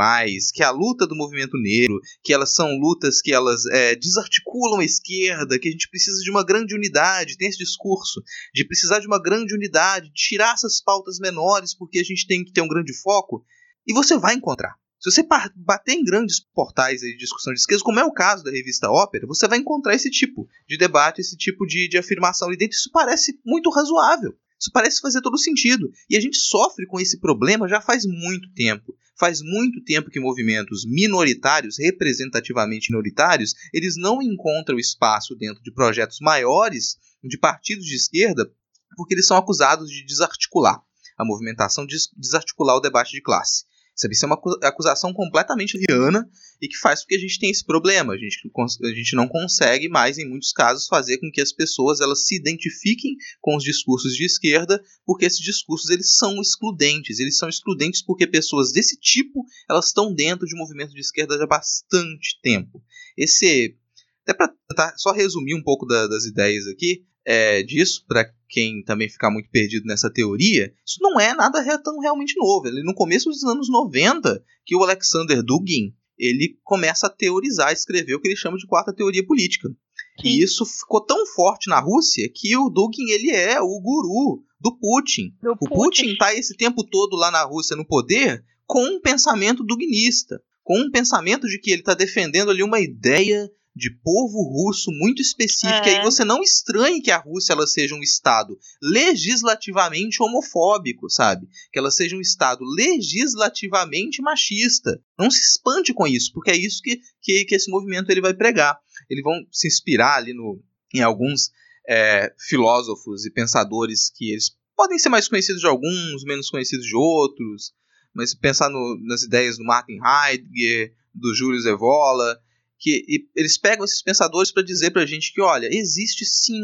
que a luta do movimento negro, que elas são lutas que elas é, desarticulam a esquerda, que a gente precisa de uma grande unidade, tem esse discurso de precisar de uma grande unidade, de tirar essas pautas menores porque a gente tem que ter um grande foco, e você vai encontrar. Se você bater em grandes portais de discussão de esquerda, como é o caso da revista Ópera, você vai encontrar esse tipo de debate, esse tipo de, de afirmação ali dentro. Isso parece muito razoável. Isso parece fazer todo sentido. E a gente sofre com esse problema já faz muito tempo. Faz muito tempo que movimentos minoritários, representativamente minoritários, eles não encontram espaço dentro de projetos maiores de partidos de esquerda, porque eles são acusados de desarticular a movimentação, de desarticular o debate de classe. Sabe? Isso é uma acusação completamente riana e que faz com que a gente tenha esse problema. A gente, a gente não consegue mais, em muitos casos, fazer com que as pessoas elas se identifiquem com os discursos de esquerda, porque esses discursos eles são excludentes. Eles são excludentes porque pessoas desse tipo elas estão dentro de movimentos de esquerda há bastante tempo. Esse até para só resumir um pouco da, das ideias aqui, é, disso, para quem também ficar muito perdido nessa teoria, isso não é nada tão realmente novo. Ele, no começo dos anos 90, que o Alexander Dugin ele começa a teorizar, escrever o que ele chama de quarta teoria política. Sim. E isso ficou tão forte na Rússia que o Dugin ele é o guru do Putin. Do o Putin está esse tempo todo lá na Rússia no poder com um pensamento dugnista, com um pensamento de que ele está defendendo ali uma ideia de povo russo muito específica. É. E você não estranhe que a Rússia ela seja um Estado legislativamente homofóbico, sabe? Que ela seja um Estado legislativamente machista. Não se espante com isso, porque é isso que, que, que esse movimento ele vai pregar. Eles vão se inspirar ali no, em alguns é, filósofos e pensadores que eles podem ser mais conhecidos de alguns, menos conhecidos de outros. Mas pensar no, nas ideias do Martin Heidegger, do Júlio Evola, que eles pegam esses pensadores para dizer para a gente que, olha, existe sim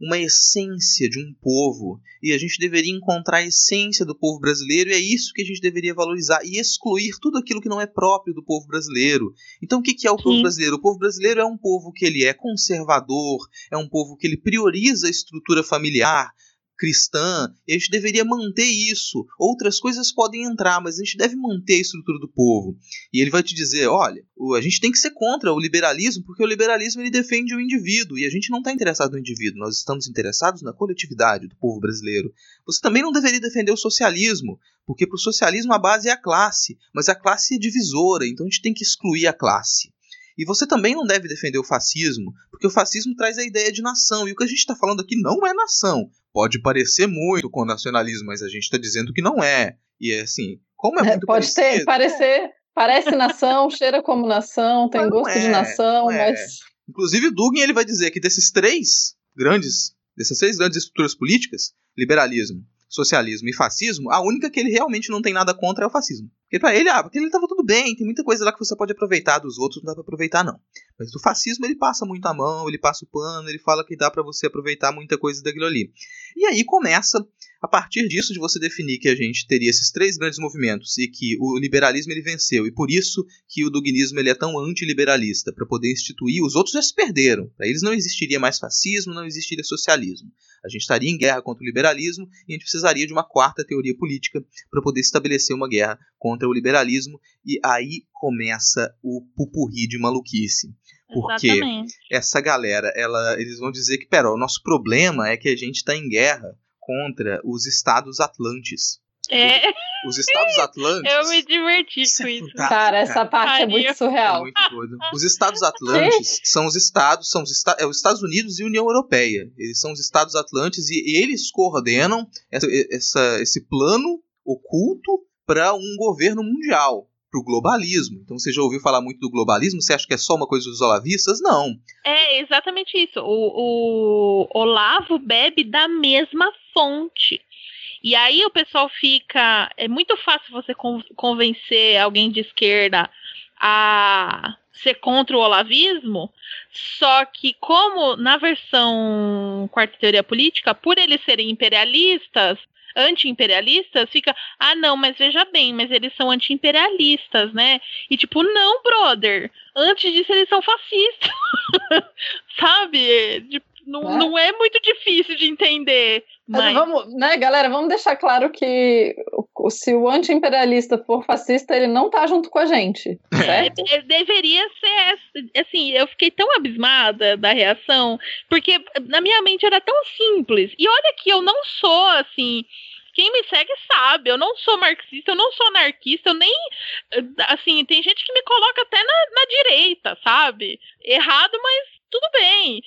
uma essência de um povo e a gente deveria encontrar a essência do povo brasileiro e é isso que a gente deveria valorizar e excluir tudo aquilo que não é próprio do povo brasileiro. Então, o que é o povo brasileiro? O povo brasileiro é um povo que ele é conservador, é um povo que ele prioriza a estrutura familiar, cristã, e a gente deveria manter isso. Outras coisas podem entrar, mas a gente deve manter a estrutura do povo. E ele vai te dizer, olha, a gente tem que ser contra o liberalismo, porque o liberalismo ele defende o indivíduo, e a gente não está interessado no indivíduo, nós estamos interessados na coletividade do povo brasileiro. Você também não deveria defender o socialismo, porque para o socialismo a base é a classe, mas a classe é divisora, então a gente tem que excluir a classe. E você também não deve defender o fascismo, porque o fascismo traz a ideia de nação, e o que a gente está falando aqui não é nação. Pode parecer muito com nacionalismo, mas a gente está dizendo que não é. E é assim, como é, é muito Pode parecido, ter, parecer, Parece nação, cheira como nação, tem Mas gosto de é, nação, não é. mas. Inclusive, o Dugin ele vai dizer que desses três grandes, dessas três grandes estruturas políticas, liberalismo, socialismo e fascismo, a única que ele realmente não tem nada contra é o fascismo. Porque pra ele, ah, porque ele tava tudo bem, tem muita coisa lá que você pode aproveitar dos outros, não dá pra aproveitar não. Mas do fascismo ele passa muito a mão, ele passa o pano, ele fala que dá pra você aproveitar muita coisa daquilo ali. E aí começa a partir disso, de você definir que a gente teria esses três grandes movimentos e que o liberalismo ele venceu, e por isso que o dognismo ele é tão antiliberalista, para poder instituir, os outros já se perderam. Para eles não existiria mais fascismo, não existiria socialismo. A gente estaria em guerra contra o liberalismo e a gente precisaria de uma quarta teoria política para poder estabelecer uma guerra contra o liberalismo, e aí começa o pupurri de maluquice. Porque Exatamente. essa galera, ela, eles vão dizer que, pera, o nosso problema é que a gente está em guerra contra os estados atlantes. É, Os estados atlantes. eu me diverti com é isso. fantástico. Cara, essa parte é muito É surreal. muito doido. Os estados atlantes são os estados, são os, esta- é os Estados Unidos e União Europeia. Eles são os estados atlantes e eles coordenam essa, essa- esse plano oculto para um governo mundial, para o globalismo. Então você já ouviu falar muito do globalismo? Você acha que é só uma coisa dos olavistas? Não. É exatamente isso. O, o Olavo bebe da mesma fonte. E aí o pessoal fica. É muito fácil você con- convencer alguém de esquerda a ser contra o olavismo. Só que, como na versão quarta teoria política, por eles serem imperialistas, anti-imperialistas, fica, ah, não, mas veja bem, mas eles são anti-imperialistas, né? E tipo, não, brother, antes disso eles são fascistas. Sabe? Tipo, não, É. não é muito difícil de entender. Mas Mas, vamos, né, galera, vamos deixar claro que se o anti-imperialista for fascista, ele não tá junto com a gente, certo? É, deveria ser assim, eu fiquei tão abismada da reação, porque na minha mente era tão simples. E olha que eu não sou assim, quem me segue sabe, eu não sou marxista, eu não sou anarquista, eu nem assim, tem gente que me coloca até na, na direita, sabe? Errado, mas tudo bem.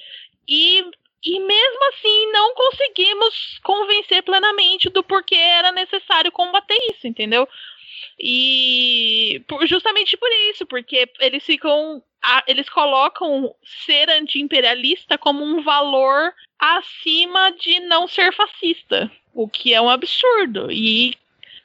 E e mesmo assim não conseguimos convencer plenamente do porquê era necessário combater isso, entendeu? E justamente por isso, porque eles ficam. Eles colocam ser anti-imperialista como um valor acima de não ser fascista. O que é um absurdo. E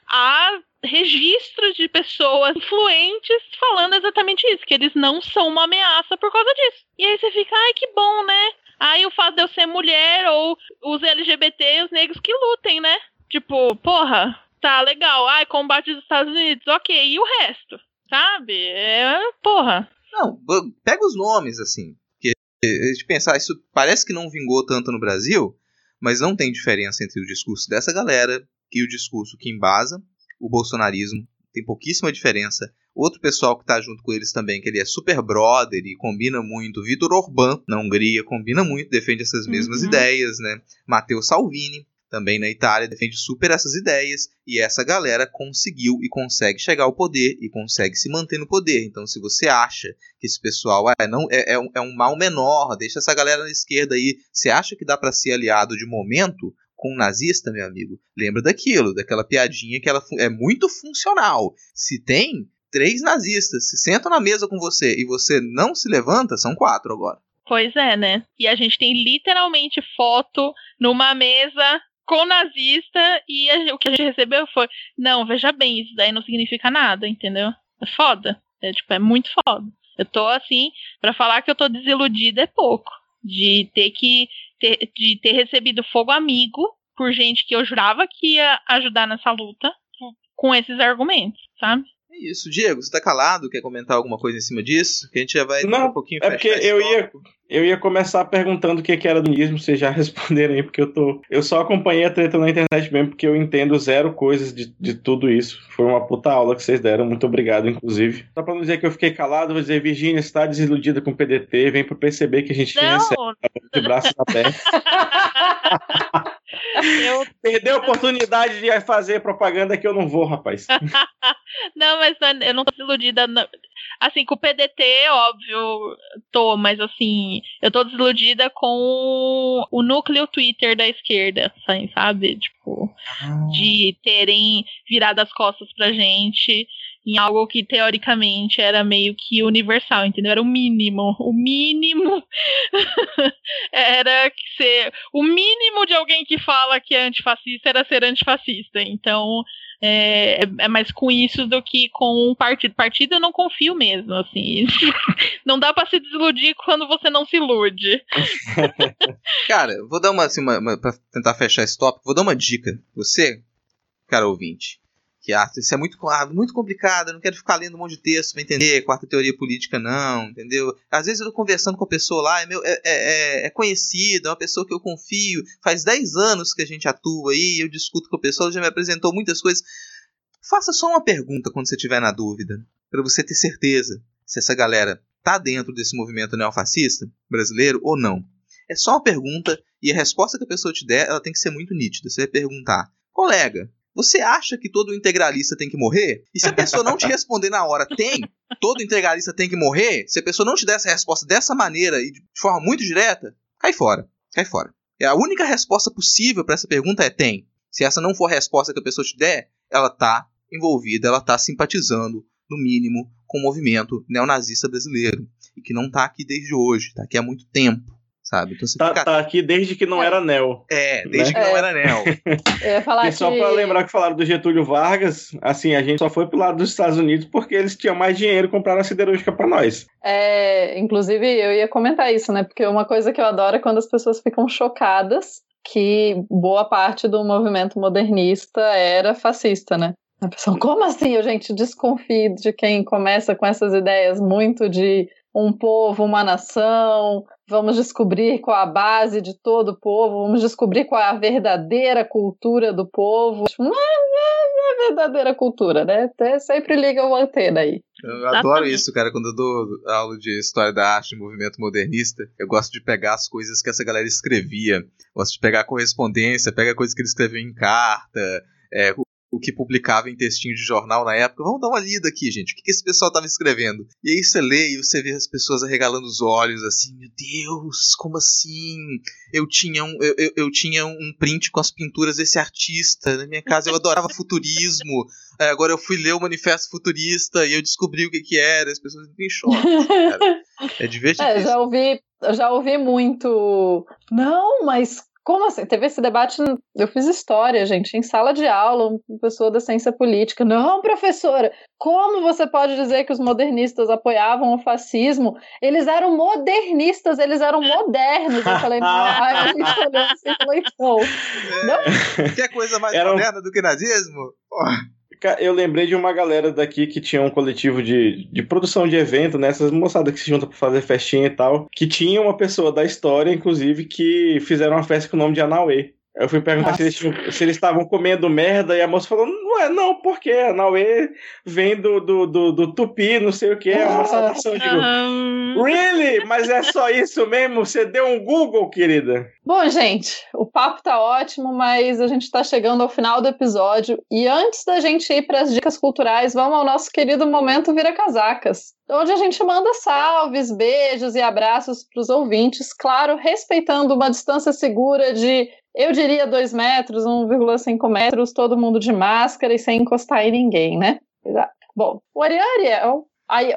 há registros de pessoas influentes falando exatamente isso, que eles não são uma ameaça por causa disso. E aí você fica, ai, que bom, né? Aí o fato de eu ser mulher ou os LGBT, os negros que lutem, né? Tipo, porra, tá legal. Ai, combate dos Estados Unidos, ok. E o resto? Sabe? É, porra. Não, pega os nomes, assim. Porque a gente pensar, isso parece que não vingou tanto no Brasil, mas não tem diferença entre o discurso dessa galera e o discurso que embasa o bolsonarismo. Tem pouquíssima diferença. Outro pessoal que tá junto com eles também, que ele é super brother e combina muito. Vitor Orbán, na Hungria, combina muito, defende essas mesmas Uhum. ideias, né? Matteo Salvini, também na Itália, defende super essas ideias. E essa galera conseguiu e consegue chegar ao poder e consegue se manter no poder. Então, se você acha que esse pessoal ah, não, é, é um, é um mal menor, deixa essa galera na esquerda aí, você acha que dá pra ser aliado de momento? Com um nazista, meu amigo, lembra daquilo, daquela piadinha que ela é muito funcional. Se tem três nazistas se sentam na mesa com você e você não se levanta, são quatro agora. Pois é, né? E a gente tem literalmente foto numa mesa com nazista e a- o que a gente recebeu foi: não, veja bem, isso daí não significa nada, entendeu? É foda. É, tipo, é muito foda. Eu tô assim, pra falar que eu tô desiludida é pouco. De ter que. Ter, de ter recebido fogo amigo por gente que eu jurava que ia ajudar nessa luta com esses argumentos, sabe? É isso, Diego, você tá calado? Quer comentar alguma coisa em cima disso? Que a gente já vai Não, a pouquinho É porque eu ia, eu ia começar perguntando o que, que era dunismo, vocês já responderam aí, porque eu tô. Eu só acompanhei a treta na internet mesmo, porque eu entendo zero coisas de, de tudo isso. Foi uma puta aula que vocês deram, muito obrigado, inclusive. Só pra não dizer que eu fiquei calado, vou dizer, Virgínia está desiludida com o PDT, vem pro perceber que a gente tinha esse Não, de braços abertos. eu Perdeu a oportunidade de fazer propaganda que eu não vou, rapaz. Não, mas eu não tô desiludida. não. Assim, com o PDT, óbvio, tô, mas assim, eu tô desiludida com o núcleo Twitter da esquerda, assim, sabe? Tipo, de terem virado as costas pra gente em algo que teoricamente era meio que universal, entendeu? Era o mínimo. O mínimo era ser. O mínimo de alguém que fala que é antifascista era ser antifascista. Então, é, é, mais com isso do que com um partido. Partido eu não confio mesmo, assim. não dá para se desiludir quando você não se ilude. cara, vou dar uma, assim, uma, uma pra tentar fechar esse tópico, vou dar uma dica. Você, cara ouvinte, que ah, isso é muito, ah, muito complicado, não quero ficar lendo um monte de texto pra entender quarta teoria política, não, entendeu? Às vezes eu tô conversando com a pessoa lá, é, meu, é, é, é conhecida, é uma pessoa que eu confio, faz 10 anos que a gente atua aí, eu discuto com a pessoa, já me apresentou muitas coisas. Faça só uma pergunta quando você estiver na dúvida, para você ter certeza se essa galera tá dentro desse movimento neofascista brasileiro ou não. É só uma pergunta e a resposta que a pessoa te der, ela tem que ser muito nítida. Você vai perguntar, colega, você acha que todo integralista tem que morrer? E se a pessoa não te responder na hora, tem, todo integralista tem que morrer? Se a pessoa não te der essa resposta dessa maneira e de forma muito direta, cai fora. Cai fora. É a única resposta possível para essa pergunta é tem. Se essa não for a resposta que a pessoa te der, ela tá envolvida, ela tá simpatizando, no mínimo, com o movimento neonazista brasileiro. E que não tá aqui desde hoje, tá aqui há muito tempo sabe? Então, tá, fica... tá, aqui desde que não é. era Nel. É, desde né? que não era Nel. Eu falar e só que... para lembrar que falaram do Getúlio Vargas, assim, a gente só foi pro lado dos Estados Unidos porque eles tinham mais dinheiro e compraram a siderúrgica para nós. É, inclusive, eu ia comentar isso, né? Porque uma coisa que eu adoro é quando as pessoas ficam chocadas que boa parte do movimento modernista era fascista, né? A pessoa, como assim? Eu, gente, desconfio de quem começa com essas ideias muito de um povo, uma nação, vamos descobrir qual a base de todo o povo, vamos descobrir qual é a verdadeira cultura do povo. Não é, a verdadeira cultura, né? Até sempre liga o antena aí. Eu adoro isso, cara, quando eu dou aula de história da arte, movimento modernista, eu gosto de pegar as coisas que essa galera escrevia, gosto de pegar a correspondência, pega coisas que ele escreveu em carta, é, o que publicava em textinho de jornal na época. Vamos dar uma lida aqui, gente. O que, que esse pessoal estava escrevendo? E aí você lê e você vê as pessoas arregalando os olhos, assim, meu Deus, como assim? Eu tinha um, eu, eu, eu tinha um print com as pinturas desse artista na minha casa, eu adorava futurismo. É, agora eu fui ler o Manifesto Futurista e eu descobri o que, que era. As pessoas entram em choque. Cara. É divertido. É, já ouvi, já ouvi muito. Não, mas como assim? Teve esse debate, eu fiz história, gente, em sala de aula, uma pessoa da ciência política. Não, professora, como você pode dizer que os modernistas apoiavam o fascismo? Eles eram modernistas, eles eram modernos. Eu falei, não, a gente olhou assim e falou, então. Não? Quer coisa mais Era moderna do que nazismo? Porra. Eu lembrei de uma galera daqui que tinha um coletivo de, de produção de evento, né? Essas moçadas que se juntam pra fazer festinha e tal. Que tinha uma pessoa da história, inclusive, que fizeram uma festa com o nome de Anauê. Eu fui perguntar se eles, se eles, estavam comendo merda e a moça falou: Não é, não, porque a Nauê vem do, do, do, do, tupi, não sei o que, é uma saudação. Eu digo, really? Mas é só isso mesmo? Você deu um Google, querida? Bom, gente, o papo tá ótimo, mas a gente tá chegando ao final do episódio. E antes da gente ir para as dicas culturais, vamos ao nosso querido momento Vira Casacas. Onde a gente manda salves, beijos e abraços para os ouvintes, claro, respeitando uma distância segura de eu diria 2 metros, 1,5 metros, todo mundo de máscara e sem encostar em ninguém, né? Exato. Bom, o Ariel,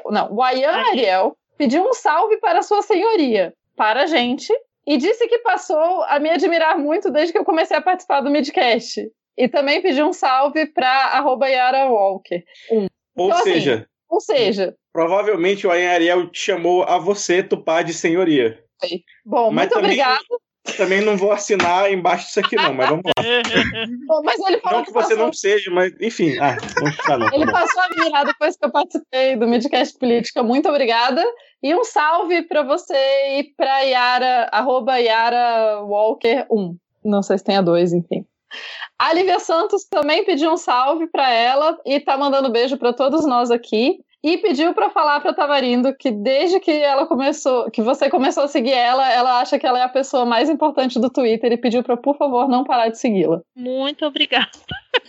não, o Ayan Ariel pediu um salve para sua senhoria, para a gente, e disse que passou a me admirar muito desde que eu comecei a participar do Midcast. E também pediu um salve para arroba Yara Walker. Um. Ou então, seja... Assim, ou seja... Provavelmente o Ayan Ariel chamou a você, Tupá, de senhoria. Bom, Mas muito também... Também não vou assinar embaixo disso aqui, não, mas vamos lá. mas ele falou não que, que você não seja, mas enfim. Ah, vamos ficar não. Ele passou a virar depois que eu participei do Midcast Política. Muito obrigada. E um salve para você e para Yara, arroba Yara Walker 1. Não sei se tem a 2, enfim. A Lívia Santos também pediu um salve para ela e tá mandando beijo para todos nós aqui e pediu para falar para Tavarindo que desde que ela começou, que você começou a seguir ela, ela acha que ela é a pessoa mais importante do Twitter e pediu para por favor não parar de segui-la. Muito obrigada.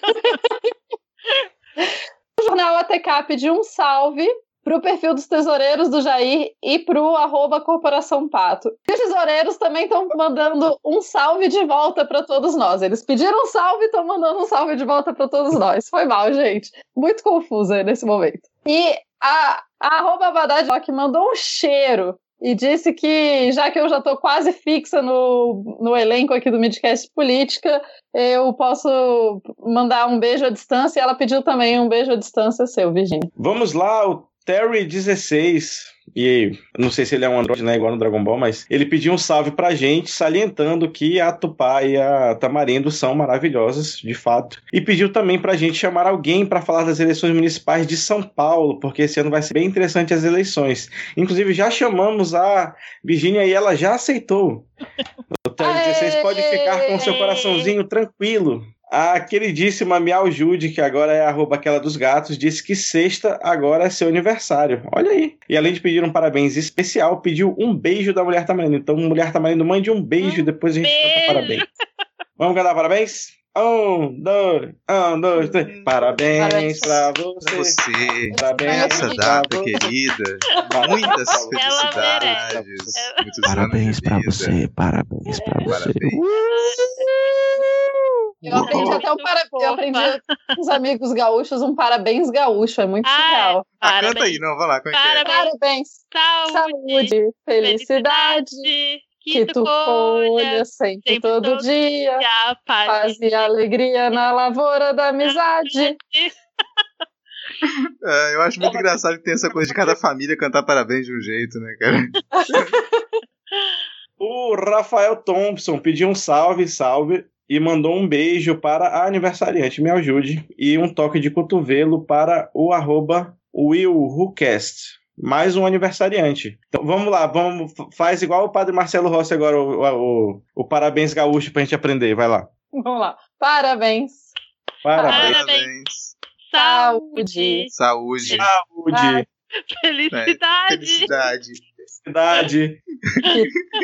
o jornal ATK pediu um salve pro perfil dos tesoureiros do Jair e pro arroba Corporação Pato. E os tesoureiros também estão mandando um salve de volta para todos nós. Eles pediram um salve e estão mandando um salve de volta para todos nós. Foi mal, gente. Muito confusa nesse momento. E a, a arroba mandou um cheiro e disse que, já que eu já estou quase fixa no, no elenco aqui do Midcast Política, eu posso mandar um beijo à distância. E ela pediu também um beijo à distância seu, Virginia. Vamos lá, o Terry16 e não sei se ele é um Android, né, igual no Dragon Ball, mas ele pediu um salve pra gente, salientando que a Tupá e a Tamarindo são maravilhosas, de fato. E pediu também pra gente chamar alguém para falar das eleições municipais de São Paulo, porque esse ano vai ser bem interessante as eleições. Inclusive, já chamamos a Virginia e ela já aceitou. O Terry16 pode ficar com seu coraçãozinho tranquilo. A queridíssima Miau Jude, que agora é arroba aquela dos gatos, disse que sexta agora é seu aniversário. Olha aí. E além de pedir um parabéns especial, pediu um beijo da Mulher Tamarindo. Então, Mulher Tamarindo, mande um beijo e depois a gente beijo. canta parabéns. Vamos cantar parabéns? Um, dois, um, dois, três. Parabéns, Parabéns. pra você. você, Parabéns nessa pra data você. querida. Muitas felicidades. Muitos Parabéns pra você, parabéns pra você. Parabéns. Eu aprendi até um para... Eu aprendi com os amigos gaúchos um parabéns gaúcho, é muito Ah, legal. Ah, canta Parabéns. aí, não, vai lá, como é que é? Parabéns. Parabéns, Saúde, saúde, felicidade, que tu colha sempre, sempre, todo, todo dia, e a paz. paz e alegria na lavoura da amizade. É, eu acho muito engraçado que tem essa coisa de cada família cantar parabéns de um jeito, né, cara? O Rafael Thompson pediu um salve, salve, e mandou um beijo para a aniversariante, me ajude, e um toque de cotovelo para o arroba WillWhoCast. Mais um aniversariante. Então vamos lá, vamos, faz igual o padre Marcelo Rossi agora, o, o, o parabéns gaúcho pra gente aprender, vai lá. Vamos lá. Parabéns. Parabéns. Parabéns. Saúde. Saúde, Saúde, Felicidade. felicidade. felicidade,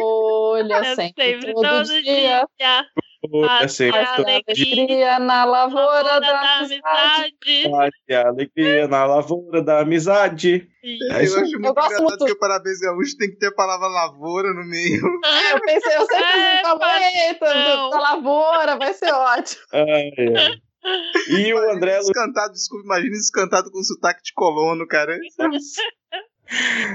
Olha É sempre, todo, dia. Olha, Paz, sempre alegria. na lavoura da amizade. E alegria na lavoura da amizade. É isso eu acho muito Eu gosto engraçado muito. que o parabéns gaúcho tem que ter a palavra lavoura no meio. Eu pensei, eu sempre É, não. da lavoura, vai ser ótimo. Ai, ai. E o André cantado, desculpa, imagina esse cantado com sotaque de colono, cara.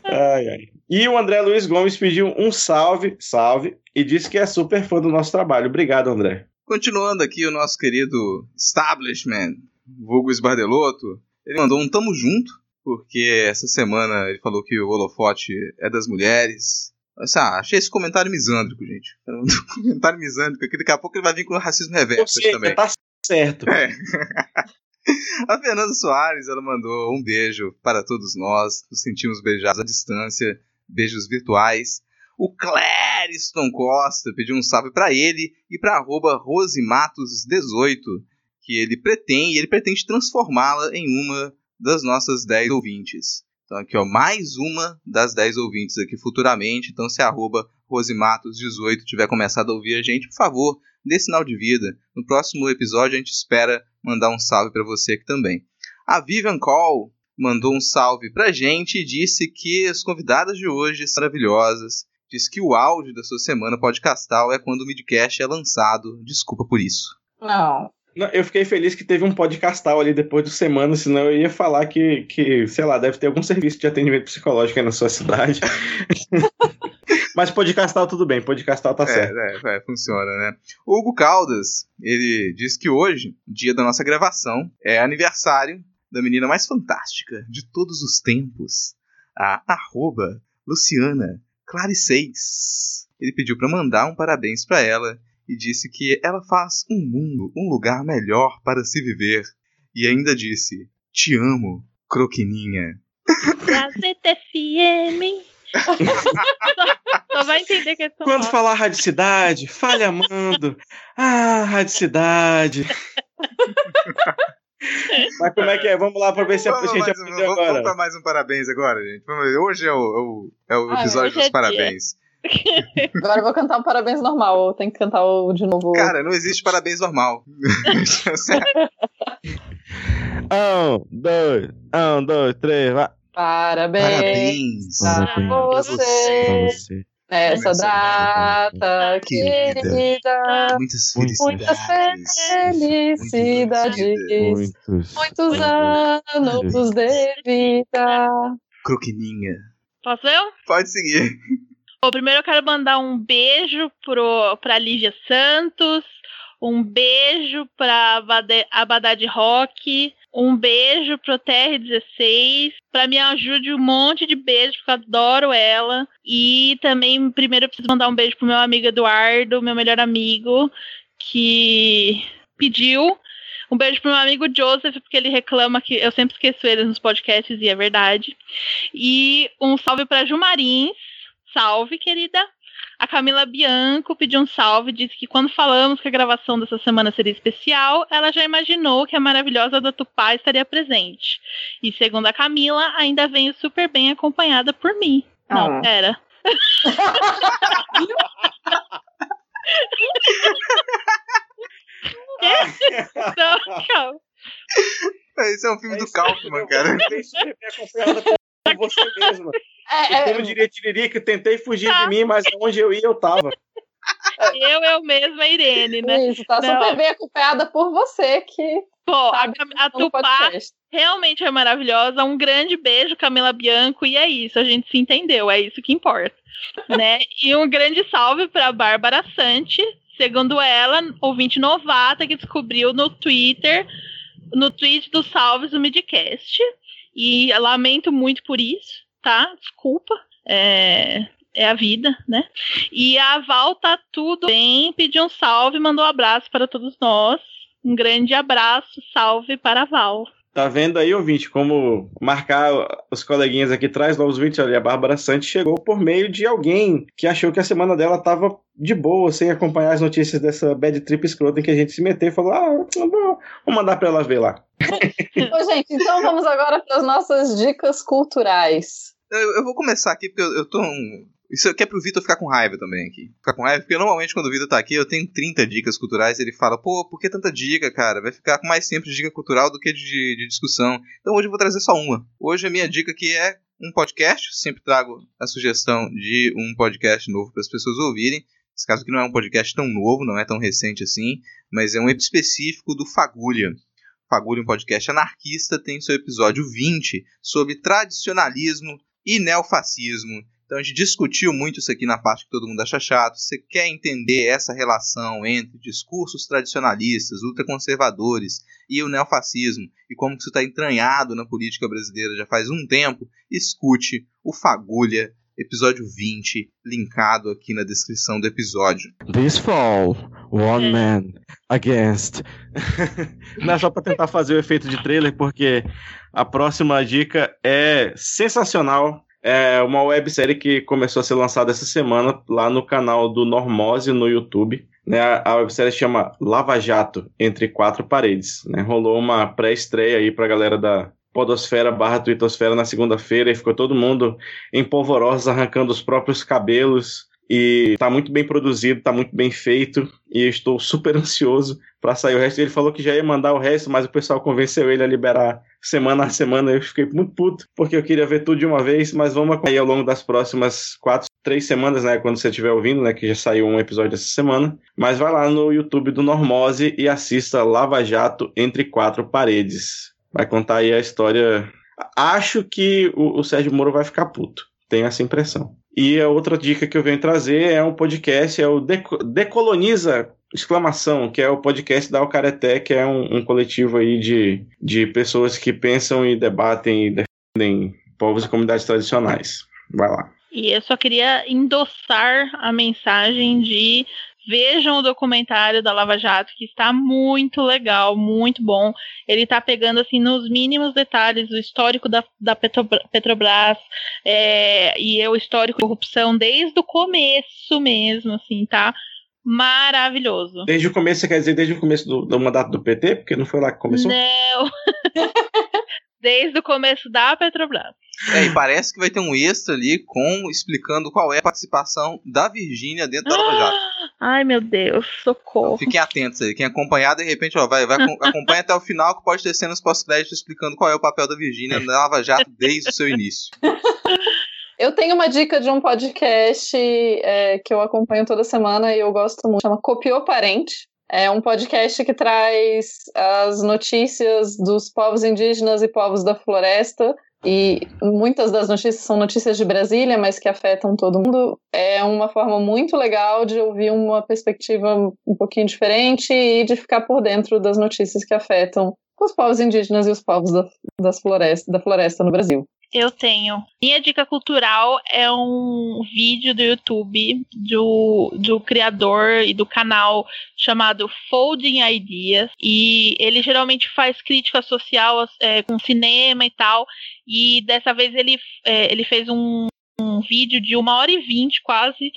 Ai, ai. E o André Luiz Gomes pediu um salve, salve, e disse que é super fã do nosso trabalho. Obrigado, André. Continuando aqui o nosso querido Establishment, vulgo Esbardeloto, ele mandou um tamo junto, porque essa semana ele falou que o holofote é das mulheres. Assim, ah, achei esse comentário misândrico, gente. Um comentário misândrico, que daqui a pouco ele vai vir com o racismo reverso também. tá certo. É. A Fernanda Soares, ela mandou um beijo para todos nós. Nos sentimos beijados à distância, beijos virtuais. O Clériston Costa pediu um salve para ele e para arroba rosematos18, que ele pretende, ele pretende transformá-la em uma das nossas 10 ouvintes. Então aqui, ó, mais uma das 10 ouvintes aqui futuramente. Então se a arroba rosematos18 tiver começado a ouvir a gente, por favor, dê sinal de vida. No próximo episódio a gente espera mandar um salve para você aqui também. A Vivian Call mandou um salve pra gente e disse que as convidadas de hoje são maravilhosas. Disse que o áudio da sua semana podcastal é quando o midcast é lançado. Desculpa por isso. Não. Não, Eu fiquei feliz que teve um podcastal ali depois de semana, senão eu ia falar que, que, sei lá, deve ter algum serviço de atendimento psicológico aí na sua cidade. Mas podcastal tudo bem, podcastal tá É, certo. é, é, funciona, né? O Hugo Caldas, ele disse que hoje, dia da nossa gravação, é aniversário da menina mais fantástica de todos os tempos, a arroba Luciana Clariceis. Ele pediu pra mandar um parabéns pra ela e disse que ela faz um mundo, um lugar melhor para se viver. E ainda disse: Te amo, Croquininha. Gazeta FM. só, vai entender que é São Quando Paulo. falar radicidade, fale amando. Ah, radicidade. Mas como é que é? Vamos lá pra ver se a gente mais um- aprendeu vamos- vamos agora. pra mais um parabéns agora, gente. Hoje é o, é o- é o Ah, episódio é dos dia. parabéns. Agora eu vou cantar um parabéns normal. Tem que cantar o de novo. Cara, não existe parabéns normal. Um, dois, um, dois, três, vai. Parabéns, Parabéns pra Parabéns você pra você. Nessa Nessa data querida. querida. Muitas Muitas felicidades. Muitos. Muitos anos de vida. Croquininha. Posso eu? Pode seguir. Bom, primeiro eu quero mandar um beijo pro, pra Lívia Santos, um beijo pra Abadade Rock, um beijo pro TR16, pra me ajude um monte de beijo, porque eu adoro ela. E também, primeiro eu preciso mandar um beijo pro meu amigo Eduardo, meu melhor amigo, que pediu. Um beijo pro meu amigo Joseph, porque ele reclama que eu sempre esqueço ele nos podcasts e é verdade. E um salve pra Ju Marins. Salve, querida. A Camila Bianco pediu um salve, disse que quando falamos que a gravação dessa semana seria especial, ela já imaginou que a maravilhosa da Tupá estaria presente. E segundo a Camila, ainda veio super bem acompanhada por mim. Não, Ah. pera. Não, calma. Esse é um filme É do isso Kaufman, cara. Bem super bem acompanhada por você mesma. É, Como é, diria Tiririca, tentei fugir Tá. de mim, mas onde eu ia, eu tava. Eu, eu mesma, Irene, né? isso, tá Não. super bem acompanhada por você que Pô, a, a Tupá realmente é maravilhosa. Um grande beijo, Camila Bianco, e é isso, a gente se entendeu, é isso que importa. né? E um grande salve para Bárbara Sante, segundo ela, ouvinte novata que descobriu no Twitter, no tweet dos salves do Midcast. E lamento muito por isso, tá? Desculpa. É, é a vida, né? E a Val tá tudo bem, pediu um salve, mandou um abraço para todos nós. Um grande abraço, salve para a Val. Tá vendo aí, ouvinte, como marcar os coleguinhas aqui atrás, lá os ouvintes, olha, a Bárbara Santos chegou por meio de alguém que achou que a semana dela tava de boa, sem acompanhar as notícias dessa bad trip escrota em que a gente se meteu e falou, ah, bom, vou mandar pra ela ver lá. Ô, gente, então vamos agora para as nossas dicas culturais. Eu, eu vou começar aqui porque eu, eu tô um. Isso aqui é pro Vitor ficar com raiva também aqui. Ficar com raiva, porque normalmente quando o Vitor tá aqui eu tenho 30 dicas culturais e ele fala, pô, por que tanta dica, cara? Vai ficar com mais tempo de dica cultural do que de, de discussão. Então hoje eu vou trazer só uma. Hoje a minha dica aqui é um podcast. Sempre trago a sugestão de um podcast novo para as pessoas ouvirem. Nesse caso aqui não é um podcast tão novo, não é tão recente assim, mas é um específico do Fagulha. Fagulha, um podcast anarquista, tem seu episódio 20 sobre tradicionalismo e neofascismo. Então a gente discutiu muito isso aqui na parte que todo mundo acha chato. Você quer entender essa relação entre discursos tradicionalistas, ultraconservadores e o neofascismo e como que isso está entranhado na política brasileira já faz um tempo? Escute o Fagulha, episódio 20, linkado aqui na descrição do episódio. This fall, one É. man against. Não é só pra tentar fazer o efeito de trailer, porque a próxima dica é sensacional. É uma websérie que começou a ser lançada essa semana lá no canal do Normose no YouTube. Né, a websérie chama Lava Jato, Entre Quatro Paredes. né? Rolou uma pré-estreia aí pra galera da Podosfera barra Twittosfera na segunda-feira e ficou todo mundo em polvorosa, arrancando os próprios cabelos. E tá muito bem produzido, tá muito bem feito. E estou super ansioso pra sair o resto. Ele falou que já ia mandar o resto, mas o pessoal convenceu ele a liberar semana a semana. Eu fiquei muito puto, porque eu queria ver tudo de uma vez. Mas vamos acompanhar ao longo das próximas quatro, três semanas, né? Quando você estiver ouvindo, né? Que já saiu um episódio essa semana. Mas vai lá no YouTube do Normose e assista Lava Jato Entre Quatro Paredes. Vai contar aí a história. Acho que o, o Sérgio Moro vai ficar puto. Tenho essa impressão. E a outra dica que eu venho trazer é um podcast, é o Deco- Decoloniza exclamação, que é o podcast da Alcareté, que é um, um coletivo aí de, de pessoas que pensam e debatem e defendem povos e comunidades tradicionais. Vai lá. E eu só queria endossar a mensagem de vejam o documentário da Lava Jato, que está muito legal, muito bom. Ele está pegando assim nos mínimos detalhes o histórico da, da Petrobra- Petrobras é, e é o histórico da corrupção desde o começo mesmo, assim, tá? Maravilhoso. Desde o começo, você quer dizer desde o começo do, do mandato do PT? Porque não foi lá que começou? Não. Desde o começo da Petrobras. É, e parece que vai ter um extra ali com explicando qual é a participação da Virgínia dentro da Lava Jato. Ai, meu Deus, socorro. Fiquem atentos aí. Quem acompanhar, de repente, ó, vai, vai acom- acompanha até o final que pode ter cenas pós-créditos explicando qual é o papel da Virgínia na Lava Jato desde o seu início. Eu tenho uma dica de um podcast é, que eu acompanho toda semana e eu gosto muito. Chama Copiou Parente. É um podcast que traz as notícias dos povos indígenas e povos da floresta. E muitas das notícias são notícias de Brasília, mas que afetam todo mundo. É uma forma muito legal de ouvir uma perspectiva um pouquinho diferente e de ficar por dentro das notícias que afetam os povos indígenas e os povos da, das floresta, da floresta no Brasil. Eu tenho. Minha dica cultural é um vídeo do YouTube do, do criador e do canal chamado Folding Ideas. E ele geralmente faz crítica social é, com cinema e tal. E dessa vez ele, é, ele fez um, um vídeo de uma hora e vinte quase,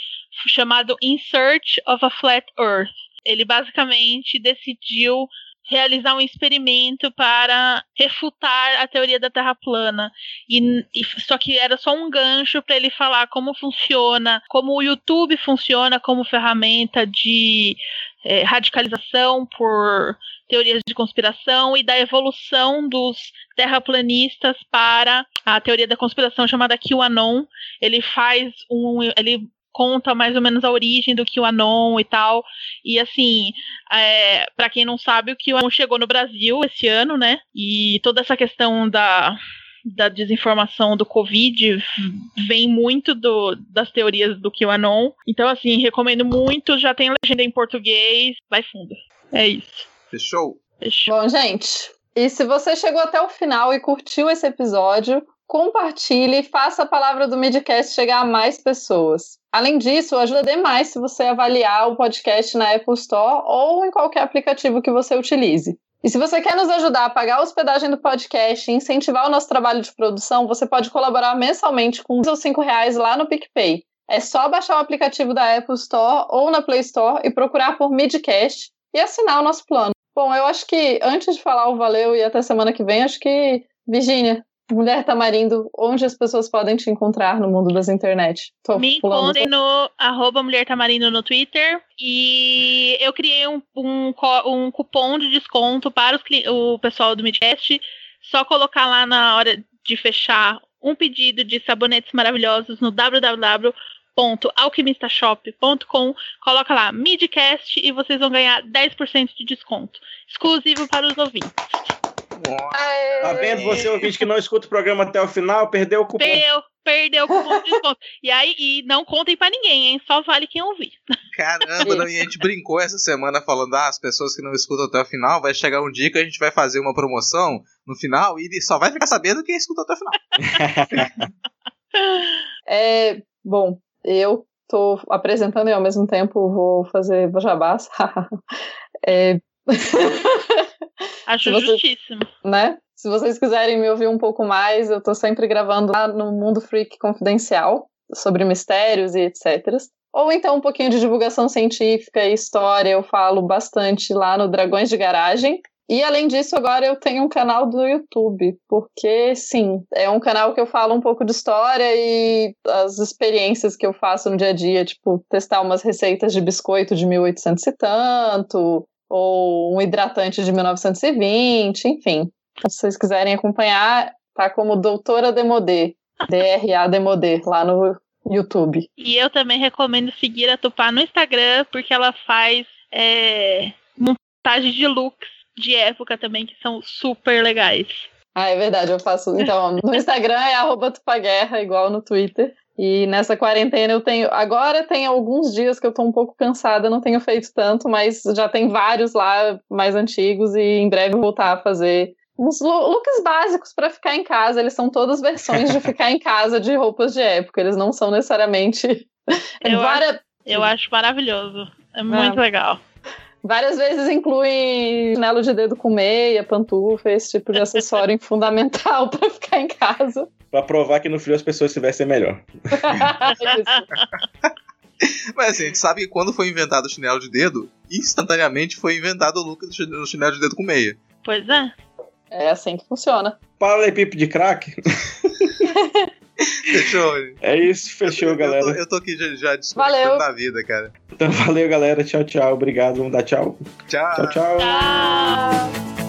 chamado In Search of a Flat Earth. Ele basicamente decidiu realizar um experimento para refutar a teoria da Terra plana. E, e só que era só um gancho para ele falar como funciona, como o YouTube funciona como ferramenta de é, radicalização por teorias de conspiração e da evolução dos terraplanistas para a teoria da conspiração chamada QAnon. Ele faz um, ele conta mais ou menos a origem do QAnon e tal. E assim, é, para quem não sabe, o QAnon chegou no Brasil esse ano, né? E toda essa questão da, da desinformação do Covid vem muito do, das teorias do QAnon. Então, assim, recomendo muito. Já tem legenda em português. Vai fundo. É isso. Fechou? Fechou. Bom, gente, e se você chegou até o final e curtiu esse episódio, compartilhe e faça a palavra do Midcast chegar a mais pessoas. Além disso, ajuda demais se você avaliar o podcast na Apple Store ou em qualquer aplicativo que você utilize. E se você quer nos ajudar a pagar a hospedagem do podcast e incentivar o nosso trabalho de produção, você pode colaborar mensalmente com uns ou cinco reais lá no PicPay. É só baixar o aplicativo da Apple Store ou na Play Store e procurar por Midcast e assinar o nosso plano. Bom, eu acho que antes de falar o valeu e até semana que vem, acho que, Virginia, Mulher Tamarindo, onde as pessoas podem te encontrar no mundo das internet? Tô Me encontrem no arroba Mulher Tamarindo no Twitter. E eu criei um, um, um cupom de desconto para os o pessoal do Midcast. Só colocar lá na hora de fechar um pedido de sabonetes maravilhosos no www.alquimistashop.com. Coloca lá Midcast e vocês vão ganhar 10% de desconto. Exclusivo para os ouvintes. Aê! Tá vendo você, ouvinte, que não escuta o programa até o final, perdeu o cupom. Perdeu, perdeu o cupom de desconto. E aí, e não contem para ninguém, hein? Só vale quem ouvir. Caramba, não, e a gente brincou essa semana falando, ah, as pessoas que não escutam até o final, vai chegar um dia que a gente vai fazer uma promoção no final e só vai ficar sabendo quem escutou até o final. É, bom, eu tô apresentando e ao mesmo tempo vou fazer jabás. é, Acho justíssimo. né? Se vocês quiserem me ouvir um pouco mais, eu tô sempre gravando lá no Mundo Freak Confidencial sobre mistérios e etc. Ou então um pouquinho de divulgação científica e história, eu falo bastante lá no Dragões de Garagem. E além disso, agora eu tenho um canal do YouTube, porque sim, é um canal que eu falo um pouco de história e as experiências que eu faço no dia a dia, tipo testar umas receitas de biscoito de 1800 e tanto, ou um hidratante de 1920, enfim. Se vocês quiserem acompanhar, tá como Doutora Demodê, DRA Demodê, lá no YouTube. E eu também recomendo seguir a Tupá no Instagram, porque ela faz é, montagem de looks de época também, que são super legais. Ah, é verdade, eu faço. Então, no Instagram é arroba tupaguerra, igual no Twitter. E nessa quarentena eu tenho. Agora tem alguns dias que eu tô um pouco cansada, não tenho feito tanto, mas já tem vários lá mais antigos e em breve eu vou voltar a fazer uns lo- looks básicos pra ficar em casa. Eles são todas versões de ficar em casa de roupas de época. Eles não são necessariamente. Eu Várias- Eu acho maravilhoso. É muito legal. Várias vezes inclui chinelo de dedo com meia, pantufa, esse tipo de acessório fundamental pra ficar em casa. Pra provar que no frio as pessoas se vestem melhor. Mas assim, a gente sabe que quando foi inventado o chinelo de dedo, instantaneamente foi inventado o look do chin- do chinelo de dedo com meia. Pois é. É assim que funciona. Paralelepípedo de crack. Fechou. É isso, fechou, Eu tô, galera. eu tô aqui já, já desconectando Valeu. da vida, cara. Então valeu, galera. Tchau, tchau. Obrigado. Vamos dar tchau. Tchau. Tchau, tchau. Tchau.